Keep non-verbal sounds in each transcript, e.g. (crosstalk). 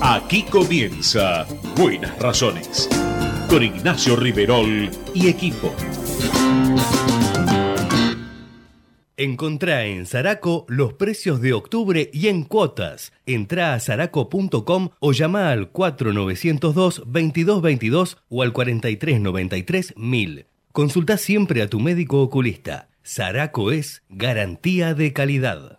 Aquí comienza Buenas Razones con Ignacio Riverol y equipo. Encontrá en Zaraco los precios de octubre y en cuotas. Entrá a zaraco.com o llama al 4902-2222 o al 4393-1000. Consulta siempre a tu médico oculista. Zaraco es garantía de calidad.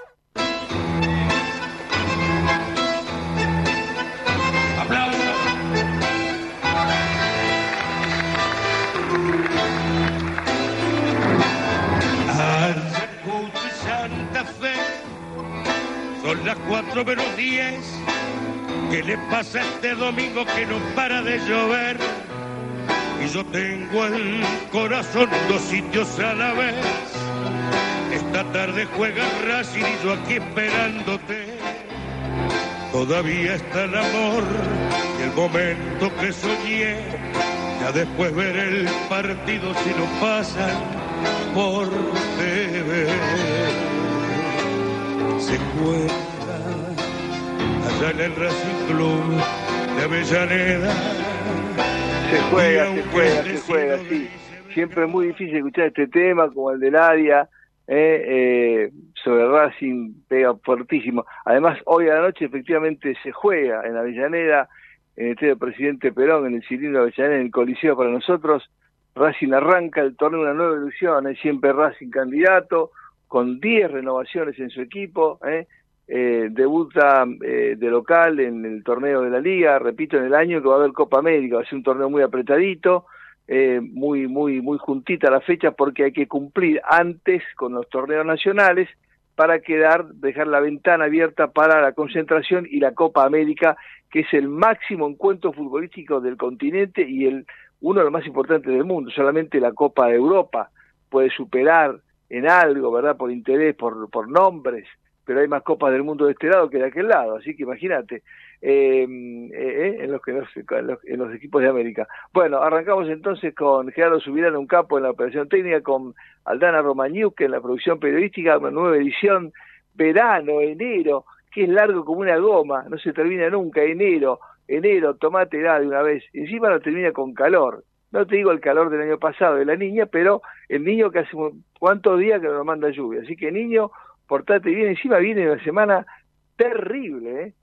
Son las cuatro menos diez. ¿Qué le pasa este domingo que no para de llover? Y yo tengo el corazón dos sitios a la vez. Esta tarde juega Racing y yo aquí esperándote. Todavía está el amor y el momento que soñé. Ya después ver el partido si no pasan por TV se cuenta allá en el Racing Club de Avellaneda. Se juega, se juega, se juega, sí. Siempre es muy difícil escuchar este tema como el de Nadia, eh, eh, sobre Racing, pega fuertísimo. Además, hoy a la noche efectivamente se juega en Avellaneda, en el Estadio Presidente Perón, en el cilindro de Avellaneda, en el Coliseo para nosotros. Racing arranca el torneo una nueva ilusión, es siempre Racing candidato, con 10 renovaciones en su equipo, ¿eh? Eh, debuta eh, de local en el torneo de la liga, repito, en el año que va a haber Copa América, va a ser un torneo muy apretadito, muy, muy, muy juntita la fecha porque hay que cumplir antes con los torneos nacionales para quedar, dejar la ventana abierta para la concentración y la Copa América, que es el máximo encuentro futbolístico del continente y el uno de los más importantes del mundo. Solamente la Copa de Europa puede superar en algo, ¿verdad? Por interés, por, por nombres, pero hay más copas del mundo de este lado que de aquel lado, así que imagínate, eh, eh, en, los, en, los, en los equipos de América. Bueno, arrancamos entonces con Gerardo Subirán, un capo en la operación técnica, con Aldana Romañuc en la producción periodística, una nueva edición, verano, enero, que es largo como una goma, no se termina nunca, enero, enero, tomate de una vez, encima no termina con calor, no te digo el calor del año pasado de la niña, pero el niño que hace cuántos días que nos manda lluvia. Así que niño, portate bien. Encima viene una semana terrible, ¿eh?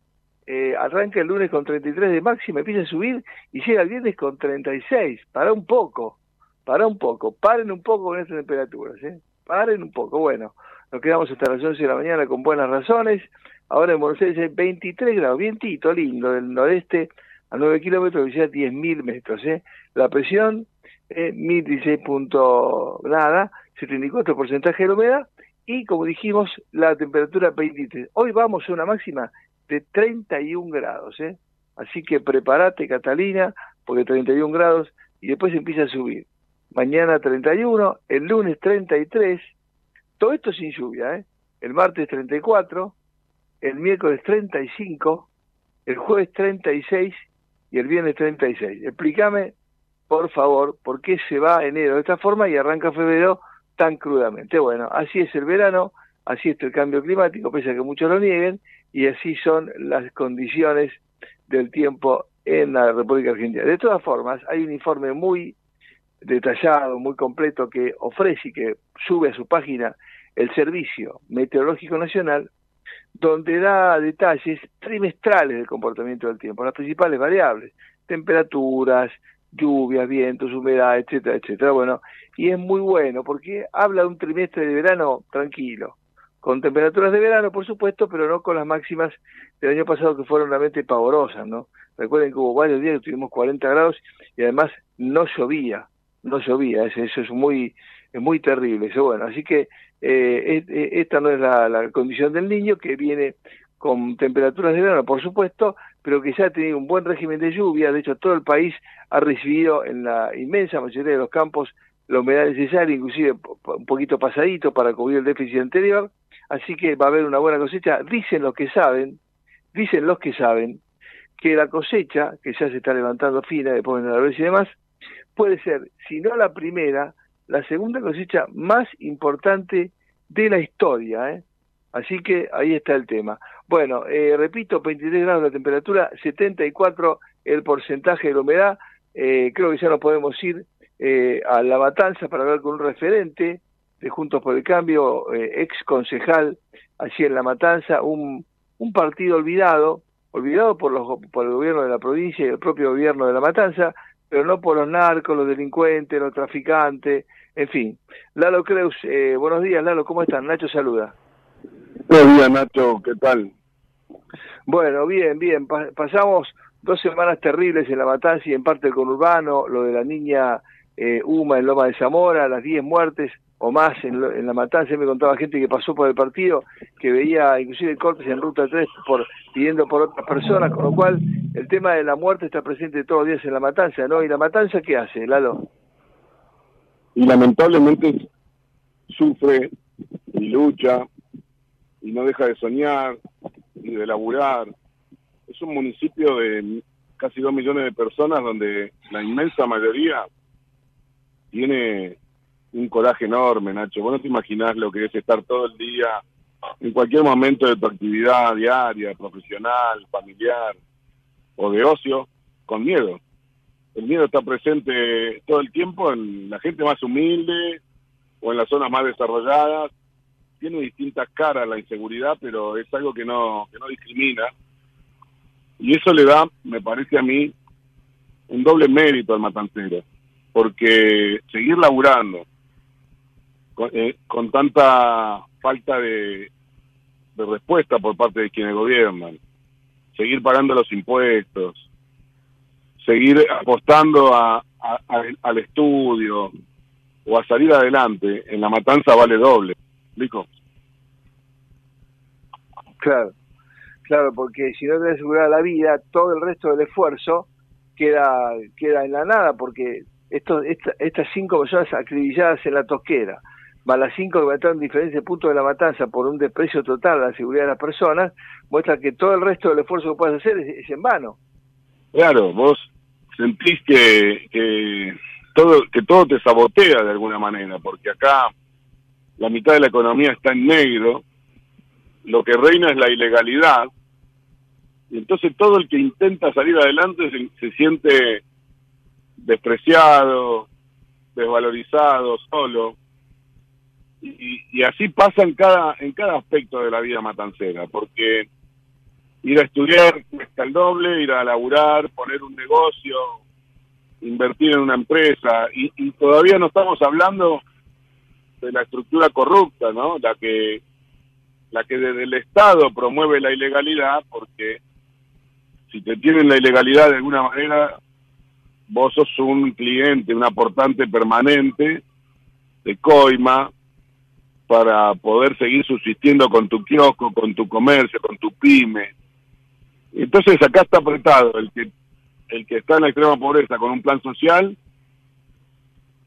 Eh, arranca el lunes con 33 de máxima, empieza a subir y llega el viernes con 36. Para un poco, para un poco. Paren un poco con estas temperaturas, ¿eh? Paren un poco. Bueno, nos quedamos hasta las 11 de la mañana con buenas razones. Ahora en Buenos Aires hay 23 grados, vientito lindo, del noreste a 9 kilómetros, velocidad 10.000 metros. ¿eh? La presión, eh, 1016 punto nada, 74 porcentaje de humedad y como dijimos, la temperatura 23. Hoy vamos a una máxima de 31 grados. ¿eh? Así que prepárate, Catalina, porque 31 grados y después empieza a subir. Mañana 31, el lunes 33, todo esto sin lluvia, ¿eh? el martes 34, el miércoles 35, el jueves 36 y el viernes 36. Explícame, por favor, por qué se va enero de esta forma y arranca febrero tan crudamente. Bueno, así es el verano, así es el cambio climático, pese a que muchos lo nieguen, y así son las condiciones del tiempo en la República Argentina. De todas formas, hay un informe muy detallado, muy completo que ofrece y que sube a su página el Servicio Meteorológico Nacional, donde da detalles trimestrales del comportamiento del tiempo, las principales variables, temperaturas, lluvias, vientos, humedad, etcétera, etcétera. Bueno, y es muy bueno porque habla de un trimestre de verano tranquilo, con temperaturas de verano, por supuesto, pero no con las máximas del año pasado que fueron realmente pavorosas, ¿no? Recuerden que hubo varios días que tuvimos 40 grados y además no llovía, no llovía, eso, es muy es muy terrible, eso bueno, así que eh, esta no es la, condición del niño, que viene con temperaturas de verano, por supuesto, pero que ya ha tenido un buen régimen de lluvia. De hecho, todo el país ha recibido en la inmensa mayoría de los campos la humedad necesaria, inclusive un poquito pasadito para cubrir el déficit anterior. Así que va a haber una buena cosecha. Dicen los que saben, dicen los que saben, que la cosecha, que ya se está levantando fina después de la vez y demás, puede ser, si no la primera, la segunda cosecha más importante de la historia. ¿eh? Así que ahí está el tema. Bueno, eh, repito, 23 grados la temperatura, 74 el porcentaje de la humedad. Eh, creo que ya nos podemos ir eh, a La Matanza para hablar con un referente de Juntos por el Cambio, eh, ex concejal allí en La Matanza, un, un partido olvidado, olvidado por, los, por el gobierno de la provincia y el propio gobierno de La Matanza, pero no por los narcos, los delincuentes, los traficantes, en fin. Lalo Creus, eh, buenos días Lalo, ¿cómo están? Nacho saluda. Buenos días Nacho, ¿qué tal? Bueno, bien, bien, pasamos dos semanas terribles en La Matanza y en parte del conurbano, lo de la niña eh, Uma en Loma de Zamora, las 10 muertes o más en, La Matanza, me contaba gente que pasó por el partido, que veía inclusive cortes en Ruta 3 por, pidiendo por otras personas, con lo cual el tema de la muerte está presente todos los días en La Matanza, ¿no? ¿Y La Matanza qué hace, Lalo? Y lamentablemente sufre y lucha y no deja de soñar y de laburar. Es un municipio de casi dos millones de personas donde la inmensa mayoría tiene un coraje enorme, Nacho. Vos no te imaginás lo que es estar todo el día, en cualquier momento de tu actividad diaria, profesional, familiar o de ocio, con miedo. El miedo está presente todo el tiempo en la gente más humilde o en las zonas más desarrolladas. Tiene distintas caras la inseguridad, pero es algo que no, que no discrimina. Y eso le da, me parece a mí, un doble mérito al matancero porque seguir laburando con, eh, tanta falta de, respuesta por parte de quienes gobiernan, seguir pagando los impuestos, seguir apostando a, al estudio o a salir adelante, en la matanza vale doble. Claro, claro, porque si no te asegurar la vida, todo el resto del esfuerzo queda, queda en la nada, porque estas cinco personas acribilladas en la tosquera, más las cinco que mataron en diferentes puntos de la matanza por un desprecio total a la seguridad de las personas, muestra que todo el resto del esfuerzo que puedes hacer es, en vano. Claro, vos sentís que, que, todo, que todo te sabotea de alguna manera, porque acá la mitad de la economía está en negro, lo que reina es la ilegalidad, y entonces todo el que intenta salir adelante se siente despreciado, desvalorizado, solo. Y, así pasa en cada, en cada aspecto de la vida matancera, porque ir a estudiar cuesta el doble, ir a laburar, poner un negocio, invertir en una empresa, y, y todavía no estamos hablando de la estructura corrupta, ¿no? La que la que desde el Estado promueve la ilegalidad, porque si te tienen la ilegalidad de alguna manera, vos sos un cliente, un aportante permanente de coima para poder seguir subsistiendo con tu kiosco, con tu comercio, con tu pyme. Entonces acá está apretado el que el que está en la extrema pobreza con un plan social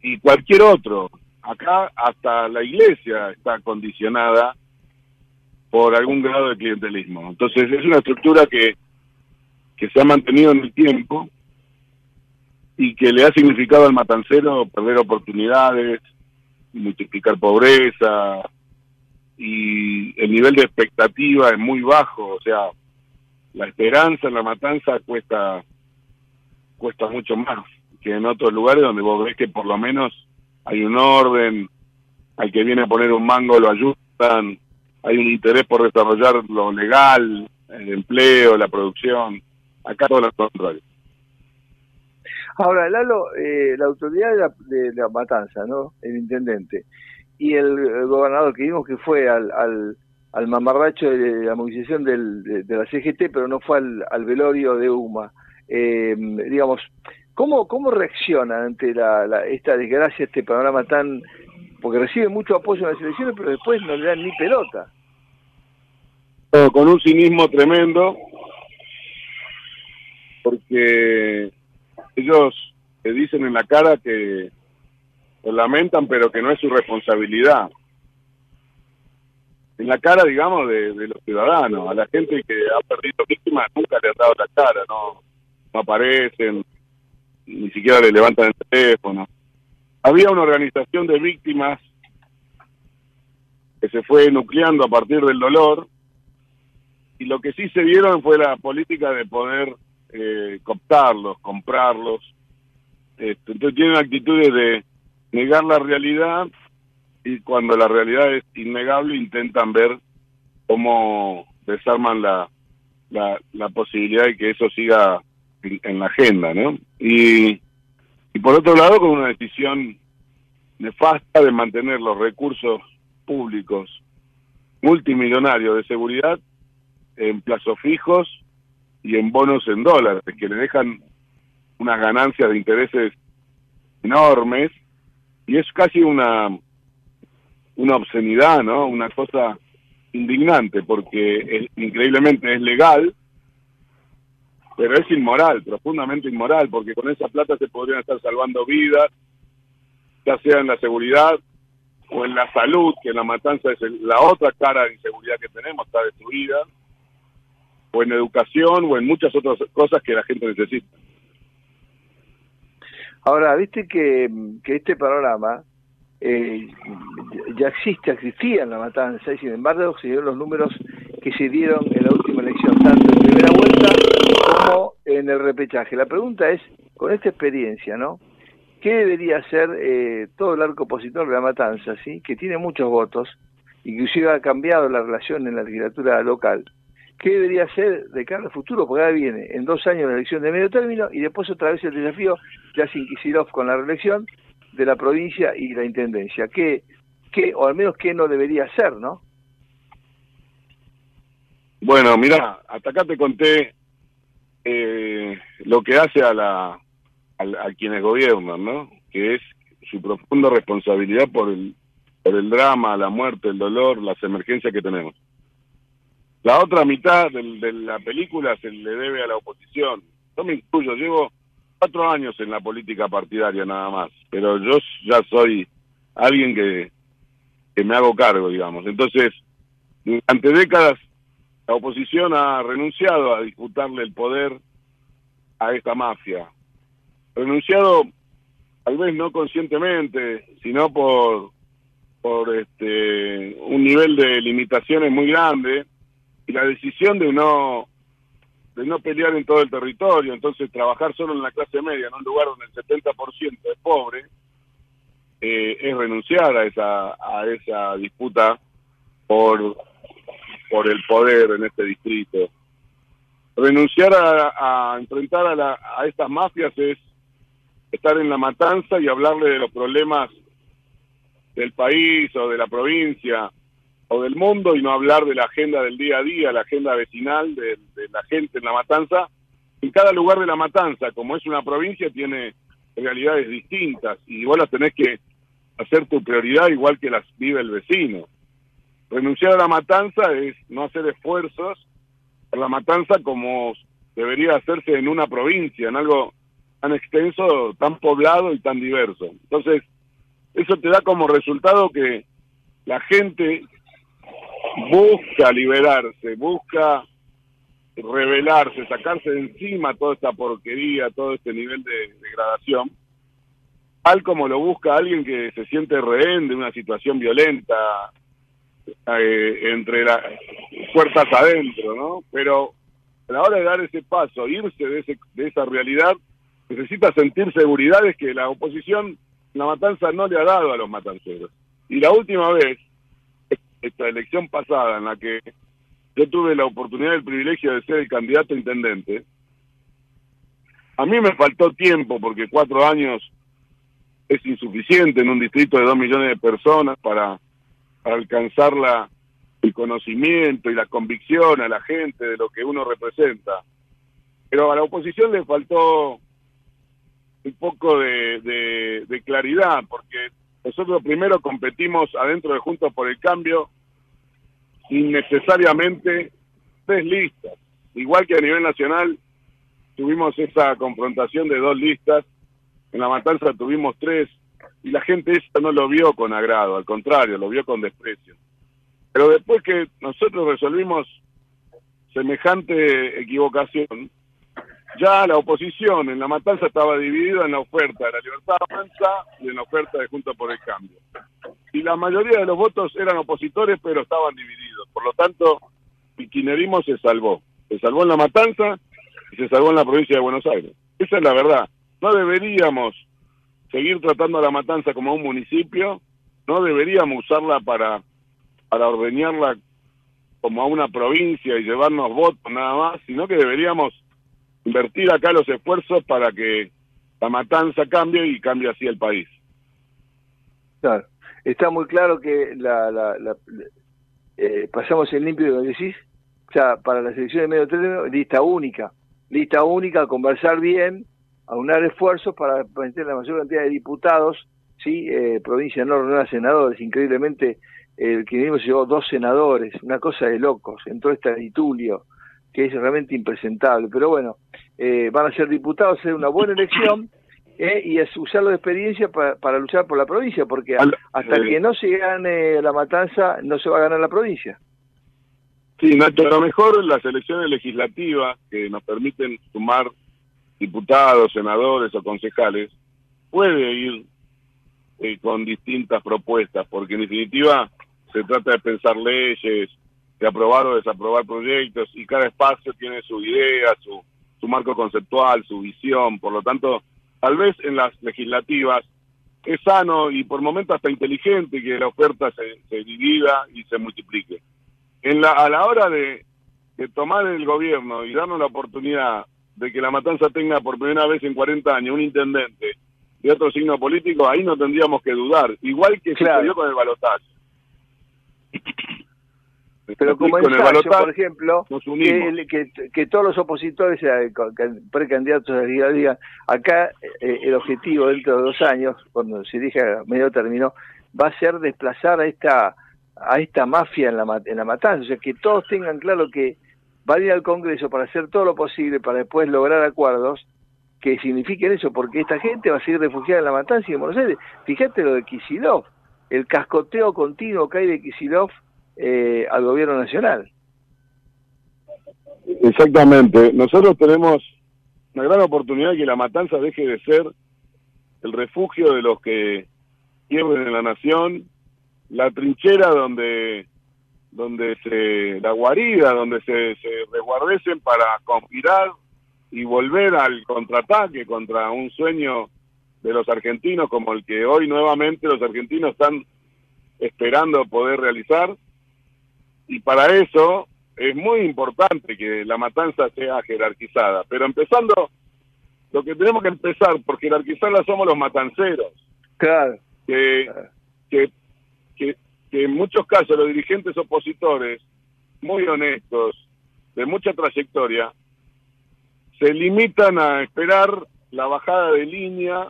y cualquier otro. Acá hasta la iglesia está condicionada por algún grado de clientelismo. Entonces es una estructura que, que se ha mantenido en el tiempo y que le ha significado al matancero perder oportunidades, multiplicar pobreza y el nivel de expectativa es muy bajo, o sea, la esperanza en la matanza cuesta cuesta mucho más que en otros lugares donde vos ves que por lo menos hay un orden, al que viene a poner un mango lo ayudan, hay un interés por desarrollar lo legal, el empleo, la producción. Acá todo lo contrario. Ahora, Lalo, eh, la autoridad de la, matanza, ¿no? El intendente. Y el, gobernador que vimos que fue al, al, mamarracho de la movilización del, de, la CGT, pero no fue al, velorio de UMA. Eh, digamos, ¿cómo, ¿cómo reacciona ante la, esta desgracia, este panorama tan... porque recibe mucho apoyo en las elecciones, pero después no le dan ni pelota. Con un cinismo tremendo, porque ellos te dicen en la cara que lo lamentan, pero que no es su responsabilidad. en la cara, digamos, de, los ciudadanos. A la gente que ha perdido víctimas nunca le han dado la cara, no, no aparecen, ni siquiera le levantan el teléfono. Había una organización de víctimas que se fue nucleando a partir del dolor y lo que sí se dieron fue la política de poder eh, cooptarlos, comprarlos. Este, entonces tienen actitudes de negar la realidad y cuando la realidad es innegable intentan ver cómo desarman la, la, posibilidad de que eso siga en, la agenda, ¿no? Y, y por otro lado, con una decisión nefasta de mantener los recursos públicos multimillonarios de seguridad en plazos fijos y en bonos en dólares, que le dejan unas ganancias de intereses enormes y es casi una una obscenidad, ¿no? Una cosa indignante porque increíblemente es legal, pero es inmoral, profundamente inmoral, porque con esa plata se podrían estar salvando vidas, ya sea en la seguridad o en la salud, que la matanza es la otra cara de inseguridad que tenemos, está destruida, o en educación o en muchas otras cosas que la gente necesita. Ahora, viste que, que este panorama eh, ya existe, existía en la matanza y sin embargo se dieron los números que se dieron en la última elección, tanto en primera vuelta en el repechaje. La pregunta es, con esta experiencia, ¿no? ¿Qué debería hacer eh, todo el arco opositor de la matanza, ¿sí? que tiene muchos votos, inclusive ha cambiado la relación en la legislatura local? ¿Qué debería hacer de cara al futuro? Porque ahora viene en dos años la elección de medio término y después otra vez el desafío, ya sin Kisilov con la reelección, de la provincia y la intendencia. ¿Qué, qué, o al menos qué no debería ser, no? Bueno, mira, hasta acá te conté eh, lo que hace a, la, a, quienes gobiernan, ¿no? Que es su profunda responsabilidad por el, por el drama, la muerte, el dolor, las emergencias que tenemos. La otra mitad de la película se le debe a la oposición. Yo me incluyo, llevo cuatro años en la política partidaria nada más, pero yo ya soy alguien que, que me hago cargo, digamos. Entonces, durante décadas la oposición ha renunciado a disputarle el poder a esta mafia. Renunciado tal vez no conscientemente, sino por por este un nivel de limitaciones muy grande y la decisión de no de no pelear en todo el territorio, entonces trabajar solo en la clase media, en un lugar donde el 70% es pobre, eh, es renunciar a esa, a esa disputa por, por el poder en este distrito. Renunciar a, a enfrentar a, la, a estas mafias es estar en la matanza y hablarle de los problemas del país o de la provincia o del mundo y no hablar de la agenda del día a día, la agenda vecinal de, la gente en la matanza. En cada lugar de la matanza, como es una provincia, tiene realidades distintas y vos las tenés que hacer tu prioridad igual que las vive el vecino. Renunciar a la matanza es no hacer esfuerzos por la matanza como debería hacerse en una provincia, en algo tan extenso, tan poblado y tan diverso. Entonces, eso te da como resultado que la gente busca liberarse, busca rebelarse, sacarse de encima toda esta porquería, todo este nivel de degradación, tal como lo busca alguien que se siente rehén de una situación violenta eh, entre las puertas adentro, ¿no? Pero a la hora de dar ese paso, irse de, ese, de esa realidad, necesita sentir seguridades que la oposición, la matanza no le ha dado a los matanceros. Y la última vez esta elección pasada en la que yo tuve la oportunidad y el privilegio de ser el candidato a intendente, a mí me faltó tiempo porque cuatro años es insuficiente en un distrito de dos millones de personas para, alcanzar la, el conocimiento y la convicción a la gente de lo que uno representa. Pero a la oposición le faltó un poco de, de claridad, porque nosotros primero competimos adentro de Juntos por el Cambio innecesariamente tres listas. Igual que a nivel nacional tuvimos esa confrontación de dos listas, en la matanza tuvimos tres y la gente eso no lo vio con agrado, al contrario, lo vio con desprecio. Pero después que nosotros resolvimos semejante equivocación, ya la oposición en la matanza estaba dividida en la oferta de la libertad avanza y en la oferta de Junta por el Cambio. Y la mayoría de los votos eran opositores, pero estaban divididos. Por lo tanto, el kirchnerismo se salvó. Se salvó en la matanza y se salvó en la provincia de Buenos Aires. Esa es la verdad. No deberíamos seguir tratando a la matanza como un municipio, no deberíamos usarla para, para ordeñarla como a una provincia y llevarnos votos nada más, sino que deberíamos invertir acá los esfuerzos para que la matanza cambie y cambie así el país. Claro, está muy claro que la, la, eh, pasamos el limpio de decís, o sea, para la selección de medio término, lista única, lista única, conversar bien, aunar esfuerzos para meter la mayor cantidad de diputados, sí, eh, provincia no renueva senadores, increíblemente el kirchnerismo se llevó dos senadores, una cosa de locos, entró esta Tulio, que es realmente impresentable. Pero bueno, eh, van a ser diputados, hacer una buena elección (coughs) eh, y es usarlo de experiencia para, luchar por la provincia, porque hasta que no se gane la matanza, no se va a ganar la provincia. Sí, Nacho, a lo mejor las elecciones legislativas que nos permiten sumar diputados, senadores o concejales, puede ir eh, con distintas propuestas, porque en definitiva se trata de pensar leyes, de aprobar o desaprobar proyectos y cada espacio tiene su idea, su, su marco conceptual, su visión. Por lo tanto, tal vez en las legislativas es sano y por momentos hasta inteligente que la oferta se, se divida y se multiplique. En la, a la hora de, de tomar el gobierno y darnos la oportunidad de que la matanza tenga por primera vez en 40 años un intendente de otro signo político, ahí no tendríamos que dudar, igual que sucedió con el balotaje. Pero como en el por ejemplo, que, que, todos los opositores, precandidatos a la digan, acá eh, el objetivo dentro de dos años, cuando se dije medio término, va a ser desplazar a esta a esta mafia en la, en la matanza, o sea, que todos tengan claro que va a ir al Congreso para hacer todo lo posible para después lograr acuerdos que signifiquen eso, porque esta gente va a seguir refugiada en la matanza y en Buenos Aires. Fíjate lo de Kisilov, el cascoteo continuo que hay de Kisilov eh, al gobierno nacional. Exactamente. Nosotros tenemos una gran oportunidad de que la matanza deje de ser el refugio de los que pierden en la nación, la trinchera donde donde se la guarida, donde se, se resguardecen para conspirar y volver al contraataque contra un sueño de los argentinos como el que hoy nuevamente los argentinos están esperando poder realizar y para eso es muy importante que la matanza sea jerarquizada. Pero empezando, lo que tenemos que empezar por jerarquizarla somos los matanceros. Claro. Que, que, que, en muchos casos los dirigentes opositores, muy honestos, de mucha trayectoria, se limitan a esperar la bajada de línea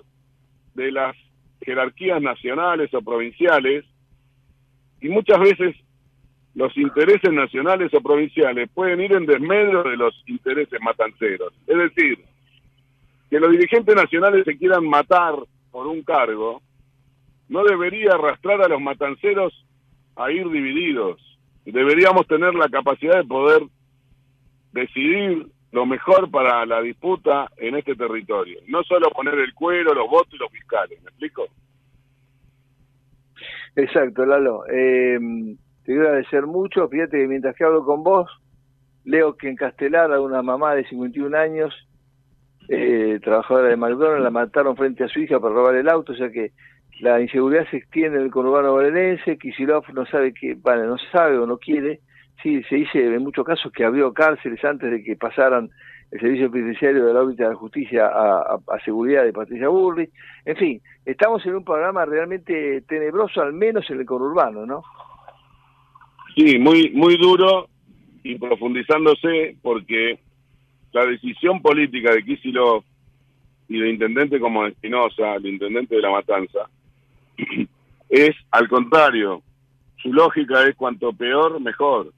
de las jerarquías nacionales o provinciales y muchas veces los intereses nacionales o provinciales pueden ir en desmedro de los intereses matanceros. Es decir, que los dirigentes nacionales se quieran matar por un cargo, no debería arrastrar a los matanceros a ir divididos. Deberíamos tener la capacidad de poder decidir lo mejor para la disputa en este territorio. No solo poner el cuero, los votos y los fiscales. ¿Me explico? Exacto, Lalo. Eh, te quiero agradecer mucho. Fíjate que mientras que hablo con vos, leo que en Castelar a una mamá de 51 años, eh, trabajadora de McDonald's, la mataron frente a su hija para robar el auto, o sea que la inseguridad se extiende en el conurbano bonaerense, Kisilov no sabe que, bueno, no sabe o no quiere, sí, se dice en muchos casos que abrió cárceles antes de que pasaran el servicio penitenciario de la órbita de la justicia a, seguridad de Patricia Burri. En fin, estamos en un programa realmente tenebroso, al menos en el conurbano, ¿no? Sí, muy, muy duro y profundizándose porque la decisión política de Kisilov y de intendente como Espinosa, el intendente de La Matanza, es al contrario, su lógica es cuanto peor, mejor.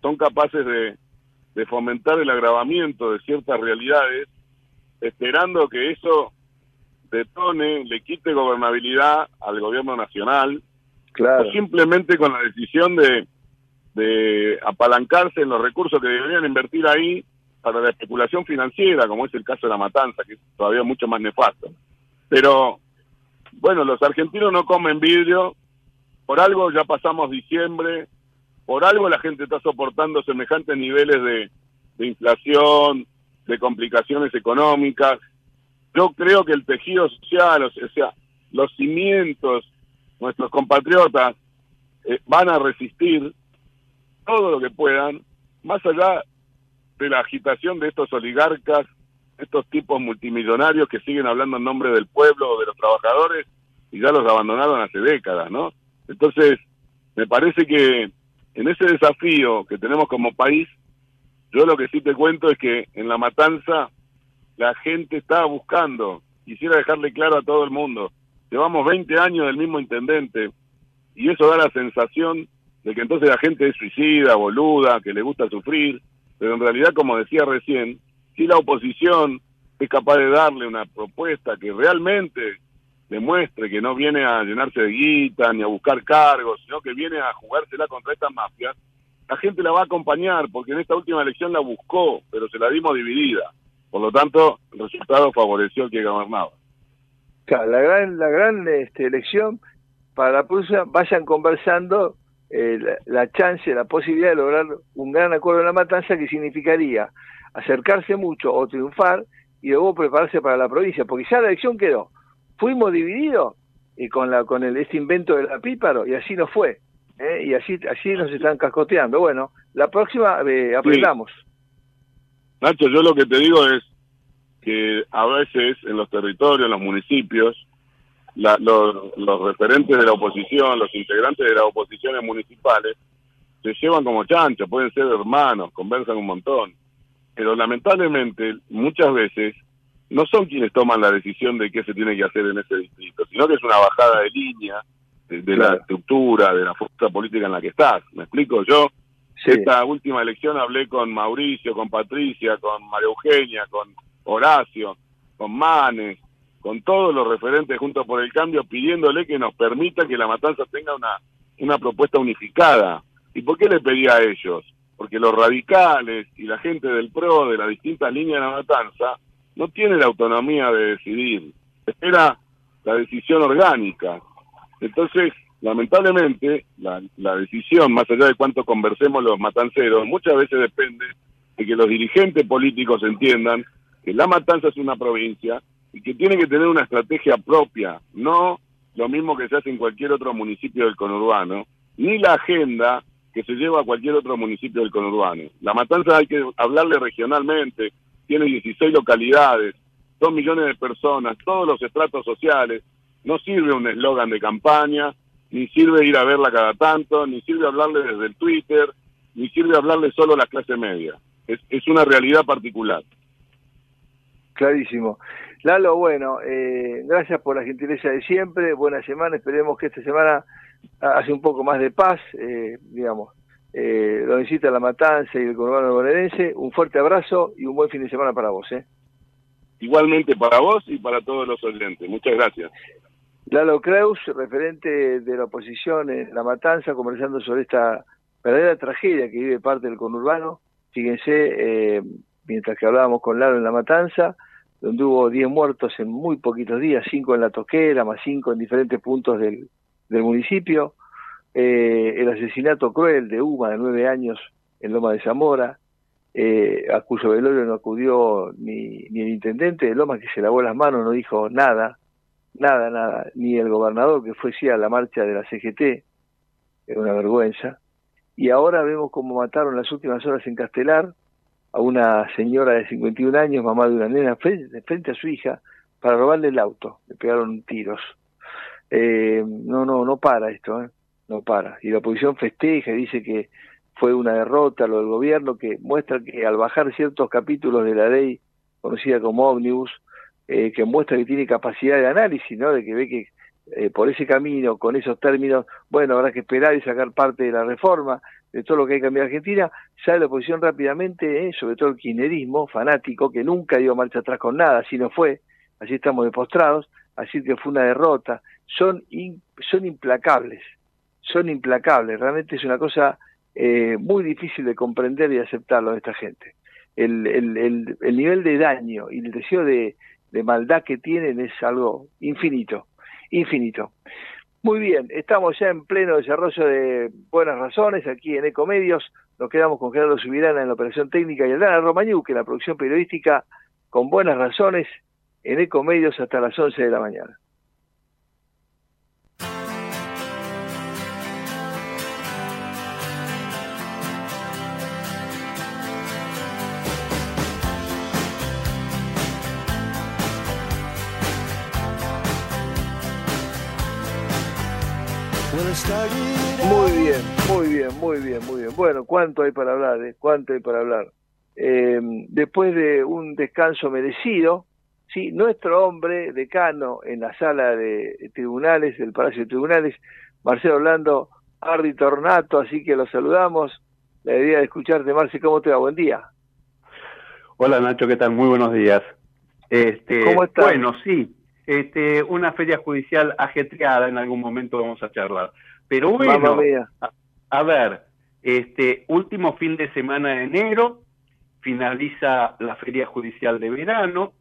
Son capaces de, de fomentar el agravamiento de ciertas realidades, esperando que eso detone, le quite gobernabilidad al gobierno nacional, claro. o simplemente con la decisión de de apalancarse en los recursos que deberían invertir ahí para la especulación financiera, como es el caso de la matanza, que es todavía mucho más nefasto. Pero, bueno, los argentinos no comen vidrio, por algo ya pasamos diciembre, por algo la gente está soportando semejantes niveles de, inflación, de complicaciones económicas. Yo creo que el tejido social, o sea, los cimientos, nuestros compatriotas eh, van a resistir todo lo que puedan, más allá de la agitación de estos oligarcas, estos tipos multimillonarios que siguen hablando en nombre del pueblo de los trabajadores y ya los abandonaron hace décadas, ¿no? Entonces, me parece que en ese desafío que tenemos como país, yo lo que sí te cuento es que en la matanza la gente está buscando, quisiera dejarle claro a todo el mundo, llevamos 20 años del mismo intendente y eso da la sensación de que entonces la gente es suicida, boluda, que le gusta sufrir, pero en realidad, como decía recién, si la oposición es capaz de darle una propuesta que realmente demuestre que no viene a llenarse de guita ni a buscar cargos, sino que viene a jugársela contra estas mafias, la gente la va a acompañar, porque en esta última elección la buscó, pero se la dimos dividida. Por lo tanto, el resultado favoreció al que gobernaba. La gran, la gran este, elección para la próxima, vayan conversando eh, la, chance, la posibilidad de lograr un gran acuerdo en la matanza que significaría acercarse mucho o triunfar y luego prepararse para la provincia, porque ya la elección quedó. Fuimos divididos y con la con el este invento del apíparo y así no fue. ¿eh? Y así así nos están cascoteando. Bueno, la próxima eh, aprendamos. Nacho, yo lo que te digo es que a veces en los territorios, en los municipios, los, referentes de la oposición, los integrantes de las oposiciones municipales, se llevan como chanchos, pueden ser hermanos, conversan un montón, pero lamentablemente muchas veces no son quienes toman la decisión de qué se tiene que hacer en ese distrito, sino que es una bajada de línea de, la estructura, de la fuerza política en la que estás. ¿Me explico? Yo, esta última elección hablé con Mauricio, con Patricia, con María Eugenia, con Horacio, con Manes, con todos los referentes juntos por el cambio, pidiéndole que nos permita que la matanza tenga una, una propuesta unificada. ¿Y por qué le pedía a ellos? Porque los radicales y la gente del PRO de las distintas líneas de la matanza no tienen la autonomía de decidir, espera la decisión orgánica. Entonces, lamentablemente, la, la decisión, más allá de cuánto conversemos los matanceros, muchas veces depende de que los dirigentes políticos entiendan que la matanza es una provincia y que tiene que tener una estrategia propia, no lo mismo que se hace en cualquier otro municipio del conurbano, ni la agenda que se lleva a cualquier otro municipio del conurbano. La matanza hay que hablarle regionalmente, tiene 16 localidades, 2 millones de personas, todos los estratos sociales, no sirve un eslogan de campaña, ni sirve ir a verla cada tanto, ni sirve hablarle desde el Twitter, ni sirve hablarle solo a la clase media. Es, es una realidad particular. Clarísimo. Lalo, bueno, eh, gracias por la gentileza de siempre, buena semana, esperemos que esta semana hace un poco más de paz, eh, digamos, eh, lo necesita la matanza y el conurbano bonaerense, un fuerte abrazo y un buen fin de semana para vos. ¿eh? Igualmente para vos y para todos los oyentes, muchas gracias. Lalo Kreus, referente de la oposición en La Matanza, conversando sobre esta verdadera tragedia que vive parte del conurbano. Fíjense, eh, mientras que hablábamos con Lalo en La Matanza, donde hubo 10 muertos en muy poquitos días, 5 en la toquera, más 5 en diferentes puntos del, del municipio, eh, el asesinato cruel de Uma, de 9 años, en Loma de Zamora, eh, a cuyo velorio no acudió ni, ni el intendente de Loma, que se lavó las manos, no dijo nada, nada, nada, ni el gobernador, que fue sí a la marcha de la CGT, es una vergüenza, y ahora vemos cómo mataron las últimas horas en Castelar, a una señora de 51 años, mamá de una nena, frente a su hija, para robarle el auto. Le pegaron tiros. Eh, no, no, no para esto, ¿eh? no para. Y la oposición festeja y dice que fue una derrota lo del gobierno, que muestra que al bajar ciertos capítulos de la ley conocida como ómnibus, eh, que muestra que tiene capacidad de análisis, ¿no? De que ve que eh, por ese camino, con esos términos, bueno, habrá que esperar y sacar parte de la reforma, de todo lo que hay que cambiar en Argentina, sale la oposición rápidamente, eh, sobre todo el kirchnerismo fanático, que nunca dio marcha atrás con nada, así no fue, así estamos depostrados, así que fue una derrota, son, son implacables, son implacables, realmente es una cosa eh, muy difícil de comprender y aceptarlo de esta gente. El, el, el, nivel de daño y el deseo de, de maldad que tienen es algo infinito, infinito. Muy bien, estamos ya en pleno desarrollo de Buenas Razones aquí en Ecomedios. Nos quedamos con Gerardo Subirana en la operación técnica y Aldana Romañú, que en la producción periodística con Buenas Razones en Ecomedios hasta las 11 de la mañana. Muy bien, muy bien, muy bien, muy bien. Bueno, ¿cuánto hay para hablar? Eh? ¿Cuánto hay para hablar? Eh, después de un descanso merecido, sí, nuestro hombre decano en la sala de tribunales, del Palacio de Tribunales, Marcelo Orlando Ardi Tornato, así que lo saludamos. La idea de escucharte, Marce, ¿cómo te va? Buen día. Hola Nacho, ¿qué tal? Muy buenos días. Este, ¿Cómo estás? Bueno, sí, este, una feria judicial ajetreada, en algún momento vamos a charlar. Pero bueno, a, ver, este último fin de semana de enero finaliza la feria judicial de verano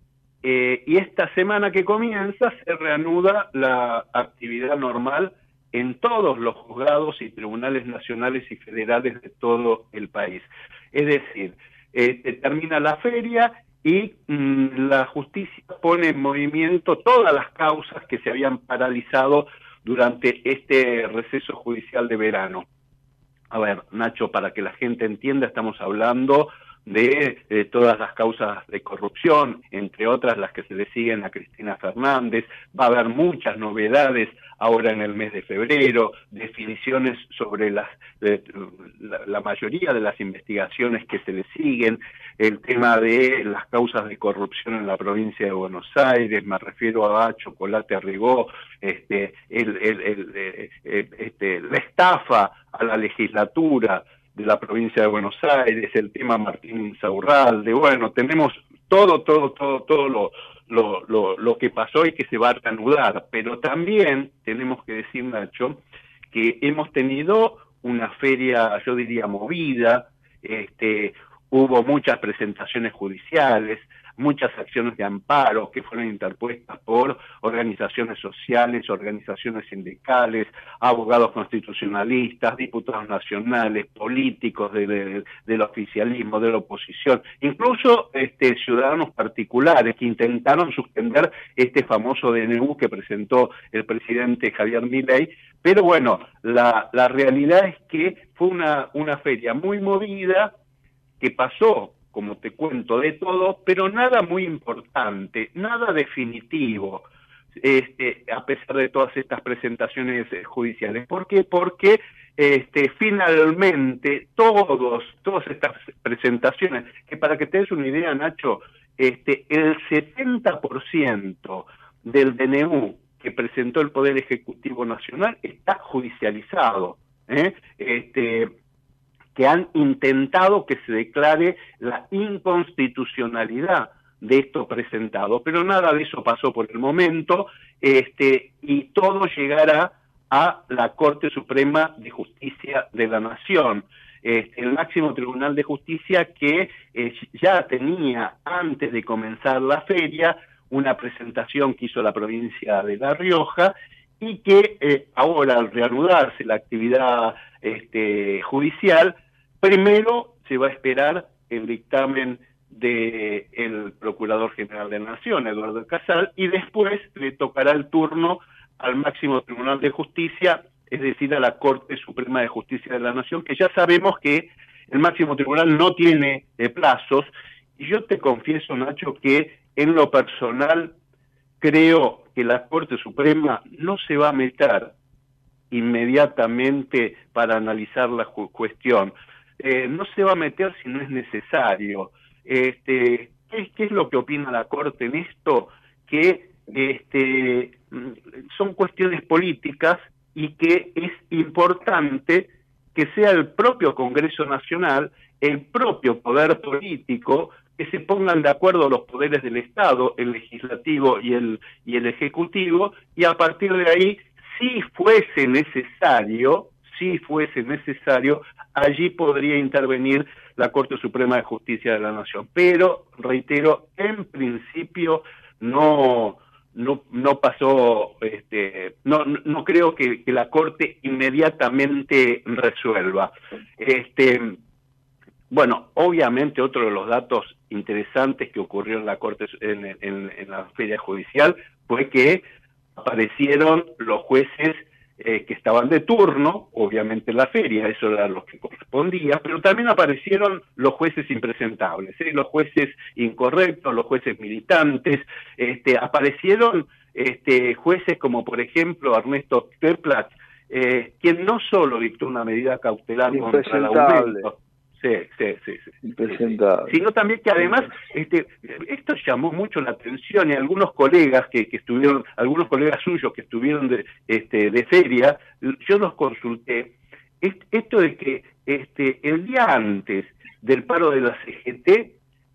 eh, y esta semana que comienza se reanuda la actividad normal en todos los juzgados y tribunales nacionales y federales de todo el país. Es decir, este, termina la feria y mm, la justicia pone en movimiento todas las causas que se habían paralizado durante este receso judicial de verano. A ver, Nacho, para que la gente entienda, estamos hablando de todas las causas de corrupción, entre otras las que se le siguen a Cristina Fernández. Va a haber muchas novedades ahora en el mes de febrero, definiciones sobre las, la, mayoría de las investigaciones que se le siguen, el tema de las causas de corrupción en la provincia de Buenos Aires, me refiero a Chocolate Arrigó, este, el, el, eh, este, la estafa a la legislatura, de la provincia de Buenos Aires, el tema Martín Insaurralde, bueno, tenemos todo, todo, todo, todo lo, lo, lo, lo que pasó y que se va a reanudar, pero también tenemos que decir, Nacho, que hemos tenido una feria, yo diría, movida, este, hubo muchas presentaciones judiciales, muchas acciones de amparo que fueron interpuestas por organizaciones sociales, organizaciones sindicales, abogados constitucionalistas, diputados nacionales, políticos del oficialismo, de la oposición, incluso este, ciudadanos particulares que intentaron suspender este famoso DNU que presentó el presidente Javier Milei, pero bueno, la, la realidad es que fue una, una feria muy movida que pasó como te cuento, de todo, pero nada muy importante, nada definitivo, este, a pesar de todas estas presentaciones eh, judiciales. ¿Por qué? Porque este, finalmente todos, todas estas presentaciones, que para que te des una idea, Nacho, este, el 70% del DNU que presentó el Poder Ejecutivo Nacional está judicializado. ¿eh? Este, que han intentado que se declare la inconstitucionalidad de esto presentado, pero nada de eso pasó por el momento, este, y todo llegará a la Corte Suprema de Justicia de la Nación, este, el máximo Tribunal de Justicia que eh, ya tenía antes de comenzar la feria una presentación que hizo la provincia de La Rioja y que eh, ahora al reanudarse la actividad este, judicial, primero se va a esperar el dictamen del Procurador General de la Nación, Eduardo Casal, y después le tocará el turno al máximo Tribunal de Justicia, es decir, a la Corte Suprema de Justicia de la Nación, que ya sabemos que el máximo tribunal no tiene eh, plazos, y yo te confieso, Nacho, que en lo personal creo que la Corte Suprema no se va a meter inmediatamente para analizar la cuestión. Eh, no se va a meter si no es necesario. Este, ¿qué, es lo que opina la Corte en esto? Que este, mm, son cuestiones políticas y que es importante que sea el propio Congreso Nacional, el propio poder político, que se pongan de acuerdo los poderes del Estado, el legislativo y el, y el ejecutivo, y a partir de ahí, si fuese necesario, si fuese necesario, allí podría intervenir la Corte Suprema de Justicia de la Nación. Pero, reitero, en principio no, no, no pasó, este, no, no creo que, la Corte inmediatamente resuelva. Este, bueno, obviamente otro de los datos interesantes que ocurrió en la Corte, en, la feria judicial, fue que aparecieron los jueces eh, que estaban de turno, obviamente en la feria, eso era lo que correspondía, pero también aparecieron los jueces impresentables, los jueces incorrectos, los jueces militantes, este, aparecieron este, jueces como por ejemplo Ernesto Keplat, eh, quien no solo dictó una medida cautelar contra el aumento, Sí, sí, sí. sí. Sino también que además este, esto llamó mucho la atención y algunos colegas que, que estuvieron, algunos colegas suyos que estuvieron de, este, de feria, yo los consulté, esto de que este, el día antes del paro de la CGT,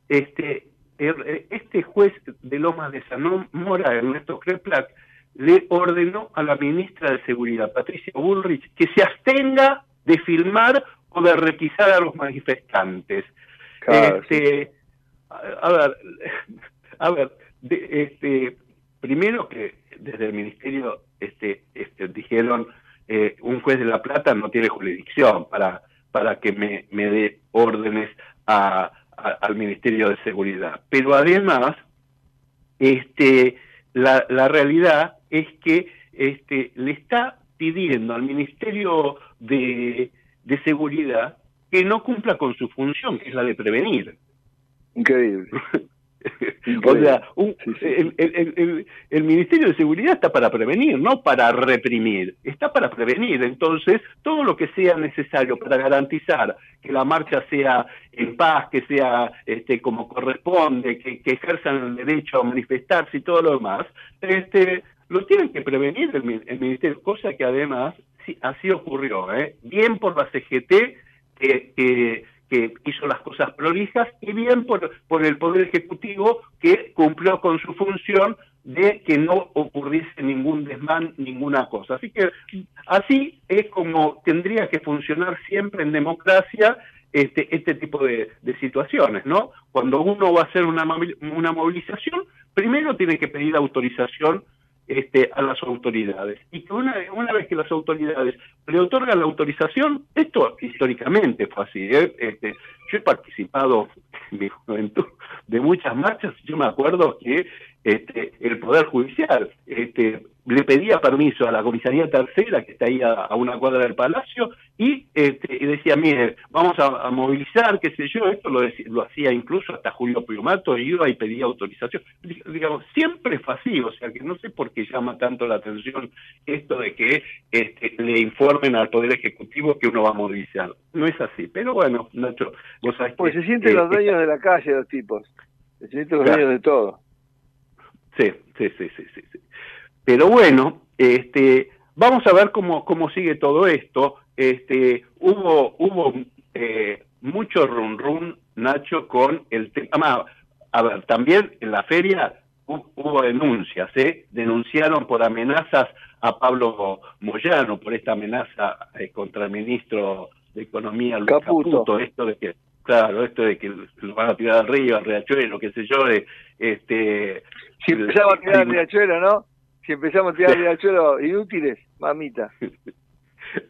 este, este juez de Lomas de San Mora, Ernesto Kreplak, le ordenó a la ministra de Seguridad, Patricia Bullrich, que se abstenga de filmar de requisar a los manifestantes. Este, a, ver, (laughs) a ver, este, primero que desde el ministerio este, este, dijeron eh, un juez de La Plata no tiene jurisdicción para, para que me, me dé órdenes a, al Ministerio de Seguridad. Pero además, este, la, la realidad es que este, le está pidiendo al Ministerio de, de seguridad que no cumpla con su función, que es la de prevenir. Increíble. (laughs) o sea, el, Ministerio de Seguridad está para prevenir, no para reprimir, está para prevenir. Entonces, todo lo que sea necesario para garantizar que la marcha sea en paz, que sea este, como corresponde, que, ejerzan el derecho a manifestarse y todo lo demás, este, lo tienen que prevenir el, el Ministerio, cosa que además así ocurrió, ¿eh? bien por la CGT que, que, hizo las cosas prolijas y bien por, por el Poder Ejecutivo que cumplió con su función de que no ocurriese ningún desmán, ninguna cosa. Así que así es como tendría que funcionar siempre en democracia este, este tipo de, de situaciones, ¿no? Cuando uno va a hacer una, una movilización, primero tiene que pedir autorización este, a las autoridades. Y que una, una vez que las autoridades le otorgan la autorización, esto históricamente fue así. ¿eh? Este, yo he participado en mi juventud de muchas marchas, yo me acuerdo que este, el Poder Judicial este, le pedía permiso a la comisaría tercera, que está ahí a, una cuadra del Palacio, y, este, y decía, mire, vamos a, movilizar, qué sé yo, esto lo, lo hacía incluso hasta Julio Piumato, iba y pedía autorización. Digamos, siempre fue así, o sea que no sé por qué llama tanto la atención esto de que este, le informen al Poder Ejecutivo que uno va a movilizar. No es así, pero bueno, Nacho, vos sabés Pues se sienten los eh, dueños de la calle, los tipos, se sienten los dueños de todo. Sí, sí, sí, sí, sí. Pero bueno, este, vamos a ver cómo, cómo sigue todo esto. Este, hubo hubo eh, mucho run run, Nacho, con el tema. A ver, también en la feria hubo denuncias, ¿eh? Denunciaron por amenazas a Pablo Moyano, por esta amenaza eh, contra el ministro de Economía, Luis Caputo. esto de que, claro, esto de que lo van a tirar al río, al riachuelo, qué sé yo, de, este... Si a tirar al riachuelo, ¿no? Si empezamos a tirar (laughs) al suelo inútiles, mamita.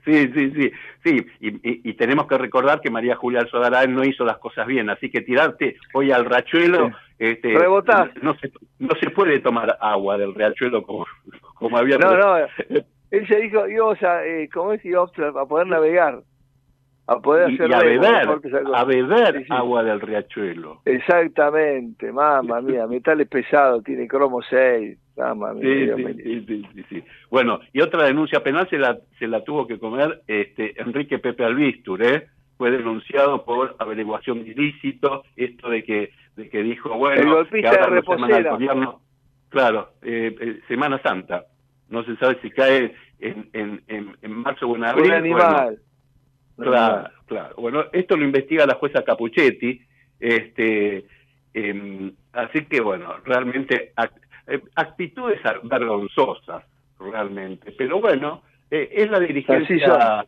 Sí, sí, sí, sí, y, tenemos que recordar que María Julia Alzodarán no hizo las cosas bien, así que tirarte hoy al riachuelo, este, no se, no se puede tomar agua del riachuelo como, como había... No, no, (laughs) él se dijo, íbamos a, eh, ¿cómo es? a poder navegar, a poder hacer... Y a beber, a beber agua del riachuelo. Exactamente, mamá mía, metales pesados, tiene cromo 6, sí, sí, sí, Bueno, y otra denuncia penal se la, se la tuvo que comer este Enrique Pepe Albistur, ¿eh? Fue denunciado por averiguación ilícito, esto de que de que dijo, bueno, el golpista de semana gobierno, claro, eh, eh, Semana Santa, no se sabe si cae en, en, en, marzo o en abril. Un animal. Claro, claro. Bueno, esto lo investiga la jueza Capuchetti, este, em, así que bueno, realmente eh, actitudes vergonzosas realmente. Pero bueno, eh, es la dirigencia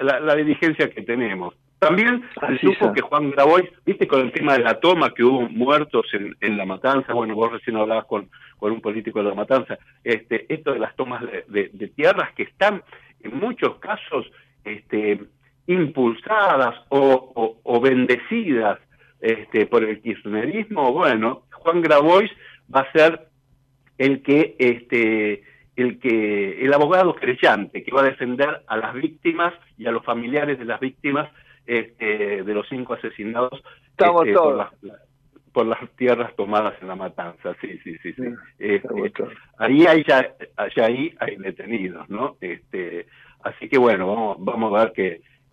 la, diligencia que tenemos. También se supo que Juan Grabois, viste, con el tema de la toma, que hubo muertos en, la matanza, bueno, vos recién hablabas con, con un político de la matanza, este, esto de las tomas de, tierras que están en muchos casos este, impulsadas o, o, bendecidas este, por el kirchnerismo, bueno, Juan Grabois va a ser el que este el que el abogado creyente que va a defender a las víctimas y a los familiares de las víctimas este, de los cinco asesinados Estamos este, Por, las, por, las, tierras tomadas en la matanza. Sí sí sí sí, este, ahí hay ya, ahí hay detenidos no este así que bueno vamos vamos a ver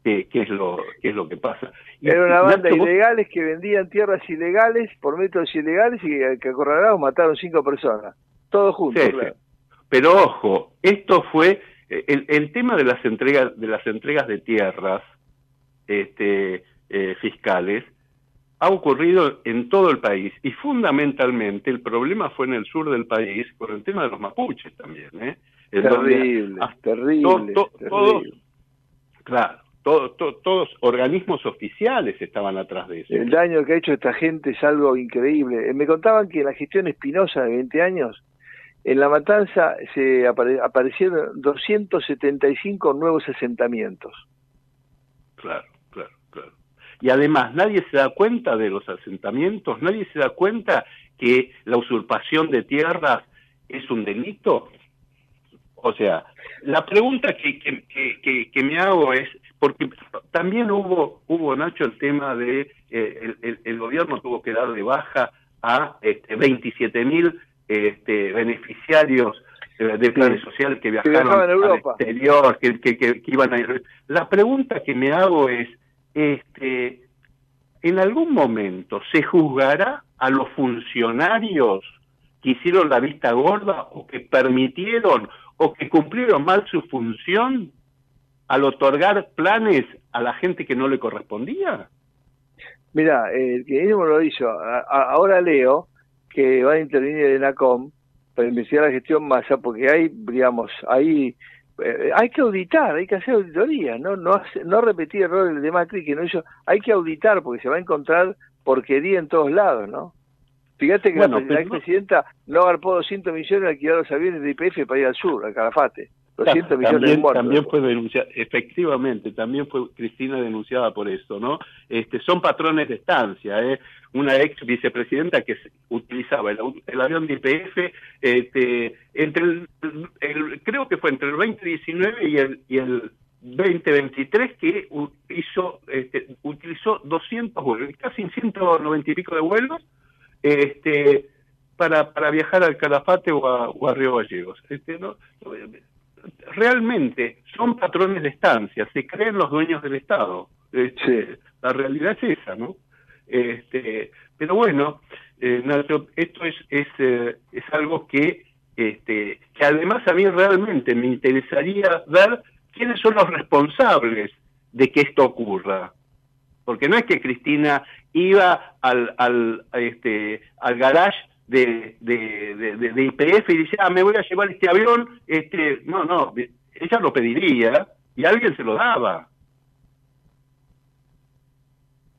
qué qué, es lo qué es lo que pasa. Era una banda de ilegales que vendían tierras ilegales por métodos ilegales y que acorralados mataron cinco personas. Todos juntos pero ojo, esto fue el, el, tema de las entregas de las entregas de tierras este, eh, fiscales ha ocurrido en todo el país. Y fundamentalmente el problema fue en el sur del país con el tema de los mapuches también, ¿eh? terrible, terrible, Todos, claro, todos organismos oficiales estaban atrás de eso. El daño que ha hecho esta gente es algo increíble. Eh, me contaban que en la gestión Espinosa de 20 años en La Matanza se aparecieron 275 nuevos asentamientos. Claro, claro, claro. Y además, nadie se da cuenta de los asentamientos, nadie se da cuenta que la usurpación de tierras es un delito. O sea, la pregunta que, que, que, me hago es, porque también hubo, hubo Nacho, el tema de eh, el, el, gobierno tuvo que dar de baja a este, 27 mil este, beneficiarios de planes sociales que viajaron al exterior, que, que, iban a ir. La pregunta que me hago es, este, ¿en algún momento se juzgará a los funcionarios que hicieron la vista gorda o que permitieron o que cumplieron mal su función al otorgar planes a la gente que no le correspondía? Mira, el que mismo lo hizo. ahora leo que va a intervenir el ENACOM para investigar la gestión masa, porque hay, digamos, hay, eh, hay que auditar, hay que hacer auditoría, no no no repetir errores de Macri que no hizo, hay que auditar porque se va a encontrar porquería en todos lados, ¿no? Fíjate que la, la presidenta no agarpó 200 millones de alquilar los aviones de IPF para ir al sur, al Calafate también, También fue denunciada, efectivamente, también fue Cristina denunciada por esto, ¿no? Este, son patrones de estancia, ¿eh? Una ex vicepresidenta que utilizaba el, avión de IPF, este, entre el, creo que fue entre el 2019 y el, y el 2023 que hizo, este, utilizó 200 vuelos, casi 190 y pico de vuelos, este, para, para viajar al Calafate o a, o a Río Gallegos. Este, ¿no? Realmente son patrones de estancia, se creen los dueños del Estado. Este, la realidad es esa, ¿no? Este, pero bueno, eh, esto es, es, eh, es algo que, este, que además a mí realmente me interesaría ver quiénes son los responsables de que esto ocurra. Porque no es que Cristina iba al, al, este, al garage de, de, de, de, IPF y dice, ah, me voy a llevar este avión, este, no, no, ella lo pediría y alguien se lo daba.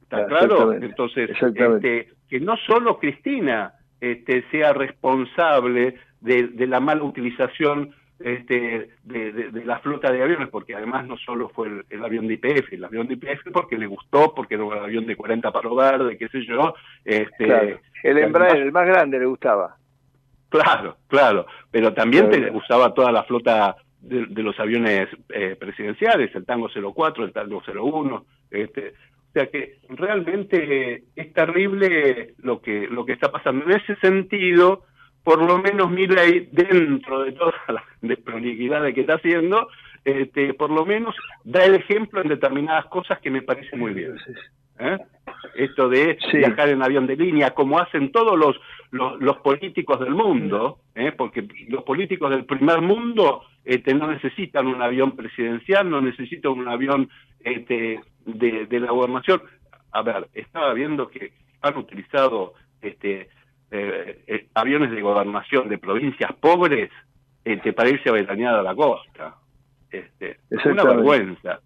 ¿Está claro? Entonces, este, que no solo Cristina este, sea responsable de, de la mala utilización este, de, la flota de aviones, porque además no solo fue el, avión de IPF, el avión de IPF porque le gustó, porque era un avión de 40 palo verde, qué sé yo. Este, El Embraer, el más grande, le gustaba. Claro, claro, pero también te usaba toda la flota de, los aviones eh, presidenciales, el Tango 04, el Tango 01, este, o sea que realmente es terrible lo que lo que está pasando. En ese sentido, por lo menos ahí dentro de toda la (laughs) desproliquidad que está haciendo, este, por lo menos da el ejemplo en determinadas cosas que me parece muy bien. ¿eh? Esto de viajar en avión de línea, como hacen todos los, los, políticos del mundo, ¿eh? porque los políticos del primer mundo este, no necesitan un avión presidencial, no necesitan un avión este, de, de la gobernación. A ver, estaba viendo que han utilizado este, eh, eh, aviones de gobernación de provincias pobres este, para irse a a la costa. Este, una vergüenza.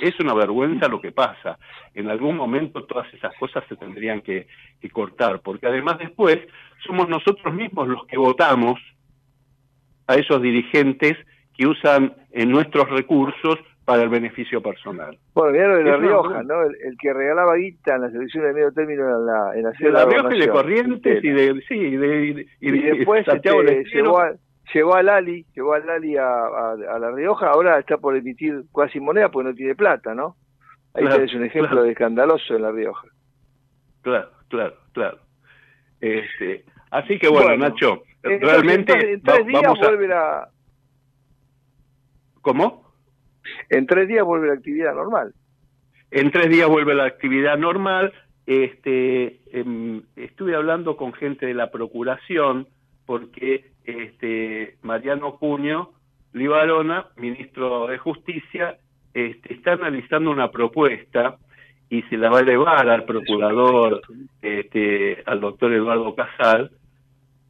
Es una vergüenza lo que pasa. En algún momento todas esas cosas se tendrían que, cortar, porque además después somos nosotros mismos los que votamos a esos dirigentes que usan en nuestros recursos para el beneficio personal. Bueno, mira de La Rioja, ¿no? El, que regalaba guita en la selección de medio término en la, en la, de La Rioja y de Corrientes y de, sí, y de, y, después Santiago este, llegó, a, llegó al Lali, llegó al Lali a, a, La Rioja, ahora está por emitir casi moneda porque no tiene plata, ¿no? Ahí tenés un ejemplo de escandaloso en La Rioja. Claro, claro, claro. Este, así que bueno, Nacho, realmente en tres días vuelve a... ¿Cómo? En tres días vuelve la actividad normal. En tres días vuelve la actividad normal. Este, em, estuve hablando con gente de la Procuración porque este, Mariano Cuño Libarona, ministro de Justicia, este, está analizando una propuesta y se la va a elevar al procurador, este, al doctor Eduardo Casal,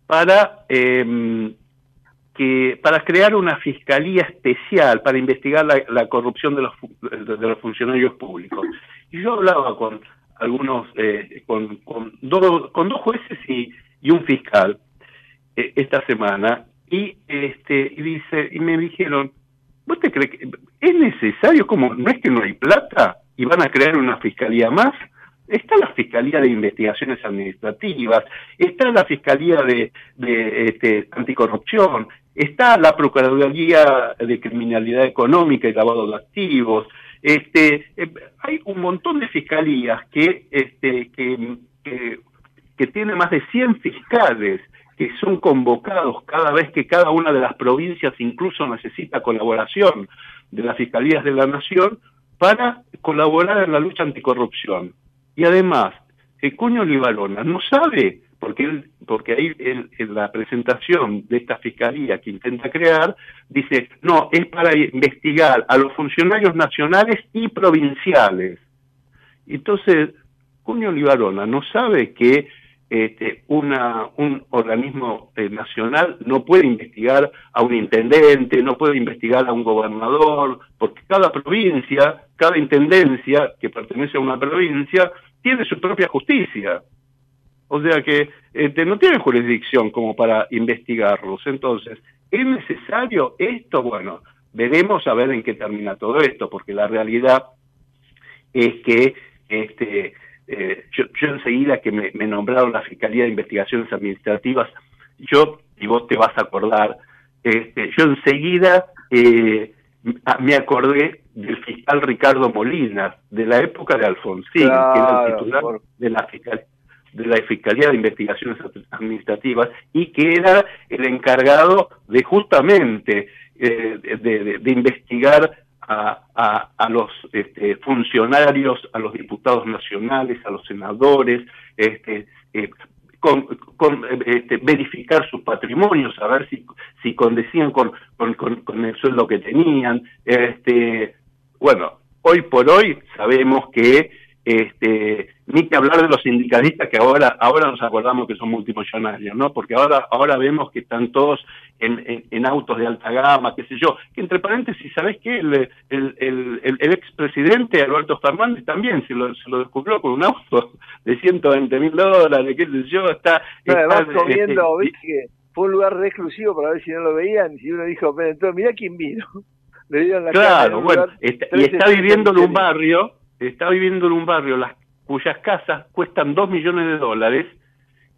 para eh, que para crear una fiscalía especial para investigar la, corrupción de los, de los funcionarios públicos. Y yo hablaba con algunos, eh, con, con, con dos jueces y, y un fiscal eh, esta semana, y este y dice y me dijeron, ¿vos te crees que es necesario? como ¿No es que no hay plata? ¿Y van a crear una fiscalía más? está la Fiscalía de Investigaciones Administrativas, está la Fiscalía de, de este, Anticorrupción, está la Procuraduría de Criminalidad Económica y Lavado de Activos, este, eh, hay un montón de fiscalías que, este, que, que, tiene más de 100 fiscales que son convocados cada vez que cada una de las provincias incluso necesita colaboración de las fiscalías de la nación para colaborar en la lucha anticorrupción. Y además, el Cuño Libalona no sabe, porque él, porque ahí en la presentación de esta fiscalía que intenta crear, dice, no, es para investigar a los funcionarios nacionales y provinciales. Entonces, Cuño Libarona no sabe que este, una, un organismo eh, nacional no puede investigar a un intendente, no puede investigar a un gobernador, porque cada provincia, cada intendencia que pertenece a una provincia, tiene su propia justicia. O sea que este, no tiene jurisdicción como para investigarlos. Entonces, ¿es necesario esto? Bueno, veremos a ver en qué termina todo esto, porque la realidad es que este, eh, yo, enseguida que me, nombraron la Fiscalía de Investigaciones Administrativas, yo, y vos te vas a acordar, este, yo enseguida eh, me acordé del fiscal Ricardo Molina, de la época de Alfonsín, que era el titular de la Fiscalía de la Fiscalía de Investigaciones Administrativas y que era el encargado de justamente eh, de, investigar a, a, los este, funcionarios, a los diputados nacionales, a los senadores, este, eh, este, verificar sus patrimonios, a ver si, si condecían con, con, el sueldo que tenían. Bueno, hoy por hoy sabemos que este, ni que hablar de los sindicalistas que ahora ahora nos acordamos que son multimillonarios, ¿no? Porque ahora ahora vemos que están todos en, en, autos de alta gama, qué sé yo. Que entre paréntesis, ¿sabés qué? El, el, el, el expresidente Alberto Fernández también se lo, se lo descubrió con un auto de 120 mil dólares, qué sé yo. Está, está comiendo, este, ¿viste que fue un lugar re exclusivo para ver si no lo veían. Y uno dijo, pero entonces, mirá quién vino. (laughs) Le dieron la claro, bueno, y está viviendo en un barrio está viviendo en un barrio las, cuyas casas cuestan dos millones de dólares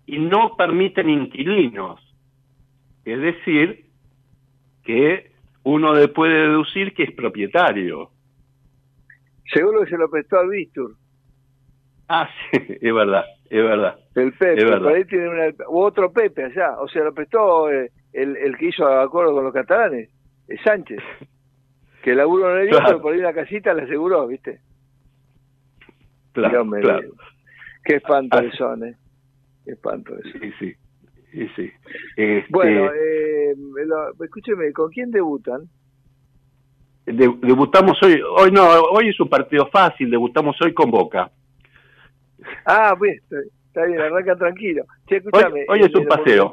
y no permiten inquilinos. Es decir, que uno puede deducir que es propietario. Seguro que se lo prestó al Víctor. Ah, (laughs) sí, es verdad, es verdad. El Pepe, por ahí tiene una, otro Pepe allá, o sea, lo prestó eh, el, el que hizo acuerdo con los catalanes, es Sánchez, que laburo en el claro. pero por ahí la casita le aseguró, ¿viste? Claro, claro. Qué espanto ah, son, ¿eh? Qué espanto eso. Sí, sí. Sí, sí. Este... Bueno, eh, escúcheme, ¿con quién debutan? debutamos hoy, hoy no, hoy es un partido fácil, debutamos hoy con Boca. Ah, pues, está bien, arranca tranquilo. hoy, es un paseo.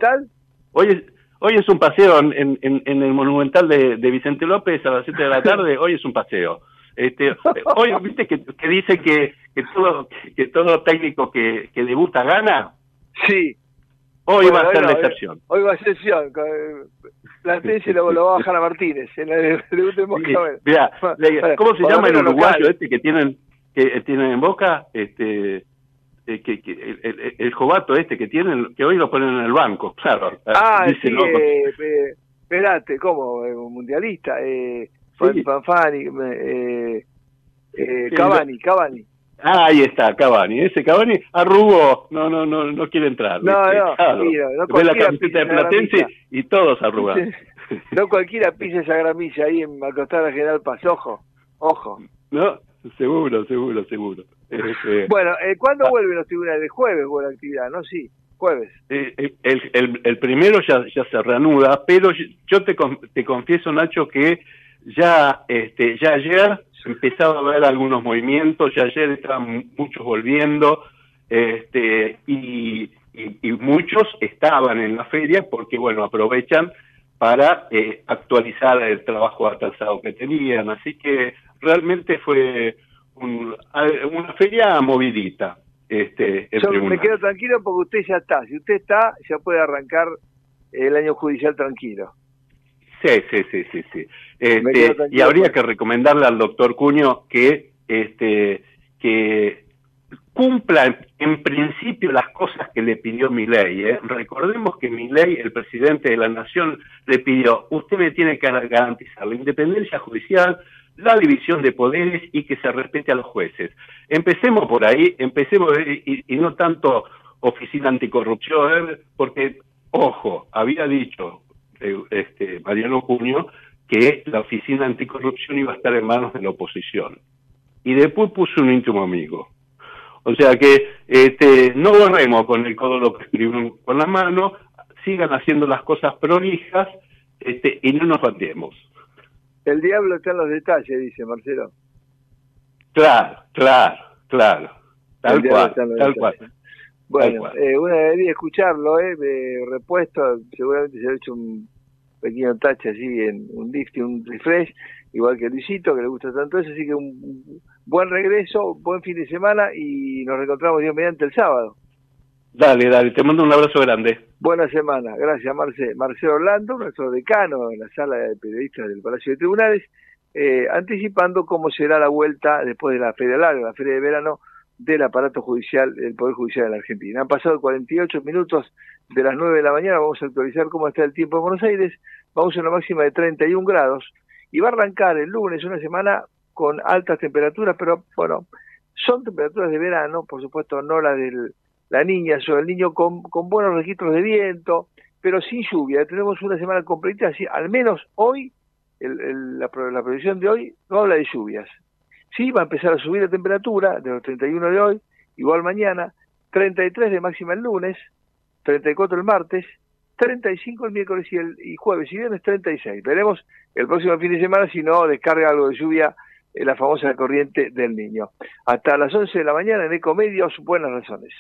Hoy es, hoy es un paseo en, en, en el Monumental de, de, Vicente López a las 7 de la (laughs) tarde, hoy es un paseo. Este, hoy, ¿viste que, que dice que, que, todo, que todo técnico que, que debuta gana? Sí. Hoy va a ser la excepción. Hoy va a ser excepción. Platense lo, lo va a bajar a Martínez en el debut de Boca. ¿Cómo se llama el uruguayo este que tienen, que tienen en Boca? Este eh, que, que el, el, jovato este que tienen, que hoy lo ponen en el banco, (laughs) claro. Ah, sí, eh, espérate, ¿cómo? Mundialista, eh, sí. Fanfani, eh, eh, Cavani, Cavani. Ah, ahí está, Cavani. Ese Cavani arrugó, no, no, no, no quiere entrar. No, no, claro. no Ve la camiseta de Platense y todos arrugan. no cualquiera pisa esa gramilla ahí en Macostada General Paz, ojo, ojo. No, seguro, seguro, seguro. Este, bueno, eh, ¿cuándo ah. vuelven los tribunales? jueves vuelve la actividad, ¿no? Sí, jueves. Eh, el, el, el, primero ya, ya se reanuda, pero yo te, te confieso, Nacho, que ya, este, ya ayer empezaba a ver algunos movimientos, ya ayer estaban muchos volviendo, este, y, y, muchos estaban en la feria porque, bueno, aprovechan para eh, actualizar el trabajo atrasado que tenían. Así que realmente fue una feria movidita. Este, Yo me quedo tranquilo porque usted ya está. Si usted está, ya puede arrancar el año judicial tranquilo. Sí, sí, sí, sí, sí. Este, y habría que recomendarle al doctor Cuño que, este, que cumpla en, principio las cosas que le pidió mi ley. ¿eh? Recordemos que mi ley, el presidente de la Nación, le pidió, usted me tiene que garantizar la independencia judicial, la división de poderes y que se respete a los jueces. Empecemos por ahí, empecemos y, y no tanto oficina anticorrupción, porque, ojo, había dicho eh, este, Mariano Junio que la oficina anticorrupción iba a estar en manos de la oposición. Y después puso un íntimo amigo. O sea que este, no borremos con el codo lo que escribimos con la mano, sigan haciendo las cosas prolijas este, y no nos batemos. El diablo está en los detalles, dice Marcelo. Claro, claro, claro. Tal cual, tal cual. Bueno, eh, una debería escucharlo, eh, de repuesto, seguramente se ha hecho un pequeño touch así, en un lift y un refresh, igual que Luisito, que le gusta tanto eso, así que un buen regreso, buen fin de semana y nos reencontramos Dios mediante el sábado. Dale, dale, te mando un abrazo grande. Buena semana, gracias Marce. Marcelo Orlando, nuestro decano en la sala de periodistas del Palacio de Tribunales, eh, anticipando cómo será la vuelta después de la feria larga, la feria de verano del aparato judicial, del Poder Judicial de la Argentina. Han pasado 48 minutos de las 9 de la mañana, vamos a actualizar cómo está el tiempo en Buenos Aires, vamos a una máxima de 31 grados y va a arrancar el lunes una semana con altas temperaturas, pero bueno, son temperaturas de verano, por supuesto no las del la niña o el niño con, con buenos registros de viento, pero sin lluvia. Tenemos una semana completa, así, al menos hoy, el, la, la previsión de hoy no habla de lluvias. Sí, va a empezar a subir la temperatura de los 31 de hoy, igual mañana, 33 de máxima el lunes, 34 el martes, 35 el miércoles y el y jueves y viernes 36. Veremos el próximo fin de semana si no descarga algo de lluvia en la famosa corriente del niño. Hasta las 11 de la mañana en Ecomedios, buenas razones.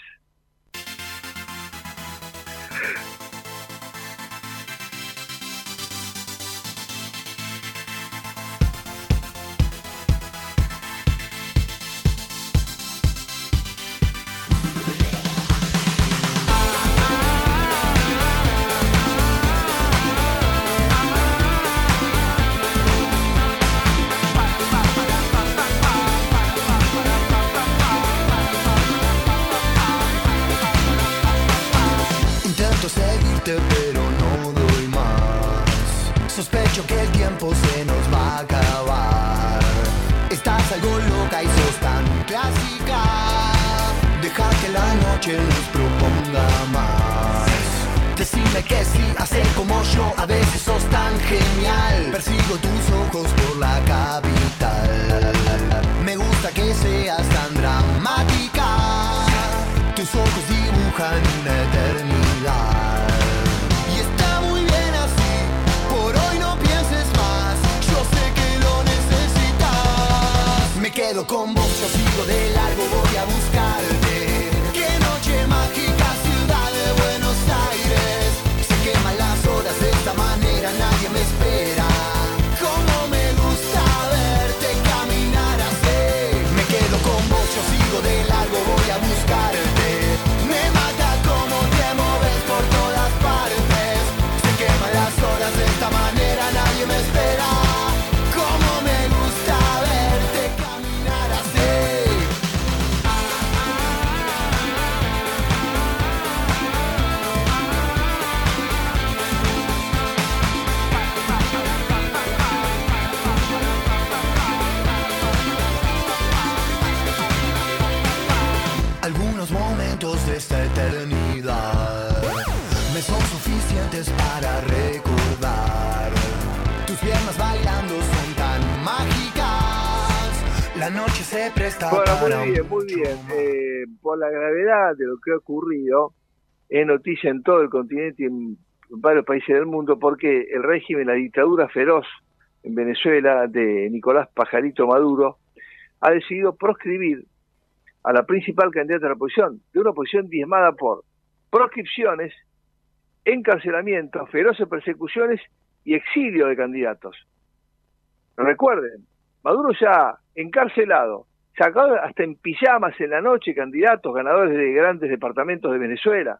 Se presta Bueno, muy bien, muy bien. Eh, por la gravedad de lo que ha ocurrido, es noticia en todo el continente y en varios países del mundo porque el régimen, la dictadura feroz en Venezuela de Nicolás Pajarito Maduro, ha decidido proscribir a la principal candidata a la oposición, de una oposición diezmada por proscripciones, encarcelamientos, feroces persecuciones y exilio de candidatos. Recuerden, Maduro ya encarcelado, sacado hasta en pijamas en la noche candidatos ganadores de grandes departamentos de Venezuela,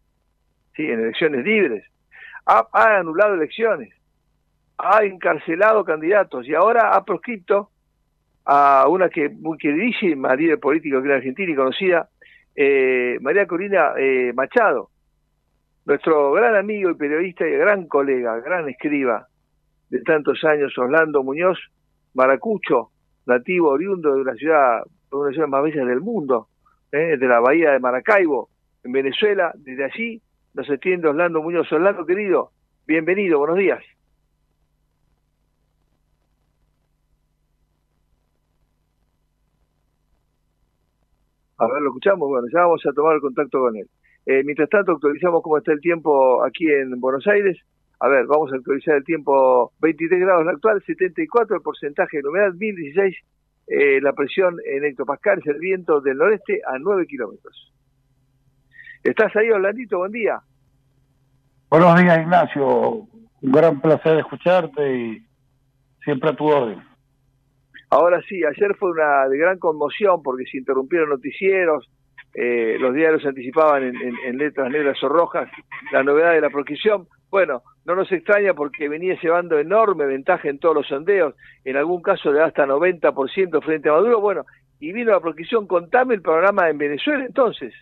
¿sí? en elecciones libres, ha, anulado elecciones, ha encarcelado candidatos y ahora ha proscrito a una que muy queridísima líder político que era argentina y conocida, eh, María Corina eh, Machado, nuestro gran amigo y periodista y gran colega, gran escriba de tantos años, Orlando Muñoz, Maracucho, nativo oriundo de una ciudad, una de las ciudades más bellas del mundo, ¿eh? de la bahía de Maracaibo, en Venezuela. Desde allí nos atiende Orlando Muñoz. Orlando, querido, bienvenido, buenos días. A ver, lo escuchamos. Bueno, ya vamos a tomar el contacto con él. Eh, mientras tanto, actualizamos cómo está el tiempo aquí en Buenos Aires. A ver, vamos a actualizar el tiempo. 23 grados la actual, 74 el porcentaje de humedad, 1016 eh, la presión en hectopascales, el viento del noreste a 9 kilómetros. ¿Estás ahí, Orlandito? Buen día. Buenos días, Ignacio. Un gran placer escucharte y siempre a tu orden. Ahora sí, ayer fue una de gran conmoción porque se interrumpieron noticieros, eh, los diarios anticipaban en, en, letras negras o rojas la novedad de la proscripción. Bueno, no nos extraña porque venía llevando enorme ventaja en todos los sondeos, en algún caso de hasta 90% frente a Maduro. Bueno, y vino la proscripción. Contame el programa en Venezuela entonces.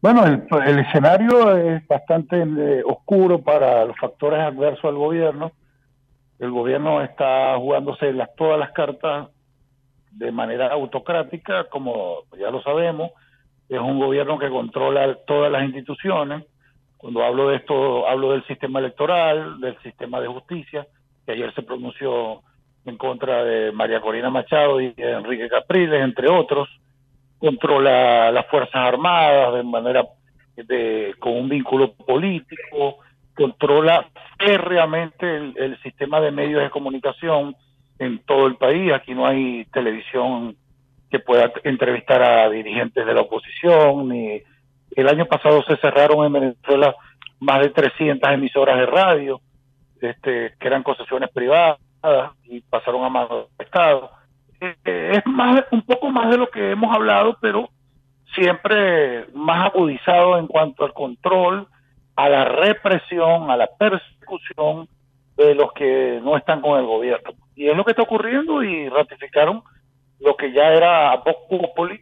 Bueno, el, escenario es bastante eh, oscuro para los factores adversos al gobierno. El gobierno está jugándose las, todas las cartas de manera autocrática, como ya lo sabemos. Es un gobierno que controla todas las instituciones cuando hablo de esto, hablo del sistema electoral, del sistema de justicia, que ayer se pronunció en contra de María Corina Machado y de Enrique Capriles, entre otros. Controla las Fuerzas Armadas de manera de, con un vínculo político, controla férreamente el, el sistema de medios de comunicación en todo el país. Aquí no hay televisión que pueda entrevistar a dirigentes de la oposición, ni el año pasado se cerraron en Venezuela más de 300 emisoras de radio, este, que eran concesiones privadas y pasaron a del Estado. Eh, es más, un poco más de lo que hemos hablado, pero siempre más agudizado en cuanto al control, a la represión, a la persecución de los que no están con el gobierno. Y es lo que está ocurriendo y ratificaron lo que ya era Vox Populi,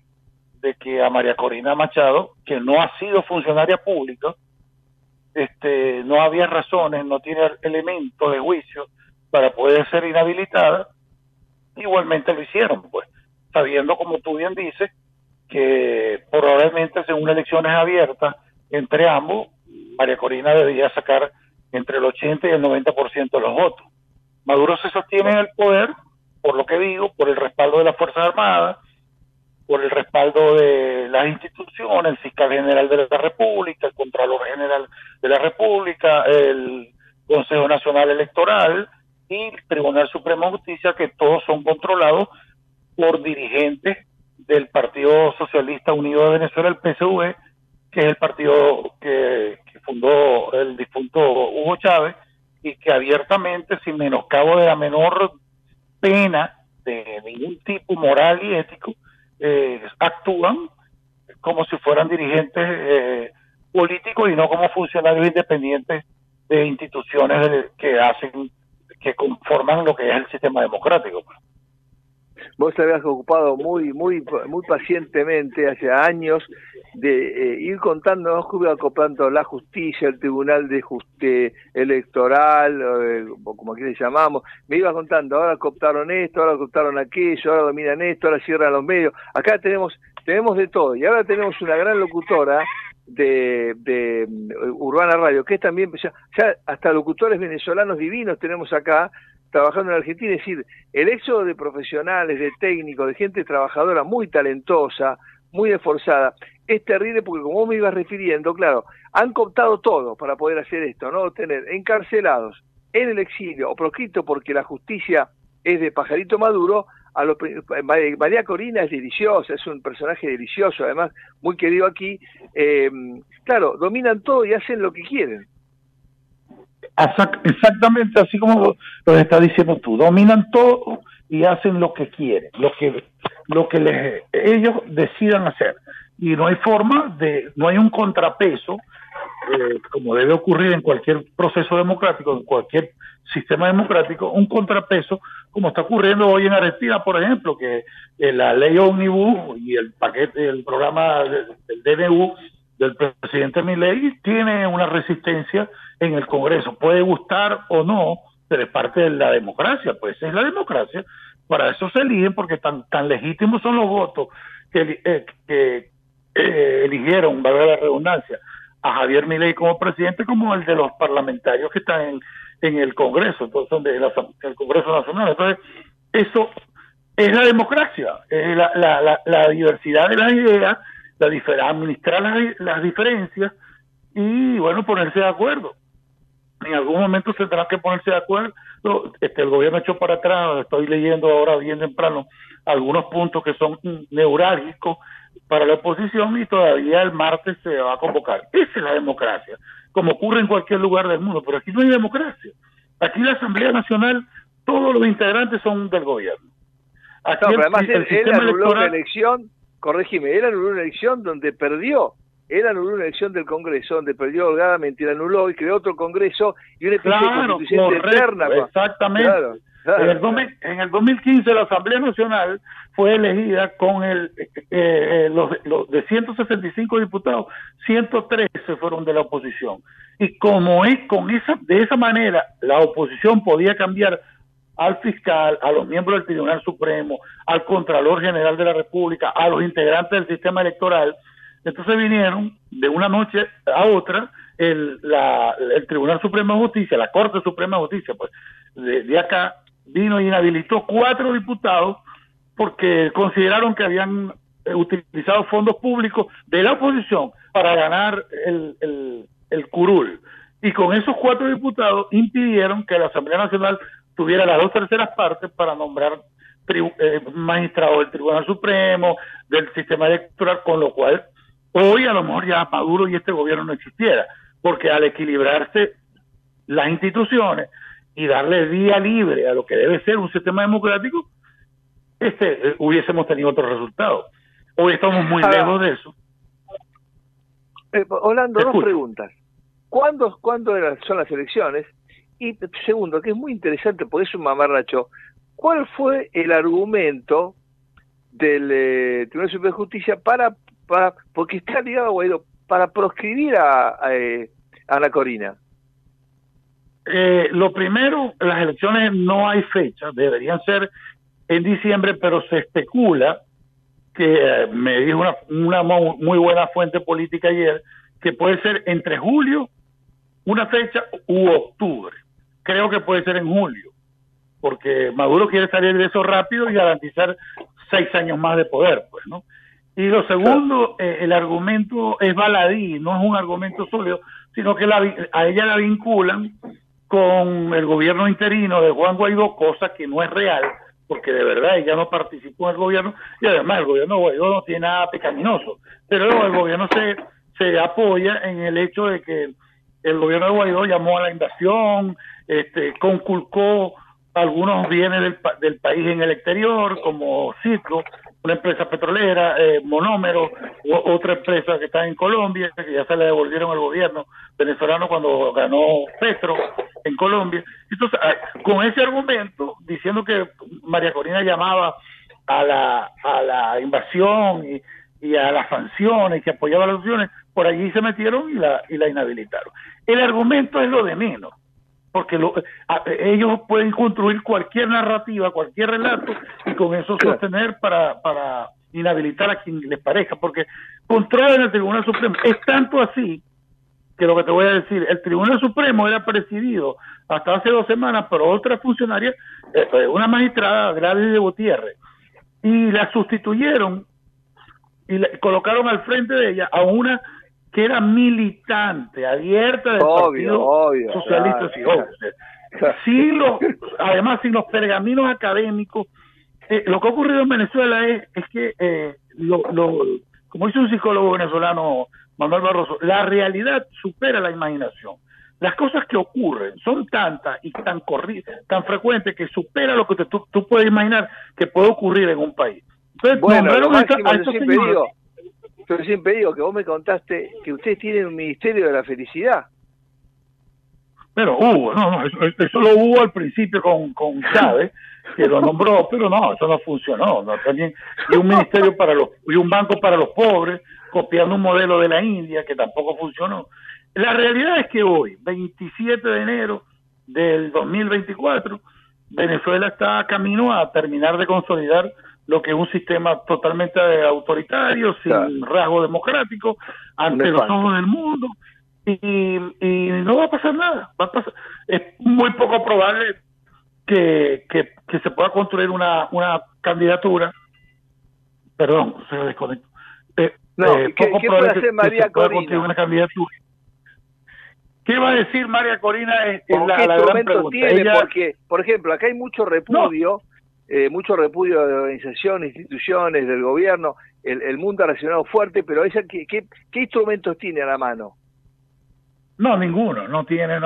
de que a María Corina Machado, que no ha sido funcionaria pública, este, no había razones, no tiene elementos de juicio para poder ser inhabilitada, igualmente lo hicieron, pues, sabiendo, como tú bien dices, que probablemente según elecciones abiertas entre ambos, María Corina debería sacar entre el 80 y el 90% de los votos. Maduro se sostiene en el poder, por lo que digo, por el respaldo de las Fuerzas Armadas, por el respaldo de las instituciones, el fiscal general de la República, el Contralor General de la República, el Consejo Nacional Electoral y el Tribunal Supremo de Justicia, que todos son controlados por dirigentes del Partido Socialista Unido de Venezuela, el PSV, que es el partido que, que fundó el difunto Hugo Chávez, y que abiertamente, sin menoscabo de la menor pena de ningún tipo moral y ético, eh, actúan como si fueran dirigentes eh, políticos y no como funcionarios independientes de instituciones que hacen, que conforman lo que es el sistema democrático. Vos te habías ocupado muy, muy, muy pacientemente hace años de eh, ir contando, no iba acoplando la justicia, el tribunal de justicia electoral, como aquí le llamamos, me iba contando, ahora cooptaron esto, ahora cooptaron aquello, ahora dominan esto, ahora cierran los medios. Acá tenemos, tenemos de todo, y ahora tenemos una gran locutora de, de mm, Urbana Radio, que es también, ya, ya hasta locutores venezolanos divinos tenemos acá, trabajando en Argentina, es decir, el éxodo de profesionales, de técnicos, de gente trabajadora muy talentosa, muy esforzada, es terrible porque como me ibas refiriendo, claro, han cooptado todo para poder hacer esto, ¿no? Tener encarcelados en el exilio o proscrito porque la justicia es de pajarito maduro, a los, María Corina es deliciosa, es un personaje delicioso, además muy querido aquí. Eh, claro, dominan todo y hacen lo que quieren. Exactamente así como lo está diciendo tú, dominan todo y hacen lo que quieren, lo que lo que les, ellos decidan hacer. Y no hay forma de, no hay un contrapeso eh, como debe ocurrir en cualquier proceso democrático, en cualquier sistema democrático, un contrapeso como está ocurriendo hoy en Argentina, por ejemplo, que eh, la ley Omnibus y el paquete, el programa del DNU del presidente Milei tiene una resistencia en el Congreso. Puede gustar o no, pero es parte de la democracia, pues es la democracia. Para eso se eligen porque tan, tan legítimos son los votos que, eh, que eh, eligieron, valga la redundancia, a Javier Milei como presidente como el de los parlamentarios que están en, en el Congreso, entonces son de el Congreso Nacional. Entonces, eso es la democracia, es la, la, la, diversidad de las ideas, la administrar las, las diferencias y, bueno, ponerse de acuerdo en algún momento se tendrá que ponerse de acuerdo. Este, el gobierno echó para atrás, estoy leyendo ahora bien temprano algunos puntos que son neurálgicos para la oposición y todavía el martes se va a convocar. Esa es la democracia, como ocurre en cualquier lugar del mundo, pero aquí no hay democracia. Aquí la Asamblea Nacional, todos los integrantes son del gobierno. Aquí además el, él, anuló una elección, corregime, él anuló una elección donde perdió él anuló una elección del Congreso donde perdió holgadamente, la anuló y creó otro Congreso y una especie claro, de Exactamente. En, el 2015 la Asamblea Nacional fue elegida con el eh, eh, los, los, de 165 diputados, 113 fueron de la oposición. Y como es con esa de esa manera la oposición podía cambiar al fiscal, a los miembros del Tribunal Supremo, al Contralor General de la República, a los integrantes del sistema electoral, entonces vinieron de una noche a otra el, el Tribunal Supremo de Justicia, la Corte Suprema de Justicia, pues de, acá vino y inhabilitó cuatro diputados porque consideraron que habían eh, utilizado fondos públicos de la oposición para ganar el, el, curul. Y con esos cuatro diputados impidieron que la Asamblea Nacional tuviera las dos terceras partes para nombrar eh, magistrados del Tribunal Supremo, del sistema electoral, con lo cual Hoy a lo mejor ya Maduro y este gobierno no existiera, porque al equilibrarse las instituciones y darle vía libre a lo que debe ser un sistema democrático, este eh, hubiésemos tenido otro resultado. Hoy estamos muy lejos de eso. Eh, dos preguntas. ¿Cuándo, ¿Cuándo son las elecciones? Y segundo, que es muy interesante, porque es un mamarracho, ¿cuál fue el argumento del eh, Tribunal Superior de Justicia para para, porque está ligado a Guaidó, para proscribir a, eh, Ana Corina? Eh, lo primero, las elecciones no hay fecha, deberían ser en diciembre, pero se especula que eh, me dijo una, una muy buena fuente política ayer, que puede ser entre julio, una fecha, u octubre. Creo que puede ser en julio, porque Maduro quiere salir de eso rápido y garantizar seis años más de poder, pues, ¿no? Y lo segundo, eh, el argumento es baladí, no es un argumento sólido, sino que a ella la vinculan con el gobierno interino de Juan Guaidó, cosa que no es real, porque de verdad ella no participó en el gobierno, y además el gobierno de Guaidó no tiene nada pecaminoso, pero el gobierno se, se apoya en el hecho de que el gobierno de Guaidó llamó a la invasión, este, conculcó algunos bienes del, del país en el exterior, como Citgo, una empresa petrolera, eh, Monómero, otra empresa que está en Colombia, que ya se le devolvieron al gobierno venezolano cuando ganó Petro en Colombia. Entonces, ah, con ese argumento, diciendo que María Corina llamaba a la, a la invasión y, y a las sanciones, que apoyaba las sanciones, por allí se metieron y la, y la inhabilitaron. El argumento es lo de menos porque ellos pueden construir cualquier narrativa, cualquier relato y con eso sostener para, para inhabilitar a quien les parezca, porque controlan el Tribunal Supremo. Es tanto así que lo que te voy a decir, el Tribunal Supremo era presidido hasta hace dos semanas por otra funcionaria, eh, eh, una magistrada, Gladys de Gutiérrez, y la sustituyeron y le colocaron al frente de ella a una que era militante, abierta del Partido Socialista. Sí, lo, además, sin los pergaminos académicos, eh, lo que ha ocurrido en Venezuela es, es que, eh, lo, lo, como dice un psicólogo venezolano, Manuel Barroso, la realidad supera la imaginación. Las cosas que ocurren son tantas y tan, tan frecuentes que supera lo que tú, tú, puedes imaginar que puede ocurrir en un país. Entonces, bueno, lo máximo, yo siempre digo, yo siempre digo que vos me contaste que ustedes tienen un ministerio de la felicidad. Pero hubo, no, no, eso, lo hubo al principio con, con Chávez, que lo nombró, (laughs) pero no, eso no funcionó. No, también, y un ministerio para los, y un banco para los pobres, copiando un modelo de la India que tampoco funcionó. La realidad es que hoy, 27 de enero del 2024, Venezuela está camino a terminar de consolidar lo que es un sistema totalmente autoritario, sin rasgo democrático, ante los ojos del mundo, y, no va a pasar nada. Va a pasar. Es muy poco probable que, que, se pueda construir una, una candidatura. Perdón, se desconectó. Eh, no, eh, ¿qué, puede hacer María Corina? Una candidatura. ¿Qué va a decir María Corina? La, ¿Qué la tiene? Porque, por ejemplo, acá hay mucho repudio eh, mucho repudio de organizaciones, instituciones, del gobierno, el, mundo ha reaccionado fuerte, pero esa, ¿qué, qué, instrumentos tiene a la mano? No, ninguno, no tiene,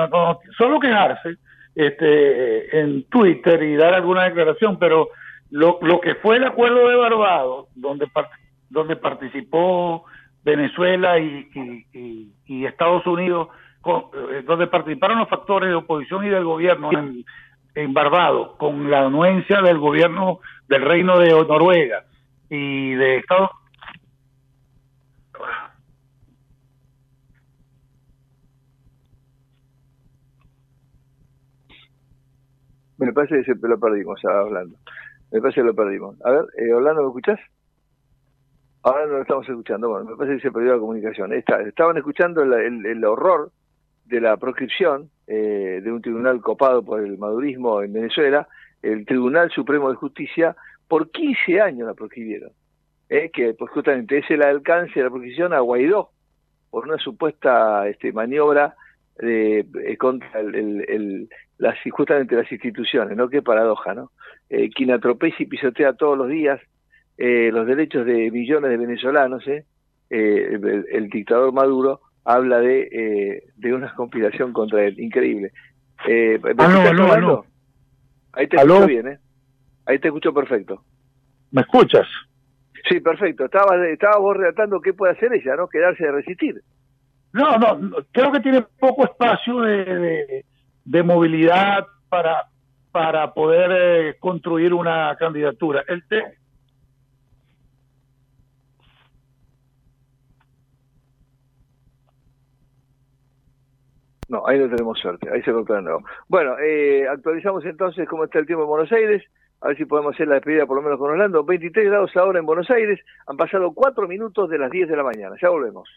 solo quejarse este, en Twitter y dar alguna declaración, pero lo, lo que fue el acuerdo de Barbados, donde, donde participó Venezuela y, y, Estados Unidos, eh, donde participaron los factores de oposición y del gobierno en, en Barbados con la anuencia del gobierno del Reino de Noruega y de Estados Me parece que se lo perdimos hablando. Me parece que lo perdimos. A ver, eh, Orlando, ¿me escuchás? Ahora no lo estamos escuchando. Bueno, me parece que se perdió la comunicación. estaban escuchando el horror de la proscripción eh, de un tribunal copado por el madurismo en Venezuela, el Tribunal Supremo de Justicia, por 15 años la proscribieron. Eh, que pues justamente es el alcance de la proscripción a Guaidó, por una supuesta este, maniobra de, eh, contra el, las, justamente las instituciones, ¿no? Qué paradoja, ¿no? Eh, quien atropella y pisotea todos los días los derechos de millones de venezolanos, ¿eh? el, dictador Maduro, habla de, eh, de una conspiración contra él. Increíble. Eh, aló, Ahí te escucho bien, ¿eh? Ahí te escucho perfecto. ¿Me escuchas? Sí, perfecto. Estaba, estaba vos relatando qué puede hacer ella, ¿no? Quedarse de resistir. No, no, creo que tiene poco espacio de, de, movilidad para, para poder eh, construir una candidatura. El, te, No, ahí no tenemos suerte, ahí se cortó de nuevo. Bueno, eh, actualizamos entonces cómo está el tiempo en Buenos Aires, a ver si podemos hacer la despedida por lo menos con Orlando. 23 grados ahora en Buenos Aires, han pasado 4 minutos de las 10 de la mañana, ya volvemos.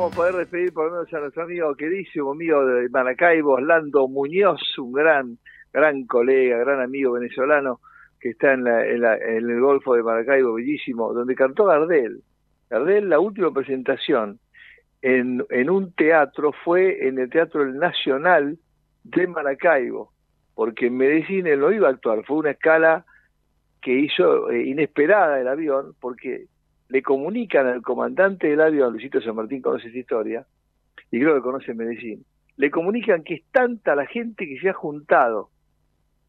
Que esperamos poder despedir por lo menos a nuestro amigo queridísimo amigo de Maracaibo, Orlando Muñoz, un gran, gran colega, gran amigo venezolano que está en, en, el Golfo de Maracaibo, bellísimo, donde cantó Gardel. Gardel, la última presentación en, en un teatro fue en el Teatro Nacional de Maracaibo, porque en Medellín él no iba a actuar, fue una escala que hizo eh, inesperada el avión, porque le comunican al comandante del avión, Luisito San Martín conoce esta historia, y creo que conoce Medellín, le comunican que es tanta la gente que se ha juntado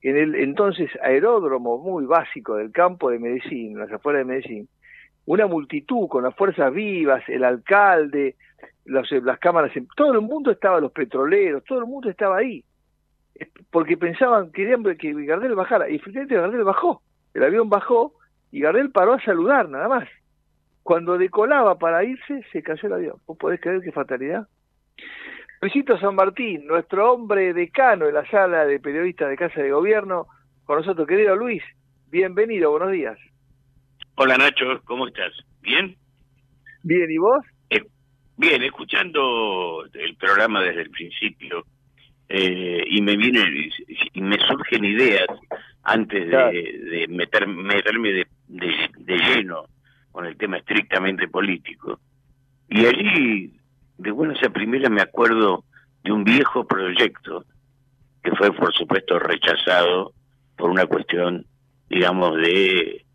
en el entonces aeródromo muy básico del campo de Medellín, las afueras de Medellín, una multitud con las fuerzas vivas, el alcalde, las cámaras, todo el mundo estaba, los petroleros, todo el mundo estaba ahí, porque pensaban, querían que Gardel bajara, y efectivamente Gardel bajó, el avión bajó y Gardel paró a saludar nada más. Cuando decolaba para irse, se cayó el avión. ¿Vos podés creer qué fatalidad? Luisito San Martín, nuestro hombre decano en la sala de periodistas de Casa de Gobierno, con nosotros, querido Luis, bienvenido, buenos días. Hola Nacho, ¿cómo estás? ¿Bien? Bien, ¿y vos? Eh, bien, escuchando el programa desde el principio, eh, y me vienen y me surgen ideas antes de, meter, meterme de, de lleno con el tema estrictamente político. Y allí, de buenas a primeras, me acuerdo de un viejo proyecto que fue, por supuesto, rechazado por una cuestión, digamos, de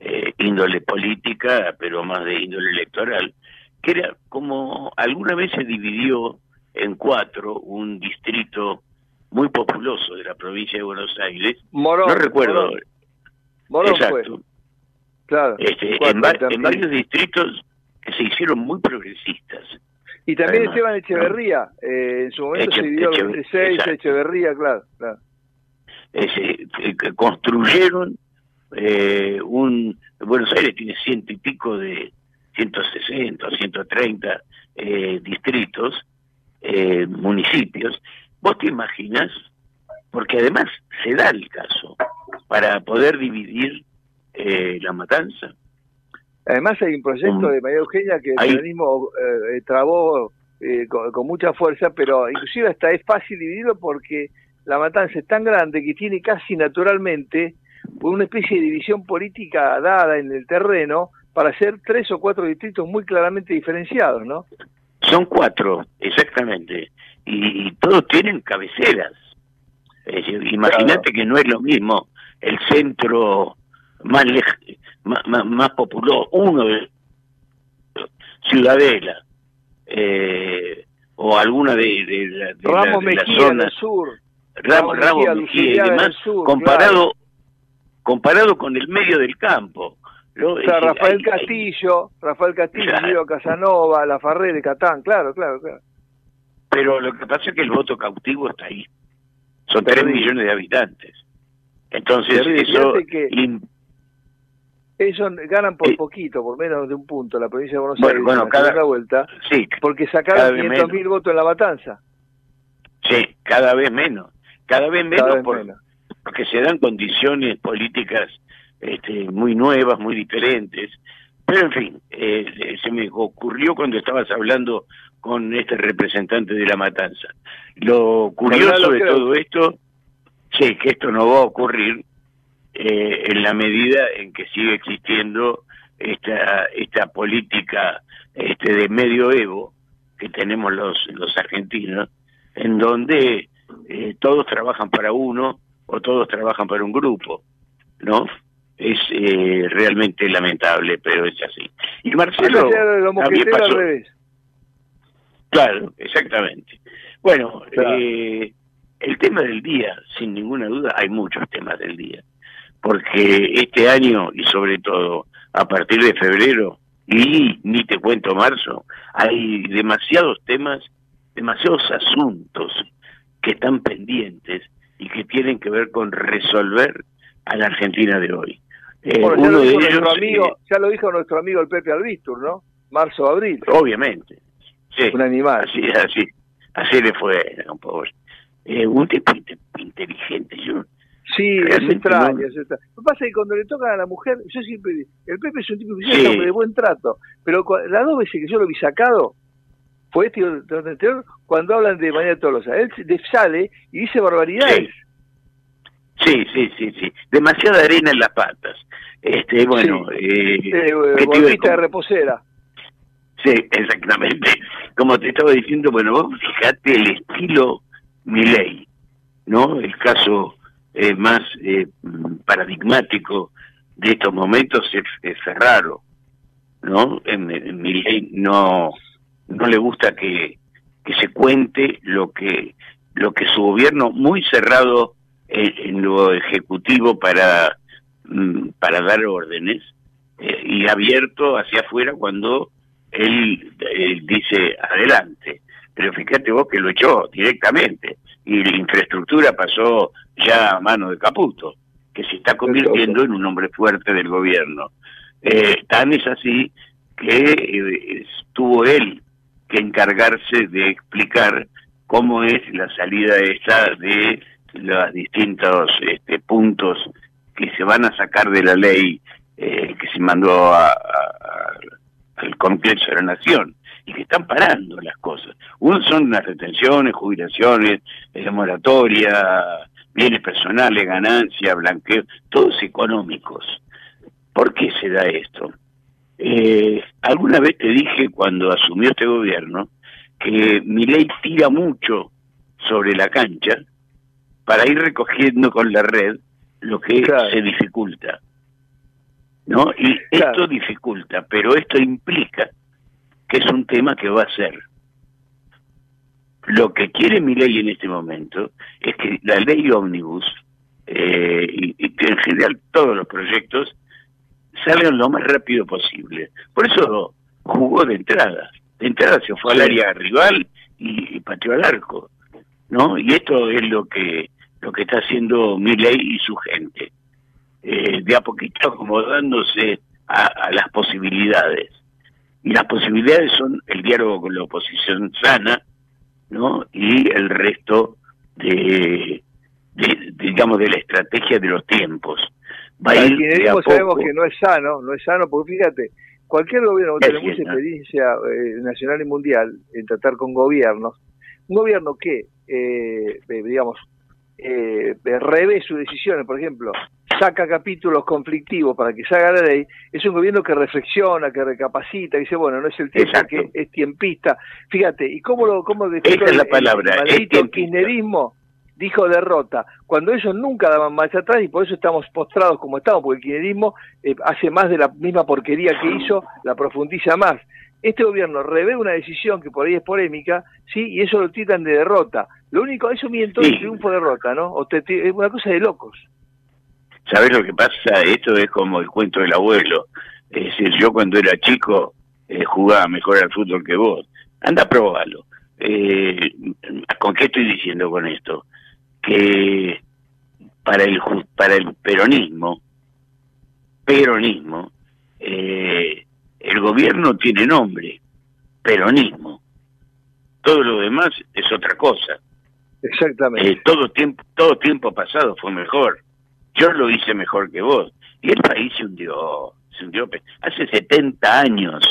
eh, índole política, pero más de índole electoral, que era como alguna vez se dividió en cuatro un distrito muy populoso de la provincia de Buenos Aires. no recuerdo. exacto. Claro. Este, en, varios distritos que se hicieron muy progresistas. Y también Esteban Echeverría, eh, en su momento se dividió entre seis, Echeverría, claro. claro. Eh, construyeron eh, un... Buenos Aires tiene ciento y pico de 160 o 130 eh, distritos, eh, municipios. ¿Vos te imaginas? Porque además se da el caso para poder dividir eh, la matanza. Además hay un proyecto de María Eugenia que el peronismo eh, trabó eh, con, mucha fuerza, pero inclusive hasta es fácil dividirlo porque la matanza es tan grande que tiene casi naturalmente una especie de división política dada en el terreno para hacer tres o cuatro distritos muy claramente diferenciados, ¿no? Son cuatro, exactamente, y, todos tienen cabeceras. imagínate que no es lo mismo el centro más, más, más, populoso, uno de Ciudadela, eh, o alguna de, de, de, Ramos la, zona sur. Ramos, Mejía, y demás, comparado, comparado con el medio del campo. O sea, Rafael Castillo, Rafael Castillo, Casanova, La Farré de Catán, claro, claro, claro. Pero lo que pasa es que el voto cautivo está ahí. Son tres millones de habitantes. Entonces, eso ellos ganan por poquito, por menos de un punto, la provincia de Buenos Aires bueno, en cada vuelta, sí, porque sacaron 500 mil votos en la matanza. Sí, cada vez menos, cada vez menos, porque se dan condiciones políticas este, muy nuevas, muy diferentes. Pero en fin, eh, se me ocurrió cuando estabas hablando con este representante de la matanza. Lo curioso de todo esto, sí, que esto no va a ocurrir, eh, en la medida en que sigue existiendo esta esta política este de medioevo que tenemos los los argentinos en donde eh, todos trabajan para uno o todos trabajan para un grupo no es eh, realmente lamentable pero es así. Y Marcelo claro exactamente. Bueno el tema del día sin ninguna duda hay muchos temas del día porque este año y sobre todo a partir de febrero y ni te cuento marzo, hay demasiados temas, demasiados asuntos que están pendientes y que tienen que ver con resolver a la Argentina de hoy. Eh, uno de ellos, amigo, eh, ya lo dijo nuestro amigo el Pepe Albistur, ¿no? Marzo, abril. Obviamente. Sí, un animal. Así, así, así le fue, un, eh, un tipo Sí, es extraño, es extraño. Lo que pasa es que cuando le tocan a la mujer, yo siempre digo, el Pepe es un tipo de buen trato, pero las dos veces que yo lo vi sacado, fue este anterior, cuando hablan de María Tolosa, él sale y dice barbaridades. Sí, sí, sí, sí. Demasiada arena en las patas. Este, bueno, eh, eh de reposera. Sí, exactamente. Como te estaba diciendo, bueno, vos fíjate el estilo Miley, ¿no? El caso eh, más eh, paradigmático de estos momentos es, es raro, ¿no? En, en Miley no, no le gusta que, que se cuente lo que, lo que su gobierno muy cerrado en, lo ejecutivo para, mm, para dar órdenes eh, y abierto hacia afuera cuando él, dice adelante. Pero fíjate vos que lo echó directamente y la infraestructura pasó ya a mano de Caputo, que se está convirtiendo en un hombre fuerte del gobierno. Eh, tan es así que eh, tuvo él que encargarse de explicar cómo es la salida esta de los distintos este, puntos que se van a sacar de la ley eh, que se mandó al Congreso de la Nación y que están parando las cosas. Uno son las retenciones, jubilaciones, la moratoria, bienes personales, ganancias, blanqueo, todos económicos. ¿Por qué se da esto? Eh, alguna vez te dije cuando asumió este gobierno que mi ley tira mucho sobre la cancha para ir recogiendo con la red lo que se dificulta. ¿No? Y esto dificulta, pero esto implica que es un tema que va a ser. Lo que quiere mi ley en este momento es que la ley ómnibus eh, y, y, en general todos los proyectos salgan lo más rápido posible. Por eso jugó de entrada. De entrada se fue al área rival y, y pateó al arco. ¿no? Y esto es lo que lo que está haciendo Milley y su gente, eh, de a poquito acomodándose a, las posibilidades. Y las posibilidades son el diálogo con la oposición sana, ¿no? Y el resto de, digamos, de la estrategia de los tiempos. Va el sabemos que no es sano, no es sano, porque fíjate, cualquier gobierno tiene mucha experiencia eh, nacional y mundial en tratar con gobiernos, un gobierno que, eh, digamos, eh, revés sus decisiones, por ejemplo, saca capítulos conflictivos para que salga la ley, es un gobierno que reflexiona, que recapacita, que dice, bueno, no es el tiempo que es tiempista. Fíjate, ¿y cómo lo cómo Esa es la palabra, el, kirchnerismo? Dijo derrota, cuando ellos nunca daban marcha atrás y por eso estamos postrados como estamos, porque el kirchnerismo eh, hace más de la misma porquería que hizo, la profundiza más este gobierno revé una decisión que por ahí es polémica, sí, y eso lo titan de derrota. Lo único, eso miento sí. triunfo derrota, ¿no? O te, es una cosa de locos. ¿Sabes lo que pasa? Esto es como el cuento del abuelo. Es decir, yo cuando era chico eh, jugaba mejor al fútbol que vos. Anda, probalo. Eh, ¿Con qué estoy diciendo con esto? Que para el para el peronismo, peronismo, eh, el gobierno tiene nombre, peronismo. Todo lo demás es otra cosa. Exactamente. Eh, todo tiempo todo tiempo pasado fue mejor. Yo lo hice mejor que vos. Y el país se hundió, se hundió. Hace 70 años,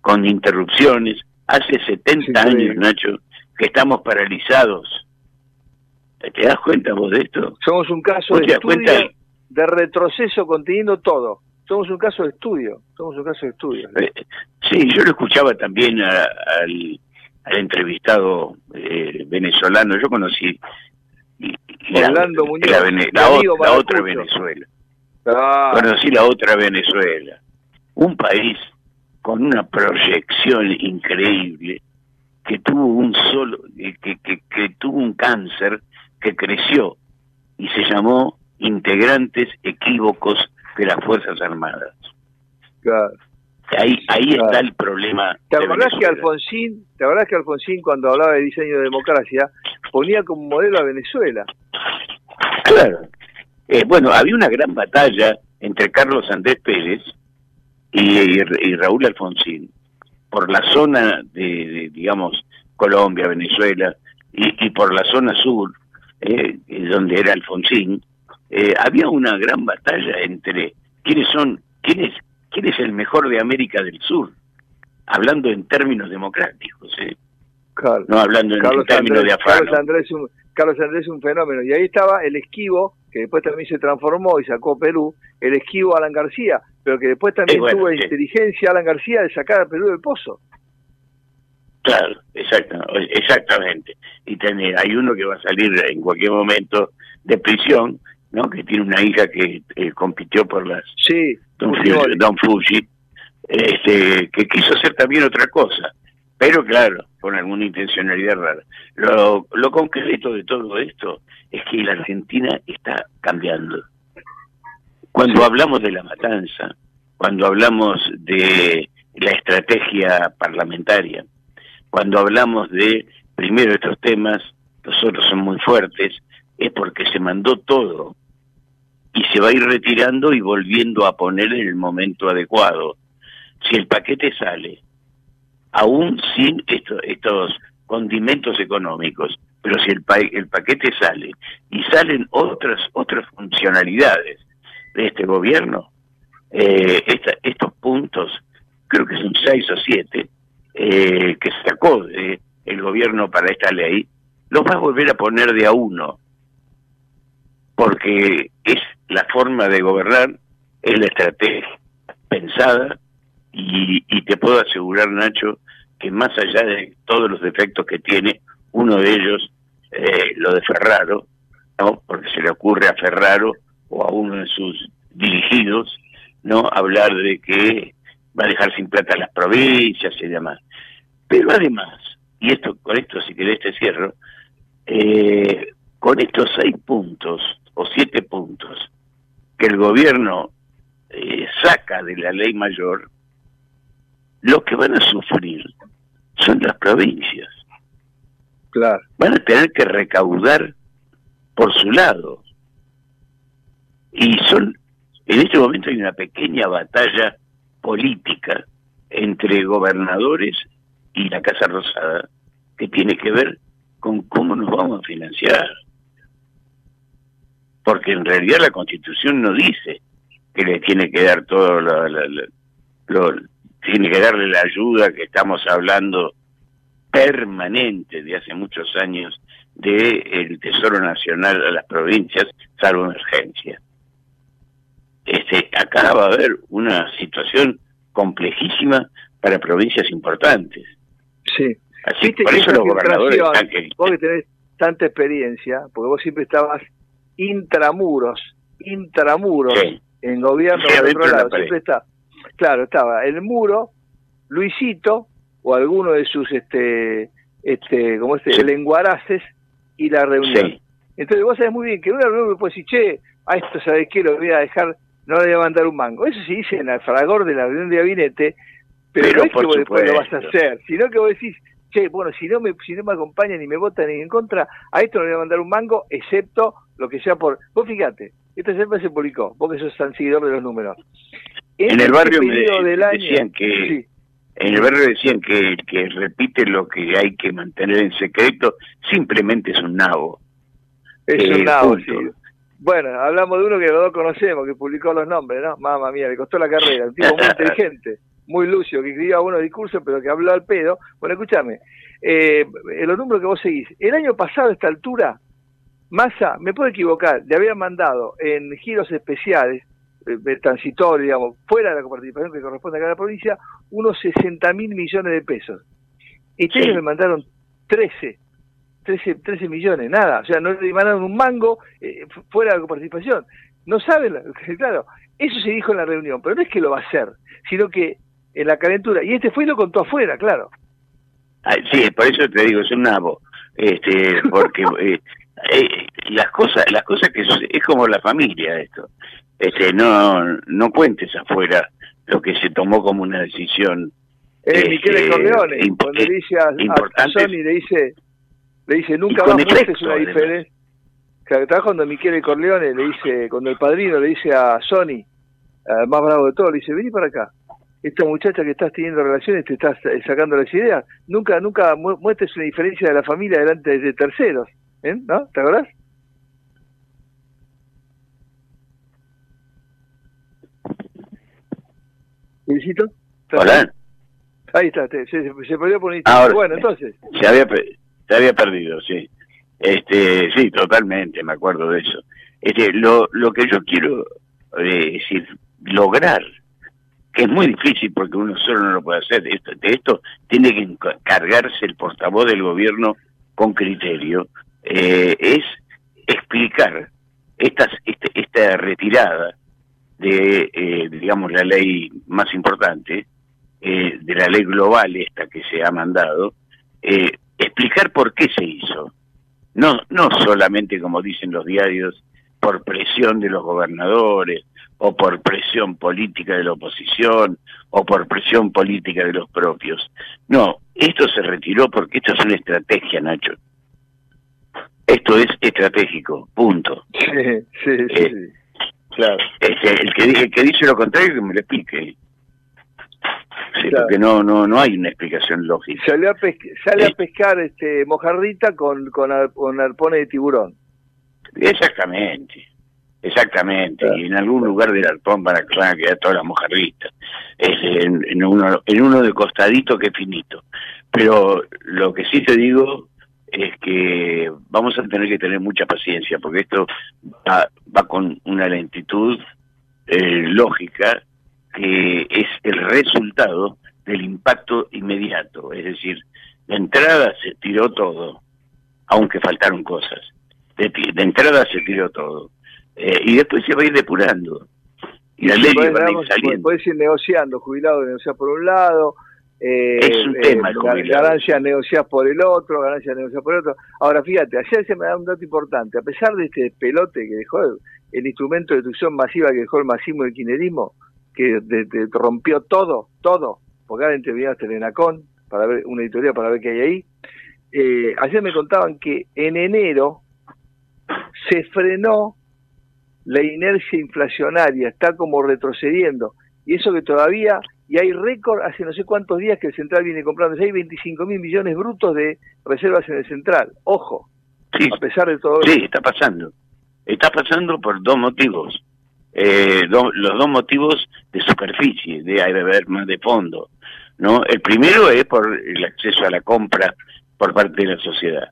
con interrupciones, hace 70 años, Nacho, que estamos paralizados. ¿Te das cuenta vos de esto? Somos un caso de, estudio, de retroceso conteniendo todo somos un caso de estudio, somos un caso de estudio. Eh, sí, yo lo escuchaba también al, al, entrevistado eh, venezolano, yo conocí la, la, la, otra Venezuela. Conocí la otra Venezuela. Un país con una proyección increíble que tuvo un solo que, que, que tuvo un cáncer que creció y se llamó integrantes equívocos de las Fuerzas Armadas. Claro. Ahí, ahí está el problema. ¿Te acordás, que Alfonsín, ¿Te acordás que Alfonsín, cuando hablaba de diseño de democracia, ponía como modelo a Venezuela? Claro. Eh, bueno, había una gran batalla entre Carlos Andrés Pérez y, Raúl Alfonsín por la zona de, digamos, Colombia, Venezuela, y, por la zona sur, eh, donde era Alfonsín, eh, había una gran batalla entre quiénes son, quién es, quién es el mejor de América del Sur, hablando en términos democráticos, ¿eh? no hablando en, términos de afán. Carlos Andrés, un, Carlos Andrés un fenómeno. Y ahí estaba el esquivo, que después también se transformó y sacó Perú, el esquivo Alan García, pero que después también tuvo inteligencia Alan García de sacar a Perú del pozo. Claro, exactamente. Y hay uno que va a salir en cualquier momento de prisión, ¿no? Que tiene una hija que eh, compitió por las sí, Don, Fuji, este, que quiso hacer también otra cosa, pero claro, con alguna intencionalidad rara. Lo, lo concreto de todo esto es que la Argentina está cambiando. Cuando hablamos de la matanza, cuando hablamos de la estrategia parlamentaria, cuando hablamos de, primero, estos temas, nosotros son muy fuertes, es porque se mandó todo y se va a ir retirando y volviendo a poner en el momento adecuado. Si el paquete sale, aún sin estos condimentos económicos, pero si el, el paquete sale y salen otras otras funcionalidades de este gobierno, eh, estos puntos, creo que son seis o siete, eh, que sacó de el gobierno para esta ley, los va a volver a poner de a uno, porque es la forma de gobernar, es la estrategia pensada, y, y te puedo asegurar, Nacho, que más allá de todos los defectos que tiene, uno de ellos, eh, lo de Ferraro, ¿no? porque se le ocurre a Ferraro o a uno de sus dirigidos, no hablar de que va a dejar sin plata las provincias y demás. Pero además, y esto con esto si querés te cierro, eh, con estos seis puntos o siete puntos que el gobierno eh, saca de la ley mayor, lo que van a sufrir son las provincias. Claro. Van a tener que recaudar por su lado. Y son, en este momento hay una pequeña batalla política entre gobernadores y la Casa Rosada que tiene que ver con cómo nos vamos a financiar. Porque en realidad la Constitución no dice que le tiene que dar todo lo, tiene que darle la ayuda que estamos hablando permanente de hace muchos años del el Tesoro Nacional a las provincias, salvo emergencia. Este, acá va a haber una situación complejísima para provincias importantes. Sí. Así por eso los gobernadores están que... Vos que tenés tanta experiencia, porque vos siempre estabas intramuros, intramuros en gobierno de otro lado, siempre está. Claro, estaba el muro, Luisito o alguno de sus este este como este lenguaraces y la reunión. Entonces vos sabés muy bien que una reunión me puede decir, che, a esto sabés qué, lo voy a dejar, no le voy a mandar un mango. Eso se dice en el fragor de la reunión de gabinete, pero, no es que vos después lo vas a hacer, sino que vos decís, che, bueno, si no me, si no me acompañan ni me votan ni en contra, a esto no le voy a mandar un mango, excepto lo que sea por... Vos fíjate, esta siempre se publicó, vos que sos tan seguidor de los números. En, el este barrio me decían que... En el barrio decían que que repite lo que hay que mantener en secreto simplemente es un nabo. Es un eh, nabo, sí. Bueno, hablamos de uno que los dos conocemos, que publicó los nombres, ¿no? Mamma mía, le costó la carrera, un tipo muy (laughs) inteligente muy lucio, que escribía buenos discursos, pero que habló al pedo. Bueno, escúchame, eh, los números que vos seguís, el año pasado a esta altura, Massa, me puedo equivocar, le había mandado en giros especiales, eh, transitorios, digamos, fuera de la coparticipación que corresponde a cada provincia, unos 60 mil millones de pesos. Este año le mandaron 13, 13, 13 millones, nada, o sea, no le mandaron un mango eh, fuera de la coparticipación. No saben, (laughs) claro, eso se dijo en la reunión, pero no es que lo va a hacer, sino que en la calentura. Y este fue y lo contó afuera, claro. sí, por eso te digo, es un nabo. Este, porque eh, (laughs) eh, las cosas, las cosas que es como la familia esto. Este, no, no cuentes afuera lo que se tomó como una decisión. Es Michele este, Corleone, cuando le dice a, Sony, le dice, le dice, nunca más muestres una diferencia. Claro, cuando Michele Corleone le dice, cuando el padrino le dice a Sony, más bravo de todo, le dice, vení para acá esta muchacha que estás teniendo relaciones te estás eh, sacando las ideas. Nunca, nunca muestres una diferencia de la familia delante de terceros, ¿Bien? ¿No? ¿Te acuerdas? ¿Felicito? Hola. Ahí está, te, se, se, perdió por bueno, entonces. Se había, se había perdido, sí. Este, sí, totalmente, me acuerdo de eso. Este, lo, lo que yo quiero eh, decir, lograr, que es muy difícil porque uno solo no lo puede hacer, esto, de esto tiene que encargarse el portavoz del gobierno con criterio, eh, es explicar estas, este, esta retirada de, eh, digamos, la ley más importante, eh, de la ley global esta que se ha mandado, eh, explicar por qué se hizo. No, no solamente, como dicen los diarios, por presión de los gobernadores, o por presión política de la oposición, o por presión política de los propios. No, esto se retiró porque esto es una estrategia, Nacho. Esto es estratégico, punto. (laughs) Sí, sí, sí. Eh, claro. Este, el, que, el que dice lo contrario, que me lo explique. Sí, porque no, no, no hay una explicación lógica. Sale a, sale a pescar este mojarrita con, con, con arpones de tiburón. Exactamente, exactamente. Y en algún lugar del arpón van a, quedar todas las mojarritas. Es en, en, uno, en uno de costadito que finito. Pero lo que sí te digo es que vamos a tener que tener mucha paciencia, porque esto va, va con una lentitud eh, lógica que es el resultado del impacto inmediato. Es decir, de entrada se tiró todo, aunque faltaron cosas. De, entrada se tiró todo. Eh, y después se va a ir depurando. Y la ley va a ir saliendo. Puedes ir negociando, jubilado negociar por un lado, eh, es un tema, eh, ganancias negociadas por el otro, ganancias negociadas por el otro. Ahora, fíjate, ayer se me da un dato importante. A pesar de este pelote que dejó el, instrumento de destrucción masiva que dejó el masismo y el kirchnerismo, que rompió todo, todo, porque ahora intervinieron hasta el ENACON, para ver una editorial para ver qué hay ahí. Eh, ayer me contaban que en enero se frenó la inercia inflacionaria, está como retrocediendo. Y eso que todavía y hay récord hace no sé cuántos días que el central viene comprando, hay 25 mil millones brutos de reservas en el central, ojo, a pesar de todo Sí, está pasando, está pasando por dos motivos, eh, los dos motivos de superficie, de haber más de fondo, ¿no? El primero es por el acceso a la compra por parte de la sociedad,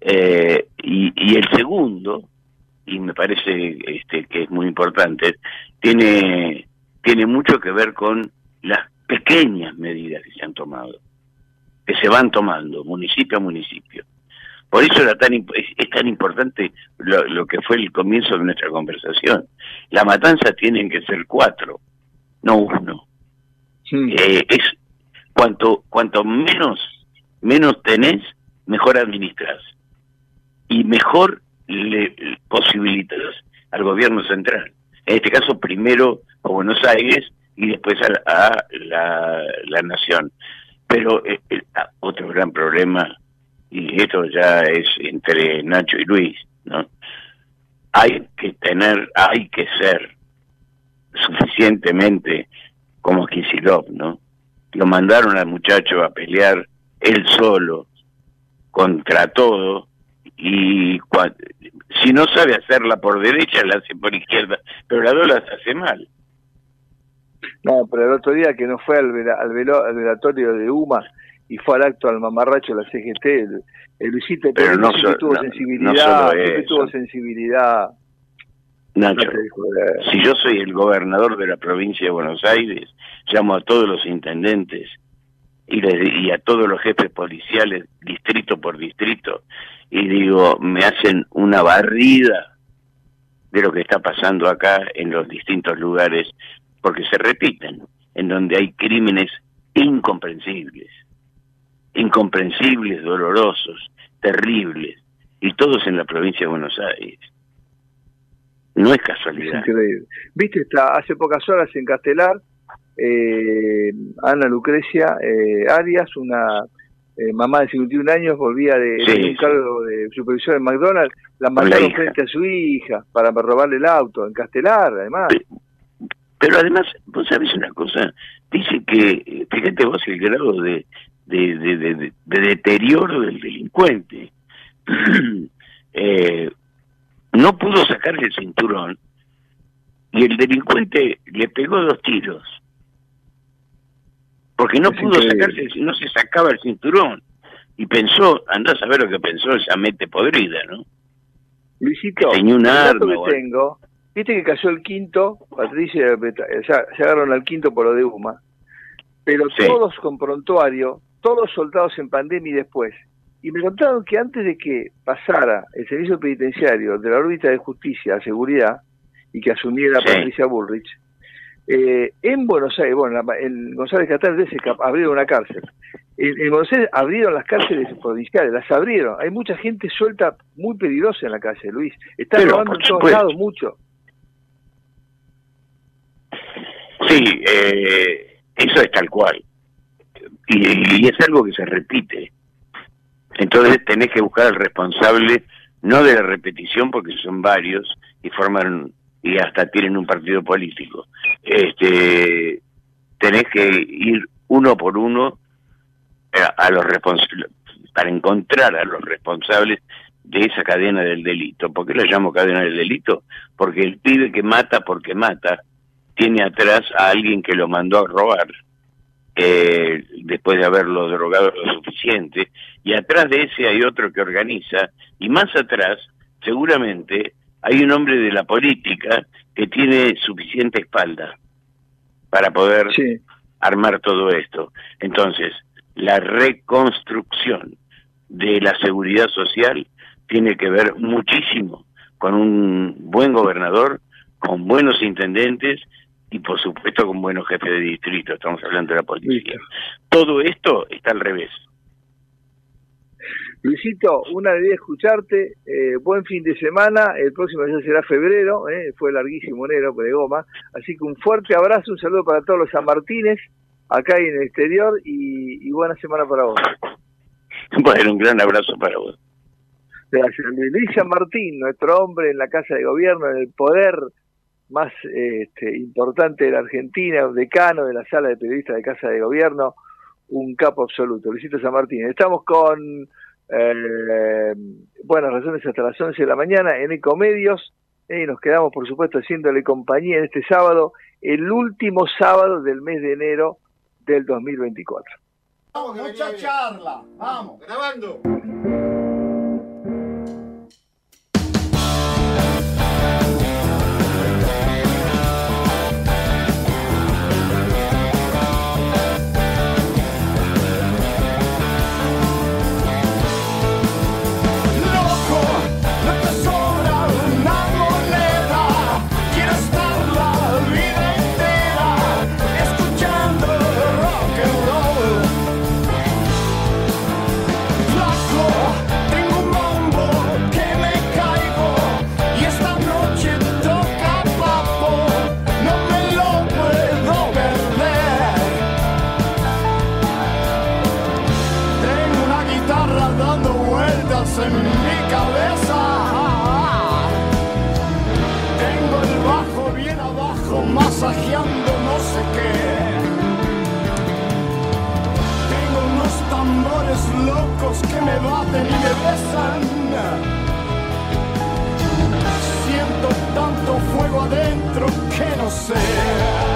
eh, y, y el segundo, y me parece este, que es muy importante, tiene, tiene mucho que ver con las pequeñas medidas que se han tomado, que se van tomando municipio a municipio. Por eso era tan, es, tan importante lo, que fue el comienzo de nuestra conversación. La matanza tienen que ser cuatro, no uno. Eh, es cuanto cuanto menos menos tenés, mejor administras y mejor le posibilitas al gobierno central. En este caso, primero a Buenos Aires y después a, la, la, nación. Pero eh, eh, ah, otro gran problema, y esto ya es entre Nacho y Luis, ¿no? Hay que tener, hay que ser suficientemente como Kisilov, ¿no? Lo mandaron al muchacho a pelear él solo contra todo y si no sabe hacerla por derecha la hace por izquierda, pero la dos las hace mal. No, pero el otro día que no fue al, al, velatorio de UMA y fue al acto al mamarracho de la CGT, el, Luisito pero no tuvo sensibilidad, tuvo sensibilidad. Nacho, si yo soy el gobernador de la provincia de Buenos Aires, llamo a todos los intendentes y, y a todos los jefes policiales, distrito por distrito, y digo, me hacen una barrida de lo que está pasando acá en los distintos lugares porque se repiten, en donde hay crímenes incomprensibles, incomprensibles, dolorosos, terribles, y todos en la provincia de Buenos Aires. No es casualidad. Viste, está hace pocas horas en Castelar, eh, Ana Lucrecia eh, Arias, una eh, mamá de 51 años, volvía de, un cargo de supervisor en McDonald's, la mandaron frente a su hija para robarle el auto, en Castelar, además. Pero además, vos sabés una cosa, dice que, fíjate vos el grado de, de, de, deterioro del delincuente. (clears throat) eh, no pudo sacarle el cinturón y el delincuente le pegó dos tiros. porque no pudo sacarse, no se sacaba el cinturón. Y pensó, andás a ver lo que pensó esa mete podrida, ¿no? Luisito, el que tengo, viste que cayó el quinto, Patricia, ya llegaron al quinto por lo de UMA, pero todos con prontuario, todos soldados en pandemia y después. Y me contaron que antes de que pasara el servicio penitenciario de la órbita de justicia a seguridad y que asumiera Patricia Bullrich, eh, en Buenos Aires, bueno, en González Catán se abrieron una cárcel. En, Buenos Aires abrieron las cárceles provinciales, las abrieron. Hay mucha gente suelta muy peligrosa en la calle, Luis. Están robando en todos lados mucho. Sí, eh, eso es tal cual. Y, es algo que se repite. Entonces tenés que buscar al responsable, no de la repetición, porque son varios y forman y hasta tienen un partido político. Este, tenés que ir uno por uno a, los responsables para encontrar a los responsables de esa cadena del delito. ¿Por qué lo llamo cadena del delito? Porque el pibe que mata porque mata tiene atrás a alguien que lo mandó a robar eh, después de haberlo drogado lo suficiente y atrás de ese hay otro que organiza y más atrás seguramente hay un hombre de la política que tiene suficiente espalda para poder armar todo esto. Entonces, la reconstrucción de la seguridad social tiene que ver muchísimo con un buen gobernador, con buenos intendentes y por supuesto con buenos jefes de distrito, estamos hablando de la policía. Todo esto está al revés. Luisito, una alegría escucharte, eh, buen fin de semana, el próximo ya será febrero, eh, fue larguísimo enero de goma, así que un fuerte abrazo, un saludo para todos los San Martínez, acá y en el exterior, y, buena semana para vos. (laughs) Bueno, un gran abrazo para vos. Gracias. Luis San Martín, nuestro hombre en la Casa de Gobierno, en el poder más este, importante de la Argentina, decano de la sala de periodistas de Casa de Gobierno, un capo absoluto, Luisito San Martín. Estamos con eh, buenas razones hasta las 11 de la mañana en Ecomedios y nos quedamos por supuesto haciéndole compañía en este sábado, el último sábado del mes de enero del 2024. Vamos, mucha charla, vamos, grabando. Siento tanto fuego adentro que no sé.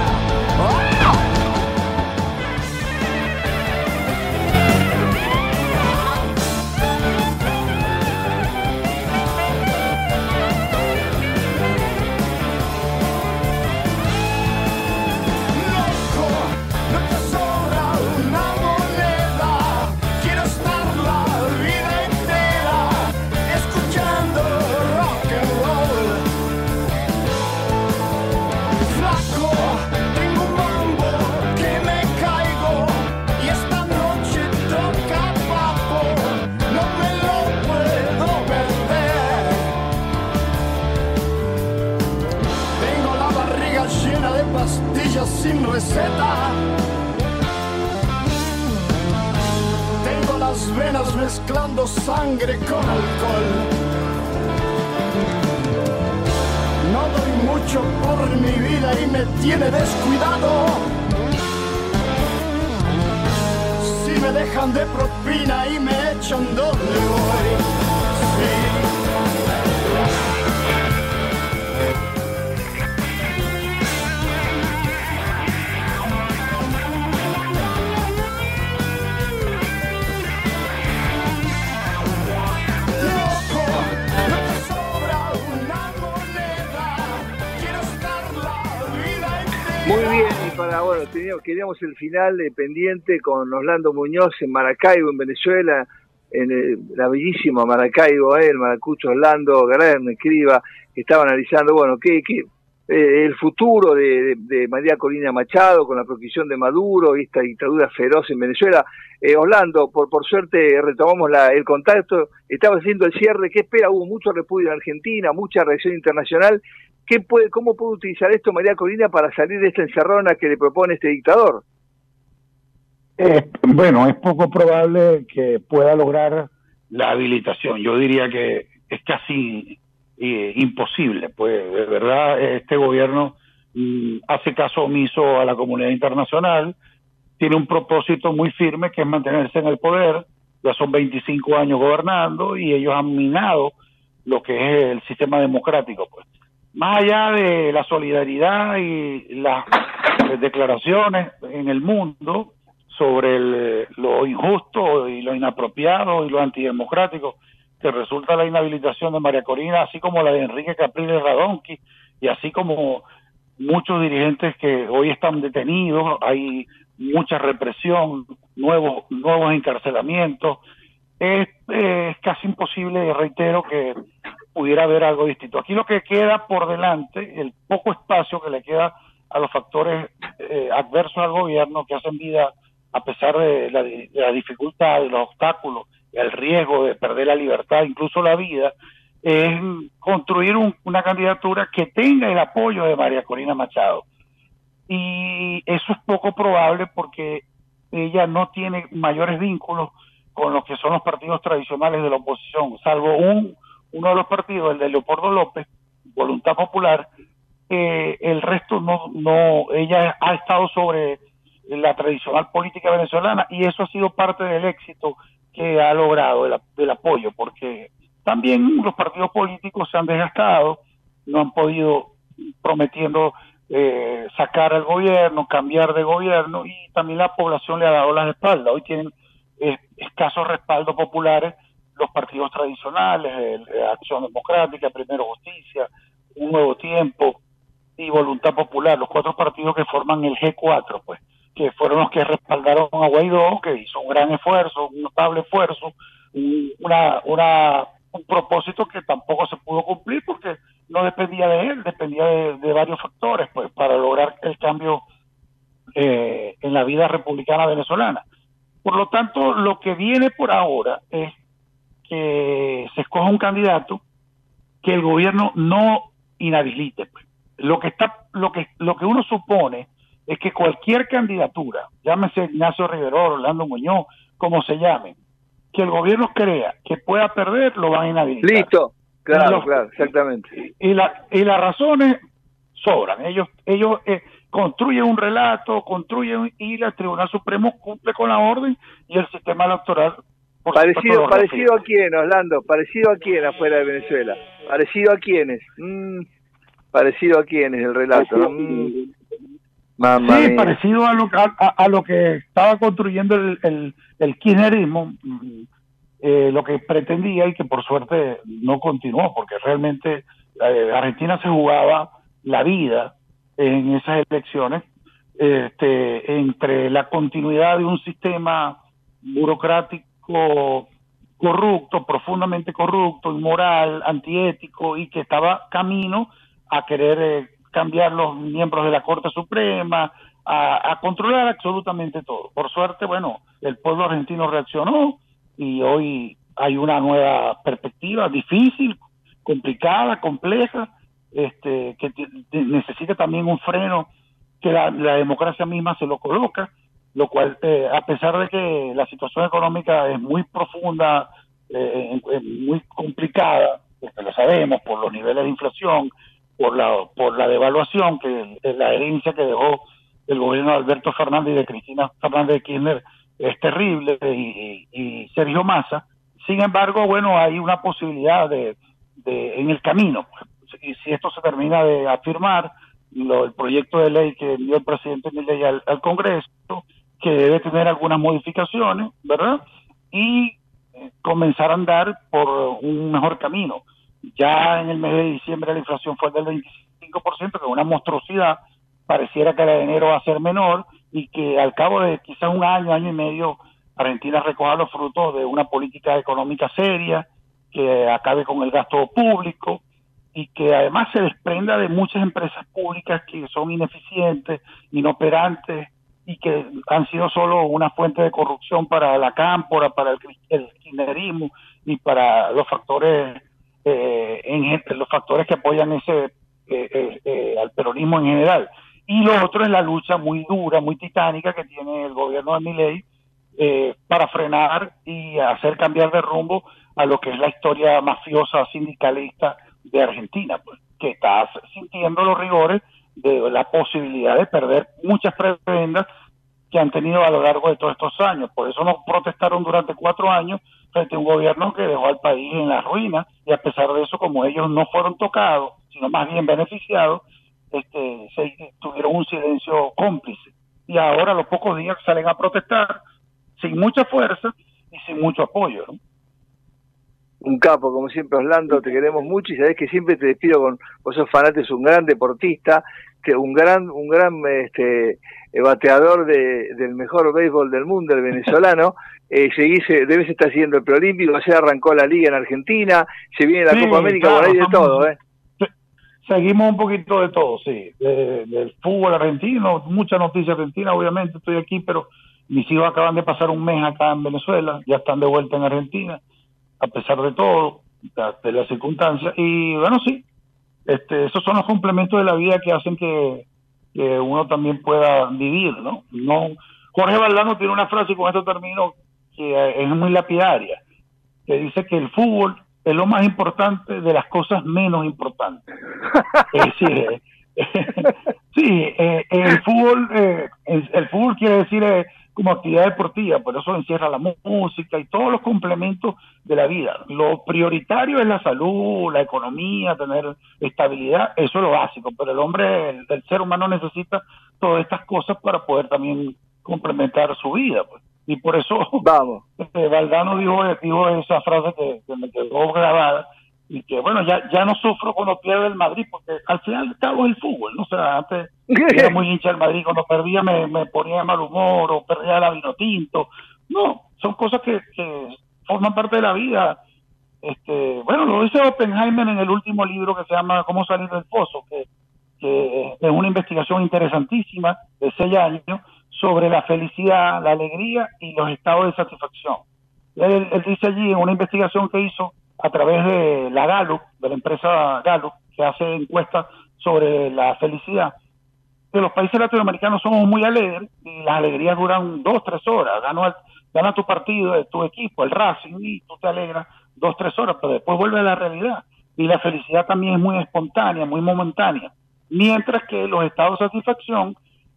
El final pendiente con Orlando Muñoz en Maracaibo, en Venezuela, en la bellísima Maracaibo, eh, el maracucho Orlando Gran, Escriba, que estaba analizando, bueno, qué, qué eh, el futuro de, María Corina Machado con la prohibición de Maduro y esta dictadura feroz en Venezuela. Eh, Orlando, por, por suerte retomamos la, el contacto, estaba haciendo el cierre, ¿qué espera? Hubo mucho repudio en Argentina, mucha reacción internacional. ¿Qué puede, ¿Cómo puede utilizar esto María Corina para salir de esta encerrona que le propone este dictador? Eh, bueno, es poco probable que pueda lograr la habilitación. Yo diría que es casi imposible. Pues de verdad este gobierno mm, hace caso omiso a la comunidad internacional, tiene un propósito muy firme que es mantenerse en el poder, ya son 25 años gobernando y ellos han minado lo que es el sistema democrático. Pues. Más allá de la solidaridad y las declaraciones en el mundo sobre lo injusto y lo inapropiado y lo antidemocrático, que resulta la inhabilitación de María Corina, así como la de Enrique Capriles Radonqui, y así como muchos dirigentes que hoy están detenidos, hay mucha represión, nuevos, nuevos encarcelamientos. Es, casi imposible, reitero, que pudiera haber algo distinto. Aquí lo que queda por delante, el poco espacio que le queda a los factores eh, adversos al gobierno que hacen vida a pesar de la, de la dificultad, de los obstáculos el riesgo de perder la libertad, incluso la vida, es construir una candidatura que tenga el apoyo de María Corina Machado. Y eso es poco probable porque ella no tiene mayores vínculos con lo que son los partidos tradicionales de la oposición, salvo un, uno de los partidos, el de Leopoldo López, Voluntad Popular, eh, el resto no, no, ella ha estado sobre la tradicional política venezolana y eso ha sido parte del éxito que ha logrado el, apoyo, porque también los partidos políticos se han desgastado, no han podido prometiendo eh, sacar al gobierno, cambiar de gobierno y también la población le ha dado las espaldas. Hoy tienen eh, escasos respaldos populares los partidos tradicionales, Acción Democrática, Primero Justicia, Un Nuevo Tiempo y Voluntad Popular, los cuatro partidos que forman el G4, pues que fueron los que respaldaron a Guaidó, que hizo un gran esfuerzo, un notable esfuerzo, una, una, un propósito que tampoco se pudo cumplir porque no dependía de él, dependía de, varios factores pues para lograr el cambio eh, en la vida republicana venezolana. Por lo tanto, lo que viene por ahora es que se escoja un candidato que el gobierno no inhabilite. Pues. Lo que está, lo que, lo que uno supone es que cualquier candidatura, llámese Ignacio Rivero, Orlando Muñoz, como se llame, que el gobierno crea que pueda perder, lo van a inhabilitar. Listo, claro, claro, exactamente. Y, la, y las razones sobran. Ellos, ellos eh, construyen un relato, construyen y el Tribunal Supremo cumple con la orden y el sistema electoral. Parecido, parecido a quién, Orlando, parecido a quién afuera de Venezuela, parecido a quiénes, mm, parecido a quiénes el relato sí, parecido a lo, a, lo que estaba construyendo el, el, el kirchnerismo, mm, eh, lo que pretendía y que por suerte no continuó, porque realmente eh, Argentina se jugaba la vida en esas elecciones este, entre la continuidad de un sistema burocrático corrupto, profundamente corrupto, inmoral, antiético y que estaba camino a querer eh, cambiar los miembros de la Corte Suprema, a, controlar absolutamente todo. Por suerte, bueno, el pueblo argentino reaccionó y hoy hay una nueva perspectiva difícil, complicada, compleja, este, que necesita también un freno que la, democracia misma se lo coloca, lo cual, eh, a pesar de que la situación económica es muy profunda, eh, muy complicada, lo sabemos por los niveles de inflación, por la, por la devaluación, que la herencia que dejó el gobierno de Alberto Fernández y de Cristina Fernández de Kirchner es terrible y, Sergio Massa. Sin embargo, bueno, hay una posibilidad de, de en el camino. Y si esto se termina de afirmar, lo, el proyecto de ley que envió el presidente Milei al, al Congreso, que debe tener algunas modificaciones, ¿verdad? Y comenzar a andar por un mejor camino. Ya en el mes de diciembre la inflación fue del 25%, que es una monstruosidad pareciera que la de enero va a ser menor y que al cabo de quizás un año, año y medio, Argentina recoja los frutos de una política económica seria, que acabe con el gasto público y que además se desprenda de muchas empresas públicas que son ineficientes, inoperantes y que han sido solo una fuente de corrupción para la cámpora, para el, kirchnerismo y para los factores eh, los factores que apoyan ese eh, eh, eh, al peronismo en general. Y lo otro es la lucha muy dura, muy titánica que tiene el gobierno de Milei eh, para frenar y hacer cambiar de rumbo a lo que es la historia mafiosa sindicalista de Argentina, pues, que está sintiendo los rigores de la posibilidad de perder muchas prebendas que han tenido a lo largo de todos estos años. Por eso no protestaron durante cuatro años frente a un gobierno que dejó al país en la ruina y a pesar de eso, como ellos no fueron tocados, sino más bien beneficiados, este, se, tuvieron un silencio cómplice. Y ahora a los pocos días salen a protestar sin mucha fuerza y sin mucho apoyo. ¿no? Un capo, como siempre, Orlando, te queremos mucho y sabes que siempre te despido con, vos sos fanático, un gran deportista, que un gran, un gran este, bateador de, del mejor béisbol del mundo, el venezolano, (laughs) eh, seguís, eh, debes estar siguiendo el preolímpico, se arrancó la liga en Argentina, se viene la Copa América, por ahí de todo, ¿eh? Seguimos un poquito de todo, sí, del fútbol argentino, mucha noticia argentina, obviamente estoy aquí, pero mis hijos acaban de pasar un mes acá en Venezuela, ya están de vuelta en Argentina a pesar de todo, de las circunstancias. Y bueno, sí, este, esos son los complementos de la vida que hacen que, uno también pueda vivir, ¿no? no Jorge Valdano tiene una frase, y con esto termino, que es muy lapidaria, que dice que el fútbol es lo más importante de las cosas menos importantes. (laughs) es decir, (laughs) sí, eh, el fútbol, eh, el, fútbol quiere decir eh, como actividad deportiva, por eso encierra la música y todos los complementos de la vida. Lo prioritario es la salud, la economía, tener estabilidad, eso es lo básico, pero el hombre, el, ser humano necesita todas estas cosas para poder también complementar su vida. Pues. Y por eso, vamos, este, (laughs) Valdano dijo, dijo esa frase que, que me quedó grabada, y que bueno, ya, ya no sufro cuando pierde el Madrid, porque al final cabo es el fútbol, ¿no? O sea, antes (laughs) era muy hincha del Madrid, cuando perdía me, me ponía de mal humor o perdía la vino tinto. No, son cosas que, que forman parte de la vida. Este, bueno, lo dice Oppenheimer en el último libro que se llama Cómo salir del pozo, que, que es una investigación interesantísima de seis años sobre la felicidad, la alegría y los estados de satisfacción. Él, él dice allí en una investigación que hizo a través de la Gallup, de la empresa Gallup, que hace encuestas sobre la felicidad, que los países latinoamericanos somos muy alegres y las alegrías duran dos, tres horas. Gana, gana tu partido, tu equipo, el Racing, y tú te alegras dos, tres horas, pero después vuelve a la realidad. Y la felicidad también es muy espontánea, muy momentánea. Mientras que los estados de satisfacción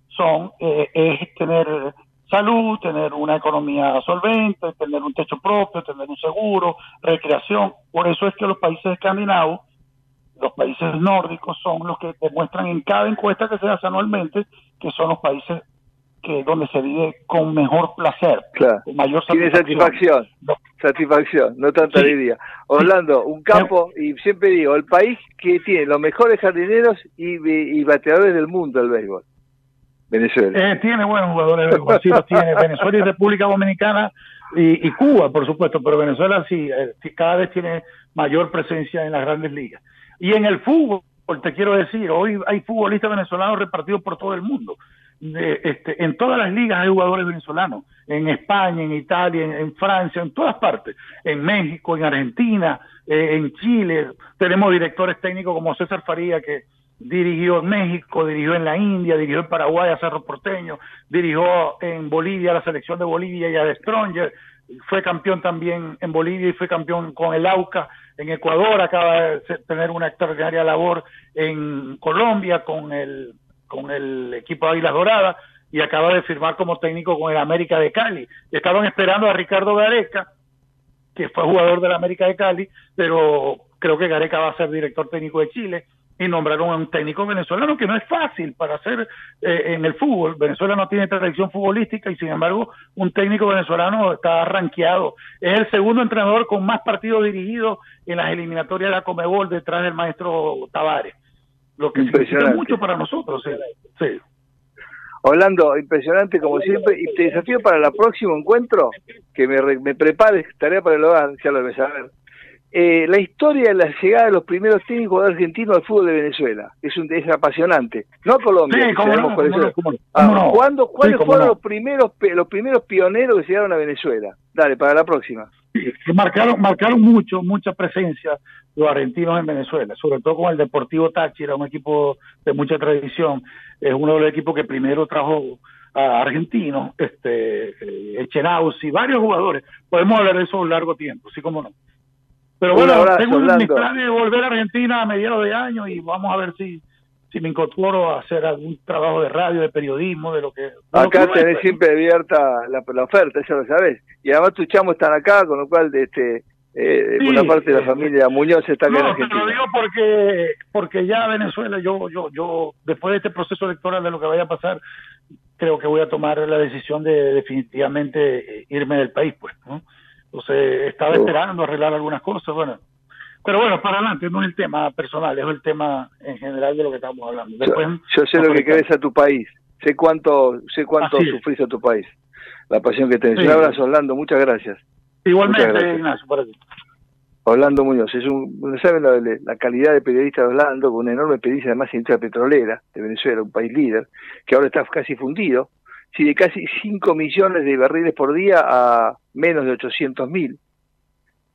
son eh, es tener salud, tener una economía solvente, tener un techo propio, tener un seguro, recreación. Por eso es que los países escandinavos, los países nórdicos son los que demuestran en cada encuesta que se hace anualmente que son los países que donde se vive con mejor placer, con mayor satisfacción. satisfacción, no tanta alegría. Orlando, un campo, y siempre digo, el país que tiene los mejores jardineros y, y bateadores del mundo el béisbol. Venezuela. Eh, tiene buenos jugadores, sí tiene. (laughs) Venezuela y República Dominicana y, Cuba, por supuesto, pero Venezuela sí, eh, sí, cada vez tiene mayor presencia en las grandes ligas. Y en el fútbol, te quiero decir, hoy hay futbolistas venezolanos repartidos por todo el mundo. este, en todas las ligas hay jugadores venezolanos, en España, en Italia, en, Francia, en todas partes, en México, en Argentina, eh, en Chile. Tenemos directores técnicos como César Faría, que dirigió en México, dirigió en la India, dirigió en Paraguay a Cerro Porteño, dirigió en Bolivia a la selección de Bolivia y a de Stronger, fue campeón también en Bolivia y fue campeón con el AUCA en Ecuador, acaba de tener una extraordinaria labor en Colombia con el, con el equipo de Águilas Doradas y acaba de firmar como técnico con el América de Cali. Estaban esperando a Ricardo Gareca, que fue jugador del América de Cali, pero creo que Gareca va a ser director técnico de Chile y nombraron a un técnico venezolano que no es fácil para hacer eh, en el fútbol. Venezuela no tiene tradición futbolística y sin embargo un técnico venezolano está rankeado. Es el segundo entrenador con más partidos dirigidos en las eliminatorias de la Comebol detrás del maestro Tavares. lo que significa mucho para nosotros. Sí. Orlando, impresionante como siempre, y te desafío para el próximo encuentro, que me, me prepares, tarea para el hogar, ya lo debes saber, eh, la historia de la llegada de los primeros técnicos argentinos al fútbol de Venezuela. Es, un, es apasionante. No Colombia. Sí, ¿Cuándo, ¿Cuáles fueron los, primeros, los primeros pioneros que llegaron a Venezuela? Dale, para la próxima. marcaron, marcaron mucho, mucha presencia los argentinos en Venezuela, sobre todo con el Deportivo Táchira, un equipo de mucha tradición. Es uno de los equipos que primero trajo a argentinos, este, eh, y varios jugadores. Podemos hablar de eso a un largo tiempo, sí como no. Pero bueno, tengo mis planes de volver a Argentina a mediados de año y vamos a ver si, si me incorporo a hacer algún trabajo de radio, de periodismo, de lo que... acá tenés siempre abierta la, oferta, eso lo sabés. Y además tus chamos están acá, con lo cual de este eh, una parte de la familia Muñoz está acá en Argentina. Te lo digo porque, porque ya Venezuela, yo, yo, yo, después de este proceso electoral, de lo que vaya a pasar, creo que voy a tomar la decisión de definitivamente eh, irme del país, pues, ¿no? Entonces, estaba esperando arreglar algunas cosas, bueno. Pero bueno, para adelante, no es el tema personal, es el tema en general de lo que estamos hablando. Después, yo, sé lo que querés a tu país, sé cuánto sé cuánto sufrís a tu país, la pasión que tenés. Un abrazo, Orlando, muchas gracias. Igualmente, Ignacio, para ti. Orlando Muñoz, es un, saben la, calidad de periodista de Orlando, con una enorme experiencia además en industria petrolera de Venezuela, un país líder, que ahora está casi fundido, si de casi 5 millones de barriles por día a menos de 800 mil.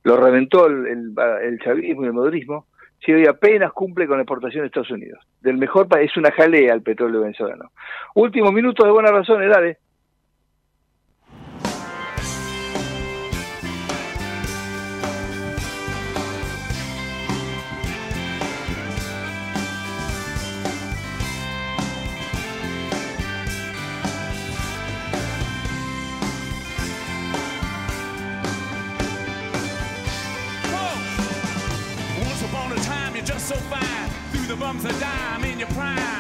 Lo reventó el, el, chavismo y el modernismo. Si hoy apenas cumple con la exportación de Estados Unidos. Del mejor país, es una jalea el petróleo venezolano. Últimos minutos de buenas razones, dale. bumps a dime in your prime.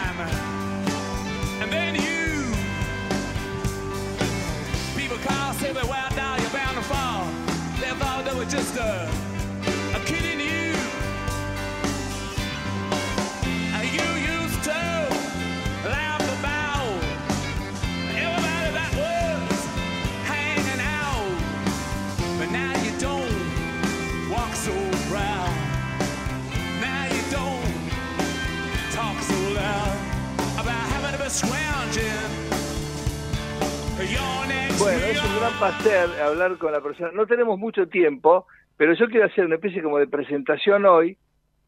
Bueno, es un gran placer hablar con la persona. No tenemos mucho tiempo, pero yo quiero hacer una especie como de presentación hoy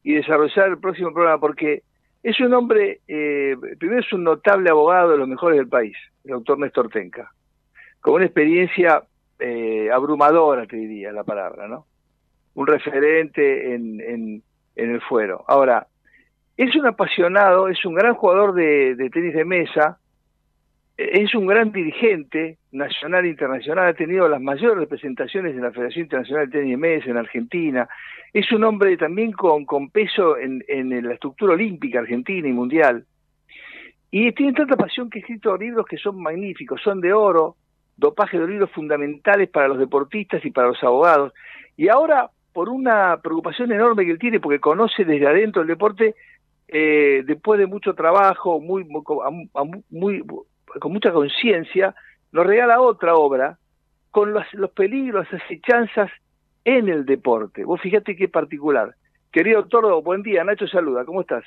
y desarrollar el próximo programa porque es un hombre, eh, primero es un notable abogado de los mejores del país, el doctor Néstor Tenca, con una experiencia eh, abrumadora, te diría la palabra, ¿no? Un referente en, en, en el fuero. Ahora, es un apasionado, es un gran jugador de, tenis de mesa, es un gran dirigente nacional e internacional, ha tenido las mayores representaciones en la Federación Internacional de Tenis de Mesa en Argentina, es un hombre también con, con peso en, en, la estructura olímpica argentina y mundial, y tiene tanta pasión que ha escrito libros que son magníficos, son de oro, dopaje de libros fundamentales para los deportistas y para los abogados, y ahora por una preocupación enorme que él tiene, porque conoce desde adentro el deporte, eh, después de mucho trabajo, muy, con mucha conciencia, nos regala otra obra con los, los peligros, las acechanzas en el deporte. Vos fíjate qué particular. Querido doctor, buen día. Nacho saluda, ¿cómo estás?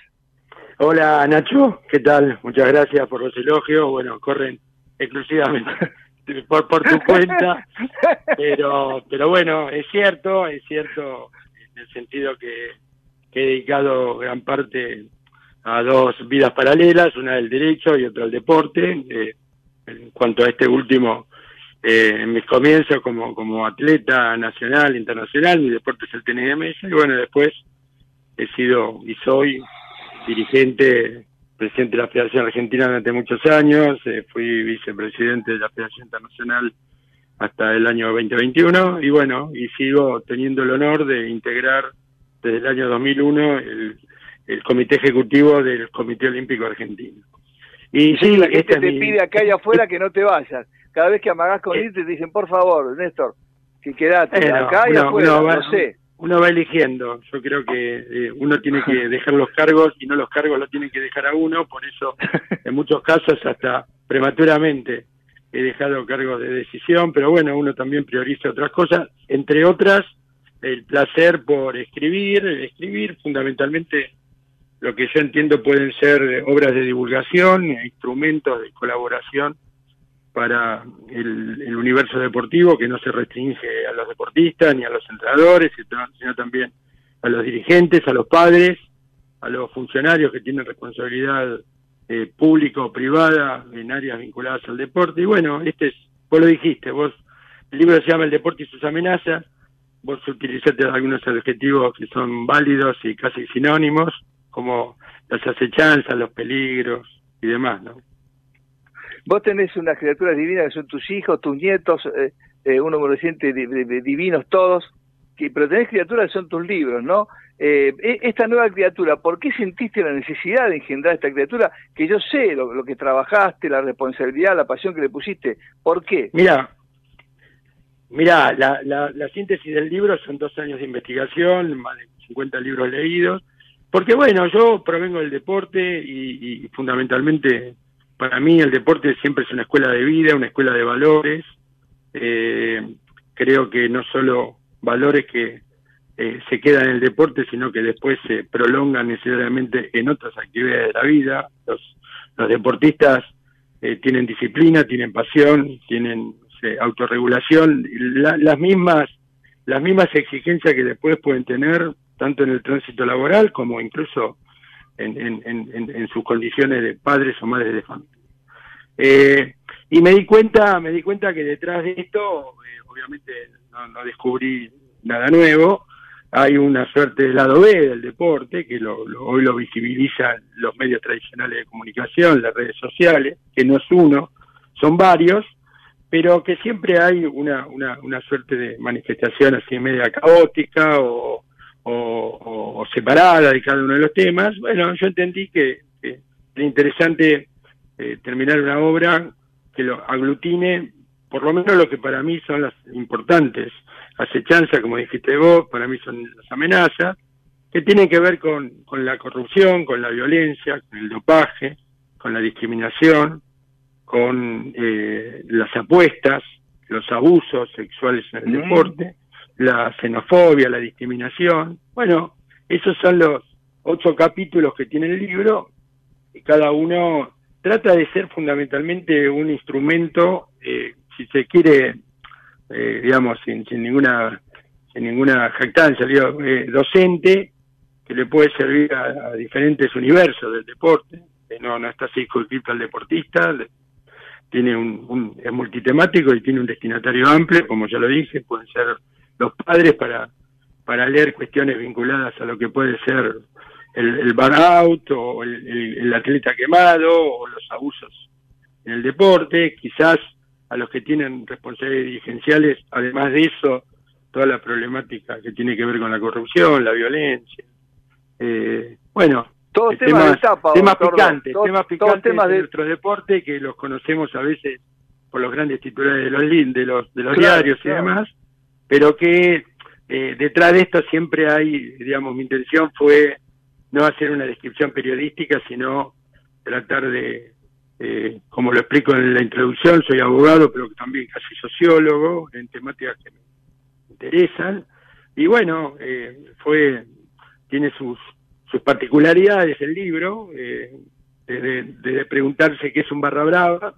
Hola Nacho, ¿qué tal? Muchas gracias por los elogios. Bueno, corren exclusivamente (laughs) por, por tu cuenta, (laughs) pero, pero bueno, es cierto, es cierto en el sentido que que he dedicado gran parte a dos vidas paralelas, una del derecho y otra al deporte. Eh, en cuanto a este último, eh, en mis comienzos como, como atleta nacional, internacional, mi deporte es el tenis de mesa, y bueno, después he sido y soy dirigente, presidente de la Federación Argentina durante muchos años, eh, fui vicepresidente de la Federación Internacional hasta el año 2021, y bueno, y sigo teniendo el honor de integrar desde el año 2001 el, el comité ejecutivo del Comité Olímpico Argentino. Y sí, la gente te pide acá y afuera que no te vayas. Cada vez que amagás con eh. irte te dicen, por favor, Néstor, que quedate acá y afuera, no, sé. uno va eligiendo. Yo creo que eh, uno tiene que (laughs) dejar los cargos y no los cargos lo tienen que dejar a uno, por eso en muchos casos hasta prematuramente he dejado cargos de decisión, pero bueno, uno también prioriza otras cosas, entre otras el placer por escribir, escribir fundamentalmente lo que yo entiendo pueden ser obras de divulgación, instrumentos de colaboración para el, universo deportivo que no se restringe a los deportistas ni a los entrenadores, sino también a los dirigentes, a los padres, a los funcionarios que tienen responsabilidad eh, pública o privada en áreas vinculadas al deporte. Y bueno, este es, vos lo dijiste, vos, el libro se llama El deporte y sus amenazas, vos utilizaste algunos adjetivos que son válidos y casi sinónimos, como las acechanzas, los peligros y demás, ¿no? Vos tenés unas criaturas divinas que son tus hijos, tus nietos, eh, eh uno reciente, divinos todos, que, pero tenés criaturas que son tus libros, ¿no? Eh, e, esta nueva criatura, ¿por qué sentiste la necesidad de engendrar esta criatura? Que yo sé lo, que trabajaste, la responsabilidad, la pasión que le pusiste. ¿Por qué? Mira, mira, la, la, síntesis del libro son dos años de investigación, más de 50 libros leídos. Porque bueno, yo provengo del deporte y, fundamentalmente para mí el deporte siempre es una escuela de vida, una escuela de valores. Eh, creo que no solo valores que eh, se quedan en el deporte, sino que después se prolongan necesariamente en otras actividades de la vida. Los, los deportistas eh, tienen disciplina, tienen pasión, tienen autorregulación, las mismas las mismas exigencias que después pueden tener tanto en el tránsito laboral como incluso en, sus condiciones de padres o madres de familia. Eh, y me di cuenta, me di cuenta que detrás de esto, obviamente no, descubrí nada nuevo, hay una suerte de lado B del deporte, que lo, hoy lo visibilizan los medios tradicionales de comunicación, las redes sociales, que no es uno, son varios, pero que siempre hay una, una, una suerte de manifestación así media caótica o, o, separada de cada uno de los temas. Bueno, yo entendí que, que era interesante eh, terminar una obra que lo aglutine por lo menos lo que para mí son las importantes acechanzas, como dijiste vos, para mí son las amenazas, que tienen que ver con, con la corrupción, con la violencia, con el dopaje, con la discriminación, con eh, las apuestas, los abusos sexuales en el deporte, la xenofobia, la discriminación. Bueno, esos son los ocho capítulos que tiene el libro y cada uno trata de ser fundamentalmente un instrumento, eh, si se quiere, eh, digamos, sin, sin ninguna sin ninguna jactancia, digo, eh, docente que le puede servir a, diferentes universos del deporte, no, no está circunscrito al deportista, tiene un, un, es multitemático y tiene un destinatario amplio, como ya lo dije, pueden ser los padres para, para leer cuestiones vinculadas a lo que puede ser el, el bar out o el, atleta quemado o los abusos en el deporte, quizás a los que tienen responsabilidades dirigenciales, además de eso, toda la problemática que tiene que ver con la corrupción, la violencia. Eh, bueno, todos temas, temas, picantes, temas picantes de nuestro deporte que los conocemos a veces por los grandes titulares de los de los de los diarios y demás, pero que eh, detrás de esto siempre hay, digamos, mi intención fue no hacer una descripción periodística, sino tratar de, eh, como lo explico en la introducción, soy abogado, pero también casi sociólogo en temáticas que me interesan. Y bueno, eh, fue tiene sus, sus particularidades el libro, eh, de, preguntarse qué es un barra brava.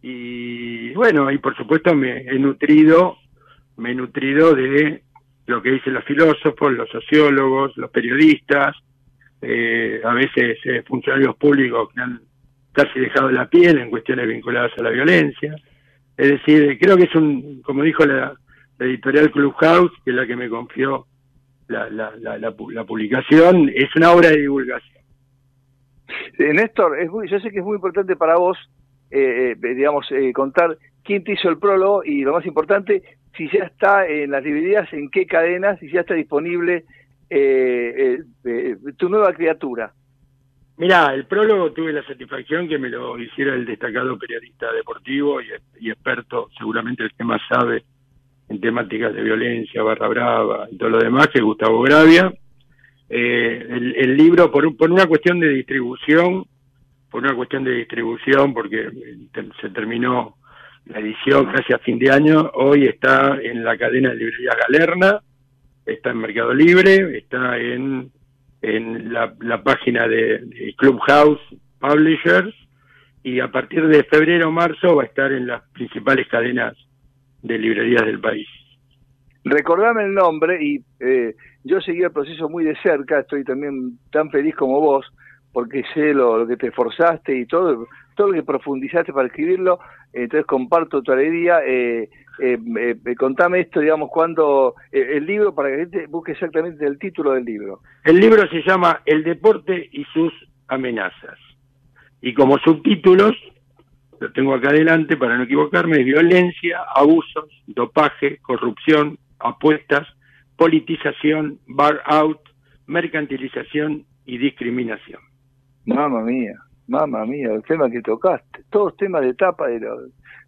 Y bueno, y por supuesto me he nutrido, me he nutrido de lo que dicen los filósofos, los sociólogos, los periodistas, eh, a veces eh, funcionarios públicos que han casi dejado la piel en cuestiones vinculadas a la violencia. Es decir, creo que es un, como dijo la, editorial Clubhouse, que es la que me confió la, la, la, publicación, es una obra de divulgación. Néstor, es muy, yo sé que es muy importante para vos, eh, eh digamos, contar quién te hizo el prólogo y lo más importante, si ya está en las divididas, en qué cadenas, si ya está disponible eh, eh, tu nueva criatura? Mirá, el prólogo tuve la satisfacción que me lo hiciera el destacado periodista deportivo y, experto, seguramente el que más sabe en temáticas de violencia, barra brava y todo lo demás, que Gustavo Gravia. Eh, el, libro, por, por una cuestión de distribución, por una cuestión de distribución, porque se terminó la edición casi a fin de año, hoy está en la cadena de librería Galerna, está en Mercado Libre, está en, la, página de, Clubhouse Publishers, y a partir de febrero o marzo va a estar en las principales cadenas de librerías del país. Recordame el nombre y eh, yo seguí el proceso muy de cerca, estoy también tan feliz como vos, porque sé lo, que te esforzaste y todo, todo lo que profundizaste para escribirlo, entonces comparto tu alegría. Eh, eh, eh contame esto, digamos, cuando el libro, para que gente busque exactamente el título del libro. El libro se llama El deporte y sus amenazas. Y como subtítulos, lo tengo acá adelante para no equivocarme, violencia, abusos, dopaje, corrupción, apuestas, politización, bar out, mercantilización y discriminación. Mamma mía, mamma mía, el tema que tocaste, todos temas de etapa de,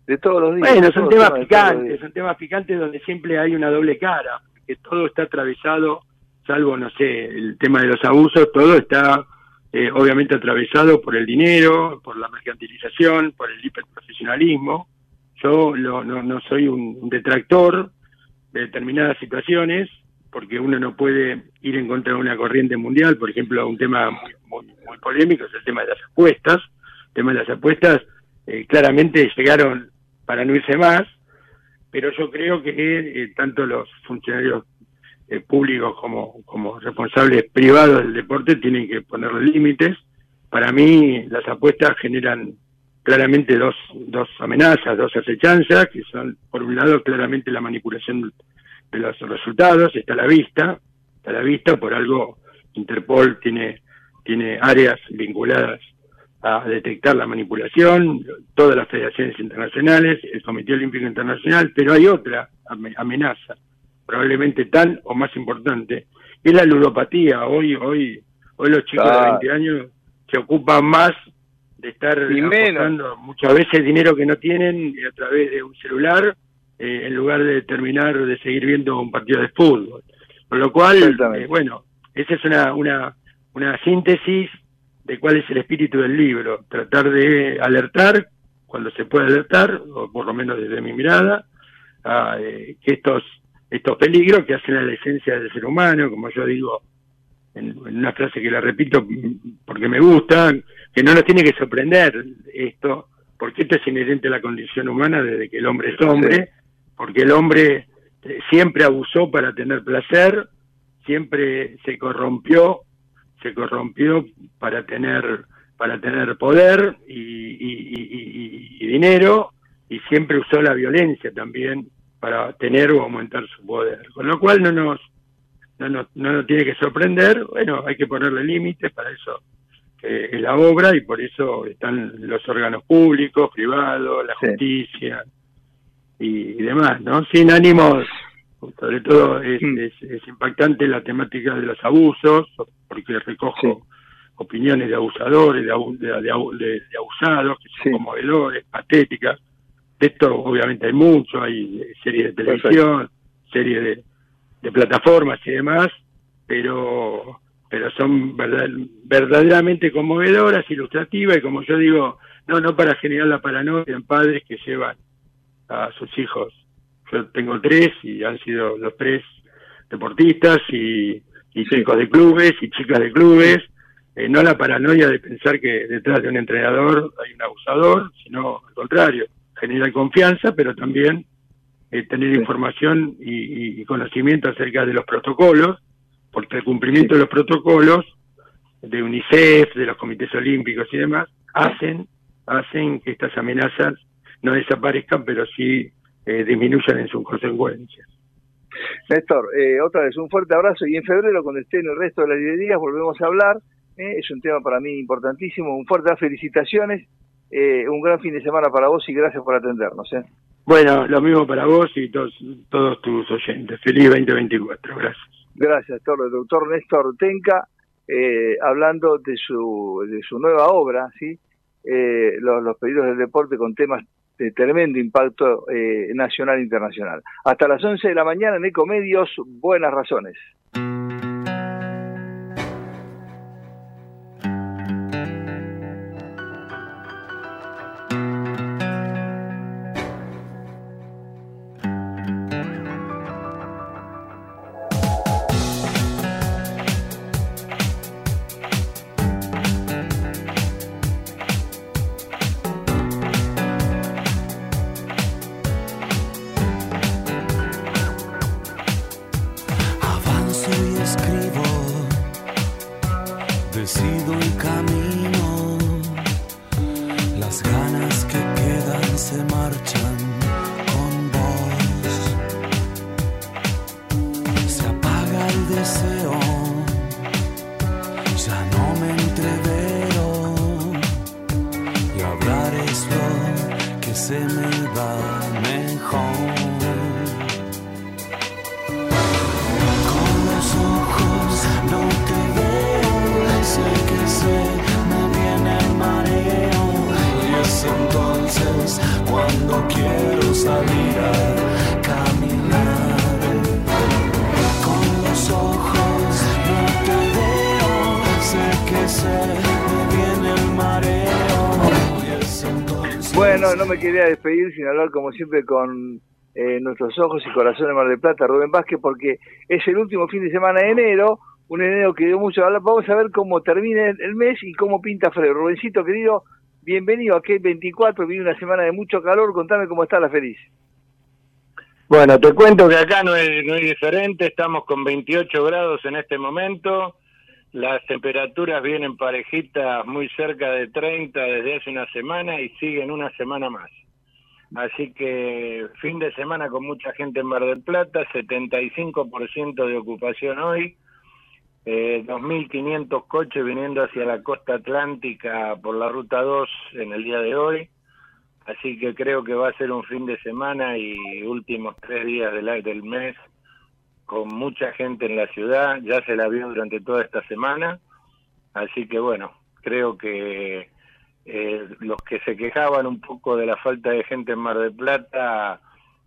de todos los días. Bueno, son temas, picantes, son temas picantes donde siempre hay una doble cara, porque todo está atravesado, salvo, no sé, el tema de los abusos, todo está eh, obviamente atravesado por el dinero, por la mercantilización, por el hiperprofesionalismo. Yo no, no soy un detractor de determinadas situaciones, porque uno no puede ir en contra de una corriente mundial, por ejemplo, un tema muy, muy, polémico es el tema de las apuestas. El tema de las apuestas eh, claramente llegaron para no irse más, pero yo creo que eh, tanto los funcionarios eh, públicos como, como responsables privados del deporte tienen que ponerle límites. Para mí las apuestas generan claramente dos, dos amenazas, dos acechanzas, que son, por un lado, claramente la manipulación los resultados, está a la vista, está a la vista, por algo Interpol tiene, tiene áreas vinculadas a detectar la manipulación, todas las federaciones internacionales, el Comité Olímpico Internacional, pero hay otra amenaza, probablemente tan o más importante, es la ludopatía. Hoy, hoy, hoy los chicos de 20 años se ocupan más de estar apostando muchas veces dinero que no tienen a través de un celular eh, en lugar de terminar de seguir viendo un partido de fútbol. Con lo cual, eh, bueno, esa es una, una, una síntesis de cuál es el espíritu del libro. Tratar de alertar cuando se puede alertar, o por lo menos desde mi mirada, a, eh, que estos, estos peligros que hacen a la esencia del ser humano, como yo digo en, una frase que la repito porque me gusta, que no nos tiene que sorprender esto, porque esto es inherente a la condición humana desde que el hombre es hombre, porque el hombre eh, siempre abusó para tener placer, siempre se corrompió, se corrompió para tener para tener poder y, dinero y siempre usó la violencia también para tener o aumentar su poder. Con lo cual no nos no nos, no nos tiene que sorprender, bueno, hay que ponerle límites, para eso eh, es la obra y por eso están los órganos públicos, privados, la justicia, y, demás, ¿no? Sin ánimos, sobre todo mm. es, es, impactante la temática de los abusos, porque recojo opiniones de abusadores, de, de, de, abusados, que son conmovedores, patéticas. De esto obviamente hay mucho, hay series de televisión, series de, de plataformas y demás, pero pero son verdaderamente conmovedoras, ilustrativas y como yo digo, no no para generar la paranoia en padres que llevan a sus hijos. Yo tengo tres y han sido los tres deportistas y, chicos de clubes y chicas de clubes. Eh, no la paranoia de pensar que detrás de un entrenador hay un abusador, sino al contrario, generar confianza, pero también eh, tener información y, conocimiento acerca de los protocolos, porque el cumplimiento de los protocolos de UNICEF, de los comités olímpicos y demás, hacen, hacen que estas amenazas no desaparezcan, pero sí eh, disminuyan en sus consecuencias. Néstor, eh, otra vez un fuerte abrazo y en febrero cuando esté en el resto de las librerías volvemos a hablar. Eh, es un tema para mí importantísimo. Un fuerte felicitaciones, un gran fin de semana para vos y gracias por atendernos. Bueno, lo mismo para vos y todos, todos tus oyentes. Feliz 2024. Gracias. Gracias, doctor. El doctor Néstor Tenca, hablando de su, de su nueva obra, ¿sí? los, los pedidos del deporte con temas de tremendo impacto eh, nacional e internacional. Hasta las 11 de la mañana en Ecomedios, buenas razones. Como siempre con eh, nuestros ojos y corazones Mar del Plata, Rubén Vázquez, porque es el último fin de semana de enero, un enero que dio mucho hablar. Vamos a ver cómo termina el mes y cómo pinta Fredo. Rubencito, querido, bienvenido a que 24, viene una semana de mucho calor, contame cómo está la feliz. Bueno, te cuento que acá no es, no es diferente, estamos con 28 grados en este momento, las temperaturas vienen parejitas muy cerca de 30 desde hace una semana y siguen una semana más. Así que fin de semana con mucha gente en Mar del Plata, 75% de ocupación hoy, eh, 2.500 coches viniendo hacia la costa atlántica por la ruta 2 en el día de hoy. Así que creo que va a ser un fin de semana y últimos tres días del, del mes con mucha gente en la ciudad. Ya se la vio durante toda esta semana. Así que bueno, creo que eh, los que se quejaban un poco de la falta de gente en Mar del Plata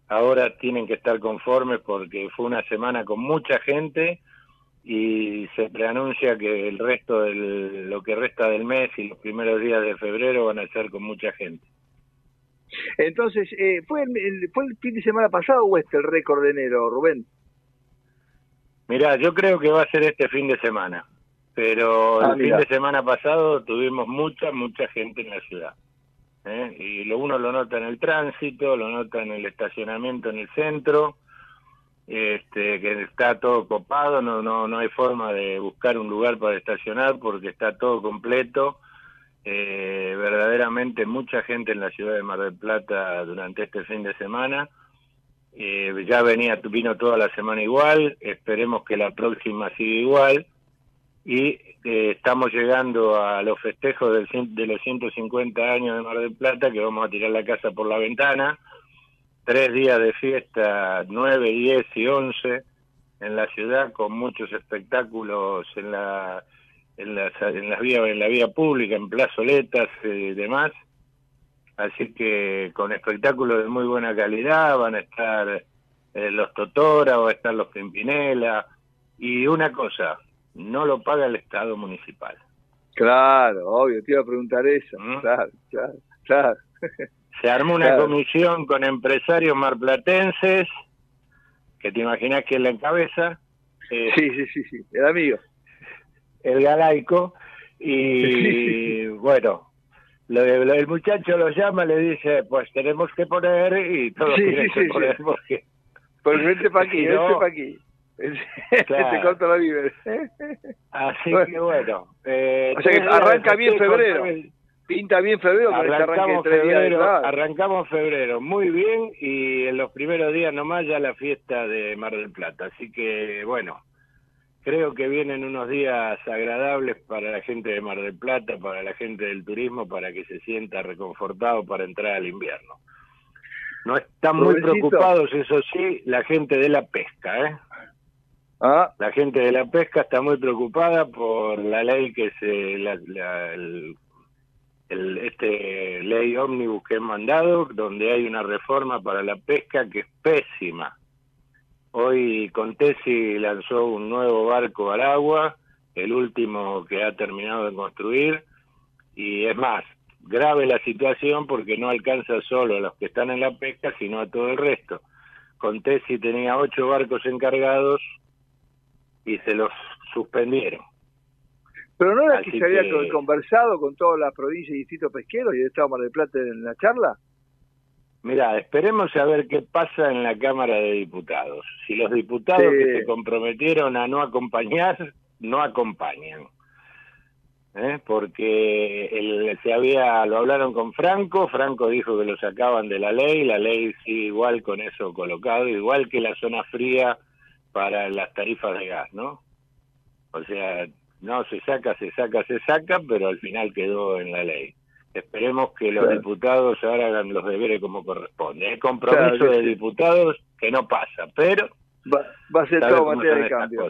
ahora tienen que estar conformes porque fue una semana con mucha gente y se preanuncia que el resto de lo que resta del mes y los primeros días de febrero van a ser con mucha gente. Entonces, eh, ¿fue, el, ¿fue el fin de semana pasado o este el récord de enero, Rubén? Mirá, yo creo que va a ser este fin de semana pero ah, el fin de semana pasado tuvimos mucha, mucha gente en la ciudad. ¿eh? Y lo uno lo nota en el tránsito, lo nota en el estacionamiento en el centro, este, que está todo copado, no, no, no hay forma de buscar un lugar para estacionar porque está todo completo. Eh, verdaderamente mucha gente en la ciudad de Mar del Plata durante este fin de semana. Eh, ya venía, vino toda la semana igual, esperemos que la próxima siga igual y eh, estamos llegando a los festejos del, de los 150 años de Mar del Plata, que vamos a tirar la casa por la ventana, tres días de fiesta, 9, 10 y 11 en la ciudad, con muchos espectáculos en la en, las, en, las vía, en la vía pública, en plazoletas eh, y demás. Así que con espectáculos de muy buena calidad van a estar eh, los Totora, va a estar los Pimpinela. Y una cosa, no lo paga el Estado municipal. Claro, obvio, te iba a preguntar eso. ¿Mm? Claro, claro, claro. Se armó una (laughs) comisión con empresarios marplatenses, que te imaginas que es la encabeza. Eh, sí, sí, sí, sí, el amigo. El galaico. Y (laughs) bueno, lo, el muchacho lo llama, le dice, pues tenemos que poner, y todos tienen que poner porque... Pues vente para (laughs) aquí, vente para aquí. (laughs) Te corto la vida. Así que bueno. Eh, o sea que arranca bien febrero. Pinta bien febrero, arrancamos febrero, arrancamos febrero muy bien y en los primeros días nomás ya la fiesta de Mar del Plata. Así que bueno, creo que vienen unos días agradables para la gente de Mar del Plata, para la gente del turismo, para que se sienta reconfortado para entrar al invierno. No están muy preocupados, eso sí, la gente de la pesca, ¿eh? Ah. La gente de la pesca está muy preocupada por la ley que se, el, el, este ley ómnibus que he mandado, donde hay una reforma para la pesca que es pésima. Hoy Contesi lanzó un nuevo barco al agua, el último que ha terminado de construir, y es más, grave la situación porque no alcanza solo a los que están en la pesca, sino a todo el resto. Contesi tenía ocho barcos encargados y se los suspendieron. Pero no era que se había conversado con todas las provincias y distritos pesqueros y estaba Mar del Plata en la charla. Mira, esperemos a ver qué pasa en la Cámara de Diputados. Si los diputados que se comprometieron a no acompañar, no acompañan. ¿Eh? Porque el, se había, lo hablaron con Franco, Franco dijo que lo sacaban de la ley, la ley sigue igual con eso colocado, igual que la zona fría para las tarifas de gas, ¿no? O sea, no se saca, se saca, se saca, pero al final quedó en la ley. Esperemos que los diputados ahora hagan los deberes como corresponde. El compromiso de diputados que no pasa, pero va, a ser todo materia de cambio.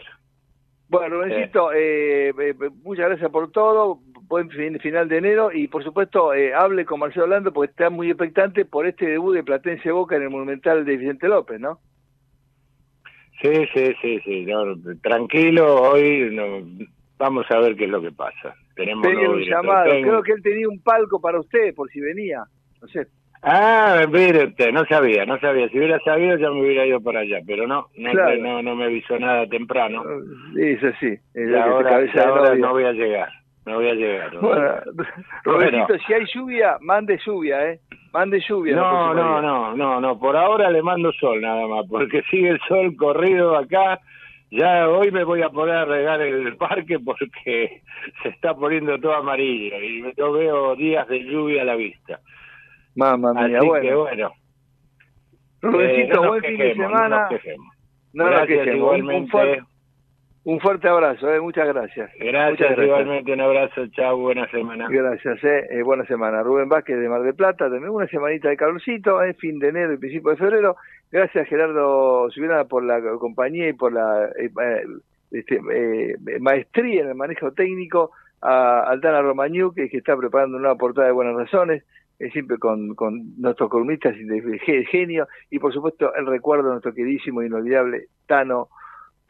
Bueno, Rubéncito, eh, eh, muchas gracias por todo, buen final de enero y por supuesto eh, hable con Marcelo Orlando porque está muy expectante por este debut de Platense Boca en el Monumental de Vicente López, ¿no? Sí, sí, sí, sí, tranquilo, hoy no, vamos a ver qué es lo que pasa. Tenemos un llamado, creo que él tenía un palco para usted por si venía, no sé. Ah, mire usted, no sabía, no sabía. Si hubiera sabido ya me hubiera ido para allá, pero no, no, no, no, me avisó nada temprano. Sí, eso sí. ahora, no voy a llegar, no voy a llegar. bueno, (laughs) si hay lluvia, mande lluvia, ¿eh? Mande lluvia. No, no, no, no, no, por ahora le mando sol nada más, porque sigue el sol corrido acá. Ya hoy me voy a poner a regar el parque porque (laughs) se está poniendo todo amarillo y yo veo días de lluvia a la vista. Mamma mía, Así bueno. Que bueno. Eh, buen fin de semana. No nos quejemos. igualmente. Un fuerte abrazo, eh, muchas gracias. Gracias, igualmente un abrazo, chao, buena semana. Gracias, eh, eh, buena semana. Rubén Vázquez de Mar del Plata, también una semanita de calorcito, eh, fin de enero y principio de febrero. Gracias Gerardo Subirana por la compañía y por la eh, eh este, maestría en el manejo técnico, a Aldana Romañú, que, está preparando una portada de buenas razones, siempre con, con nuestros columnistas de genio, y por supuesto el recuerdo de nuestro queridísimo e inolvidable Tano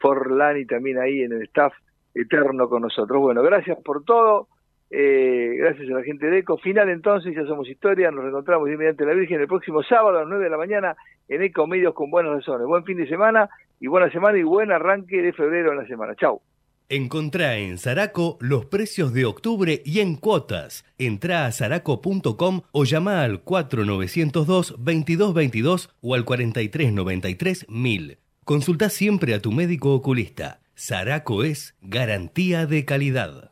Forlani también ahí en el staff eterno con nosotros. Bueno, gracias por todo. Eh, gracias a la gente de ECO. Final entonces, ya somos historia. Nos encontramos mediante la Virgen el próximo sábado a las 9 de la mañana en ECO Medios con buenas razones. Buen fin de semana y buena semana y buen arranque de febrero en la semana. Chau. Encontrá en Zaraco los precios de octubre y en cuotas. Entrá a zaraco.com o llama al 4902-2222 o al 4393-1000. Consulta siempre a tu médico oculista. Saraco es garantía de calidad.